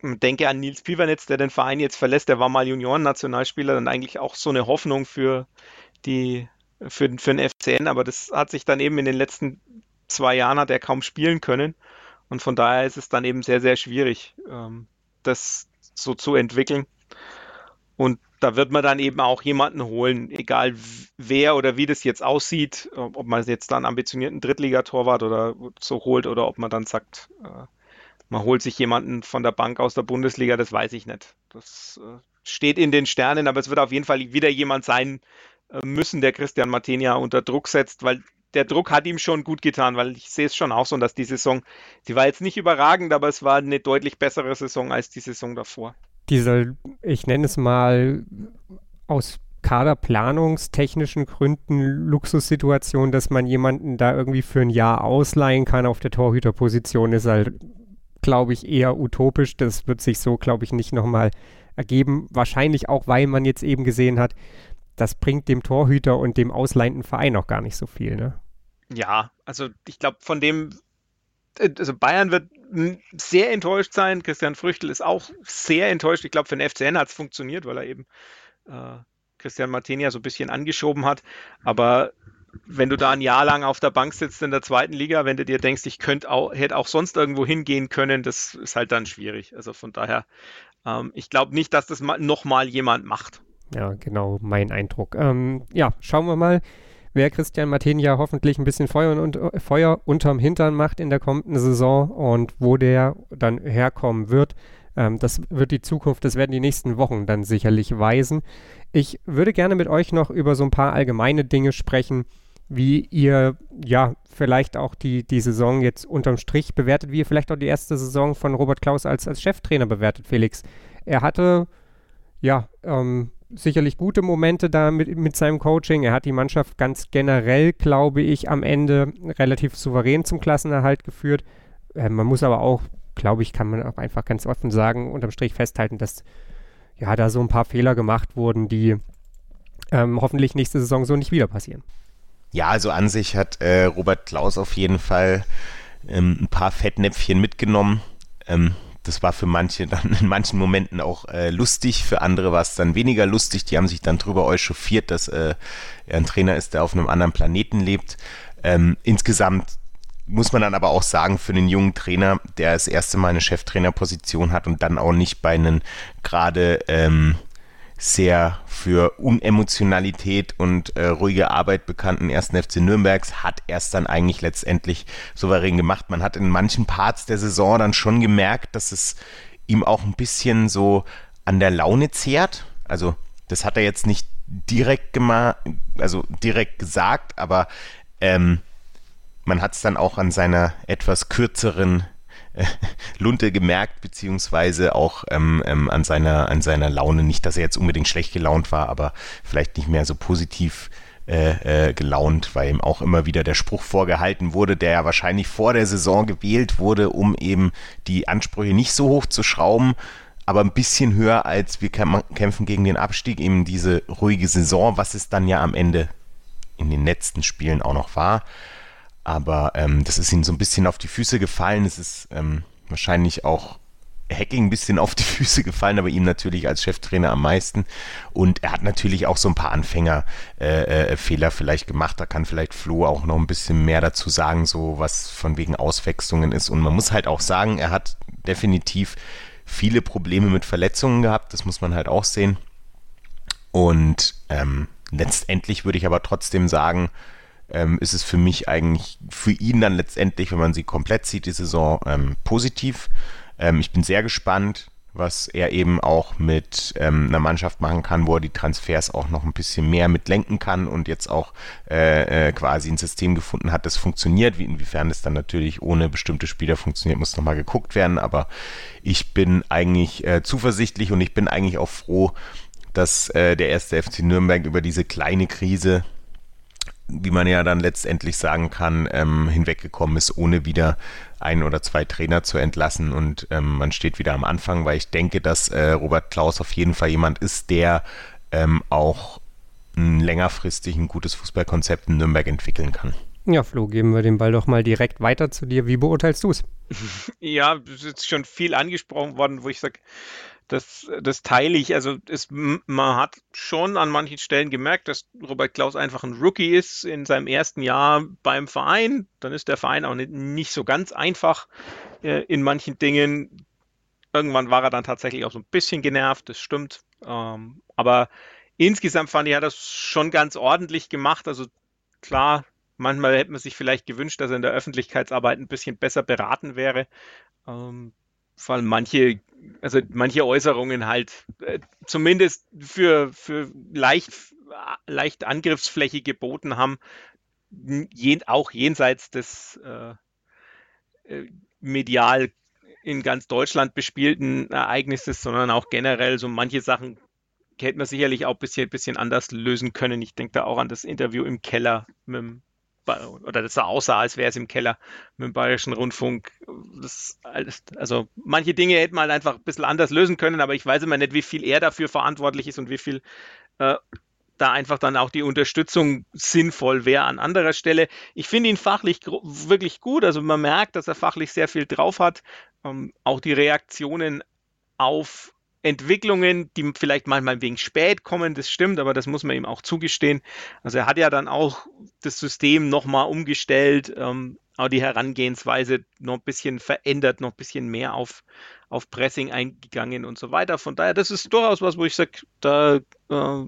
denke an Nils Pivanetz, der den Verein jetzt verlässt, der war mal Junioren-Nationalspieler, dann eigentlich auch so eine Hoffnung für die, für, für den FCN, aber das hat sich dann eben in den letzten zwei Jahren hat er kaum spielen können. Und von daher ist es dann eben sehr, sehr schwierig, ähm, das so zu entwickeln. Und da wird man dann eben auch jemanden holen, egal wer oder wie das jetzt aussieht, ob man jetzt dann ambitionierten Drittligatorwart oder so holt oder ob man dann sagt, äh, man holt sich jemanden von der Bank aus der Bundesliga, das weiß ich nicht. Das äh, steht in den Sternen, aber es wird auf jeden Fall wieder jemand sein äh, müssen, der Christian Martenia unter Druck setzt, weil der Druck hat ihm schon gut getan, weil ich sehe es schon auch so, dass die Saison, die war jetzt nicht überragend, aber es war eine deutlich bessere Saison als die Saison davor diese, ich nenne es mal aus kaderplanungstechnischen Gründen Luxussituation, dass man jemanden da irgendwie für ein Jahr ausleihen kann auf der Torhüterposition, ist halt, glaube ich, eher utopisch. Das wird sich so, glaube ich, nicht nochmal ergeben. Wahrscheinlich auch, weil man jetzt eben gesehen hat, das bringt dem Torhüter und dem ausleihenden Verein auch gar nicht so viel, ne? Ja, also ich glaube, von dem also Bayern wird sehr enttäuscht sein. Christian Früchtel ist auch sehr enttäuscht. Ich glaube, für den FCN hat es funktioniert, weil er eben äh, Christian Martenia so ein bisschen angeschoben hat. Aber wenn du da ein Jahr lang auf der Bank sitzt in der zweiten Liga, wenn du dir denkst, ich könnte auch, hätte auch sonst irgendwo hingehen können, das ist halt dann schwierig. Also von daher, ähm, ich glaube nicht, dass das nochmal jemand macht. Ja, genau, mein Eindruck. Ähm, ja, schauen wir mal, wer Christian Martenia hoffentlich ein bisschen Feuer, und, Feuer unterm Hintern macht in der kommenden Saison und wo der dann herkommen wird. Ähm, das wird die Zukunft, das werden die nächsten Wochen dann sicherlich weisen. Ich würde gerne mit euch noch über so ein paar allgemeine Dinge sprechen, wie ihr ja vielleicht auch die, die Saison jetzt unterm Strich bewertet, wie ihr vielleicht auch die erste Saison von Robert Klaus als, als Cheftrainer bewertet, Felix. Er hatte ja ähm, sicherlich gute Momente da mit, mit seinem Coaching. Er hat die Mannschaft ganz generell, glaube ich, am Ende relativ souverän zum Klassenerhalt geführt. Äh, man muss aber auch, glaube ich, kann man auch einfach ganz offen sagen, unterm Strich festhalten, dass ja da so ein paar Fehler gemacht wurden, die ähm, hoffentlich nächste Saison so nicht wieder passieren. Ja, also an sich hat äh, Robert Klaus auf jeden Fall ähm, ein paar Fettnäpfchen mitgenommen. Ähm, das war für manche dann in manchen Momenten auch äh, lustig, für andere war es dann weniger lustig. Die haben sich dann drüber echauffiert, dass äh, ein Trainer ist, der auf einem anderen Planeten lebt. Ähm, insgesamt muss man dann aber auch sagen, für den jungen Trainer, der das erste Mal eine Cheftrainerposition hat und dann auch nicht bei einem gerade ähm, sehr für Unemotionalität und äh, ruhige Arbeit bekannten ersten FC Nürnbergs hat er es dann eigentlich letztendlich souverän gemacht. Man hat in manchen Parts der Saison dann schon gemerkt, dass es ihm auch ein bisschen so an der Laune zehrt. Also das hat er jetzt nicht direkt gemacht, also direkt gesagt, aber ähm, man hat es dann auch an seiner etwas kürzeren Lunte gemerkt, beziehungsweise auch ähm, ähm, an, seiner, an seiner Laune. Nicht, dass er jetzt unbedingt schlecht gelaunt war, aber vielleicht nicht mehr so positiv äh, äh, gelaunt, weil ihm auch immer wieder der Spruch vorgehalten wurde, der ja wahrscheinlich vor der Saison gewählt wurde, um eben die Ansprüche nicht so hoch zu schrauben, aber ein bisschen höher als wir kämpfen gegen den Abstieg, eben diese ruhige Saison, was es dann ja am Ende in den letzten Spielen auch noch war. Aber ähm, das ist ihm so ein bisschen auf die Füße gefallen. Es ist ähm, wahrscheinlich auch Hacking ein bisschen auf die Füße gefallen, aber ihm natürlich als Cheftrainer am meisten. Und er hat natürlich auch so ein paar Anfängerfehler äh, äh, vielleicht gemacht. Da kann vielleicht Flo auch noch ein bisschen mehr dazu sagen, so was von wegen Auswechslungen ist. Und man muss halt auch sagen, er hat definitiv viele Probleme mit Verletzungen gehabt. Das muss man halt auch sehen. Und ähm, letztendlich würde ich aber trotzdem sagen, ähm, ist es für mich eigentlich für ihn dann letztendlich, wenn man sie komplett sieht, die Saison ähm, positiv. Ähm, ich bin sehr gespannt, was er eben auch mit ähm, einer Mannschaft machen kann, wo er die Transfers auch noch ein bisschen mehr mitlenken kann und jetzt auch äh, äh, quasi ein System gefunden hat, das funktioniert. Wie, inwiefern es dann natürlich ohne bestimmte Spieler funktioniert, muss nochmal geguckt werden. Aber ich bin eigentlich äh, zuversichtlich und ich bin eigentlich auch froh, dass äh, der erste FC Nürnberg über diese kleine Krise wie man ja dann letztendlich sagen kann, ähm, hinweggekommen ist, ohne wieder ein oder zwei Trainer zu entlassen und ähm, man steht wieder am Anfang, weil ich denke, dass äh, Robert Klaus auf jeden Fall jemand ist, der ähm, auch ein längerfristig ein gutes Fußballkonzept in Nürnberg entwickeln kann. Ja, Flo, geben wir den Ball doch mal direkt weiter zu dir. Wie beurteilst du es? Ja, es ist schon viel angesprochen worden, wo ich sage, das, das teile ich. Also es, man hat schon an manchen Stellen gemerkt, dass Robert Klaus einfach ein Rookie ist in seinem ersten Jahr beim Verein. Dann ist der Verein auch nicht, nicht so ganz einfach äh, in manchen Dingen. Irgendwann war er dann tatsächlich auch so ein bisschen genervt, das stimmt. Ähm, aber insgesamt fand ich, er hat das schon ganz ordentlich gemacht. Also klar, manchmal hätte man sich vielleicht gewünscht, dass er in der Öffentlichkeitsarbeit ein bisschen besser beraten wäre. Ähm, allem manche, also manche Äußerungen halt äh, zumindest für, für leicht, leicht Angriffsfläche geboten haben, jen, auch jenseits des äh, äh, medial in ganz Deutschland bespielten Ereignisses, sondern auch generell so manche Sachen hätte man sicherlich auch ein bisschen, bisschen anders lösen können. Ich denke da auch an das Interview im Keller mit oder das sah aussah, als wäre es im Keller mit dem Bayerischen Rundfunk. Das, also manche Dinge hätte man halt einfach ein bisschen anders lösen können, aber ich weiß immer nicht, wie viel er dafür verantwortlich ist und wie viel äh, da einfach dann auch die Unterstützung sinnvoll wäre an anderer Stelle. Ich finde ihn fachlich wirklich gut. Also man merkt, dass er fachlich sehr viel drauf hat. Ähm, auch die Reaktionen auf Entwicklungen, die vielleicht manchmal wegen spät kommen, das stimmt, aber das muss man ihm auch zugestehen. Also er hat ja dann auch das System nochmal umgestellt, ähm, auch die Herangehensweise noch ein bisschen verändert, noch ein bisschen mehr auf, auf Pressing eingegangen und so weiter. Von daher, das ist durchaus was, wo ich sage, da äh,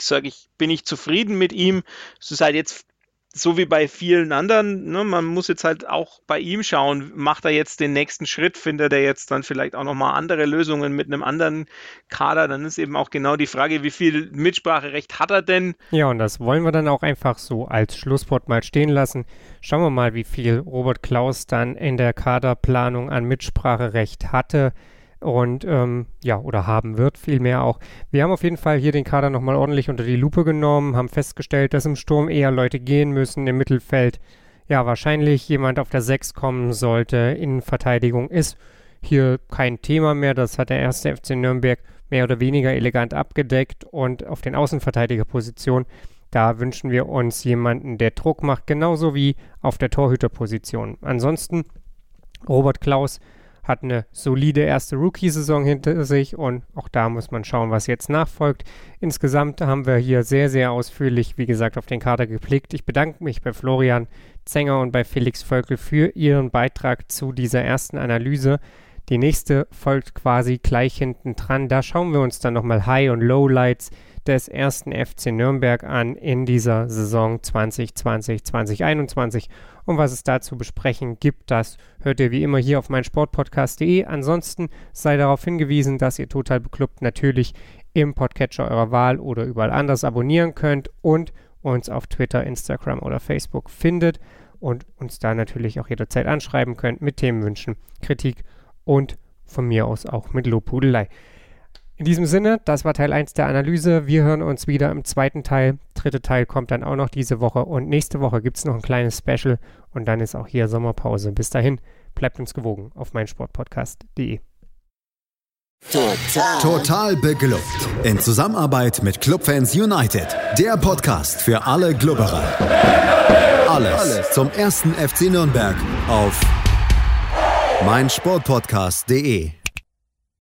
sage ich, bin ich zufrieden mit ihm. Es ist halt jetzt so wie bei vielen anderen, ne, man muss jetzt halt auch bei ihm schauen, macht er jetzt den nächsten Schritt, findet er jetzt dann vielleicht auch nochmal andere Lösungen mit einem anderen Kader, dann ist eben auch genau die Frage, wie viel Mitspracherecht hat er denn? Ja, und das wollen wir dann auch einfach so als Schlusswort mal stehen lassen. Schauen wir mal, wie viel Robert Klaus dann in der Kaderplanung an Mitspracherecht hatte und ähm, ja, oder haben wird vielmehr auch. Wir haben auf jeden Fall hier den Kader nochmal ordentlich unter die Lupe genommen, haben festgestellt, dass im Sturm eher Leute gehen müssen, im Mittelfeld ja wahrscheinlich jemand auf der 6 kommen sollte. Innenverteidigung ist hier kein Thema mehr, das hat der erste FC Nürnberg mehr oder weniger elegant abgedeckt und auf den Außenverteidigerpositionen da wünschen wir uns jemanden, der Druck macht, genauso wie auf der Torhüterposition. Ansonsten Robert Klaus hat eine solide erste Rookie-Saison hinter sich und auch da muss man schauen, was jetzt nachfolgt. Insgesamt haben wir hier sehr, sehr ausführlich, wie gesagt, auf den Kader geblickt. Ich bedanke mich bei Florian Zenger und bei Felix Völkel für ihren Beitrag zu dieser ersten Analyse. Die nächste folgt quasi gleich hinten dran. Da schauen wir uns dann nochmal High- und Lowlights des ersten FC Nürnberg an in dieser Saison 2020-2021 und was es da zu besprechen gibt, das hört ihr wie immer hier auf meinsportpodcast.de. Ansonsten sei darauf hingewiesen, dass ihr Total Beklubbt natürlich im Podcatcher eurer Wahl oder überall anders abonnieren könnt und uns auf Twitter, Instagram oder Facebook findet und uns da natürlich auch jederzeit anschreiben könnt mit Themenwünschen, Kritik und von mir aus auch mit Lobhudelei. In diesem Sinne, das war Teil 1 der Analyse. Wir hören uns wieder im zweiten Teil. Dritte Teil kommt dann auch noch diese Woche und nächste Woche gibt es noch ein kleines Special und dann ist auch hier Sommerpause. Bis dahin, bleibt uns gewogen auf meinsportpodcast.de. Total. Total beglückt. In Zusammenarbeit mit Clubfans United. Der Podcast für alle Glubberer. Alles, Alles zum ersten FC Nürnberg auf meinsportpodcast.de.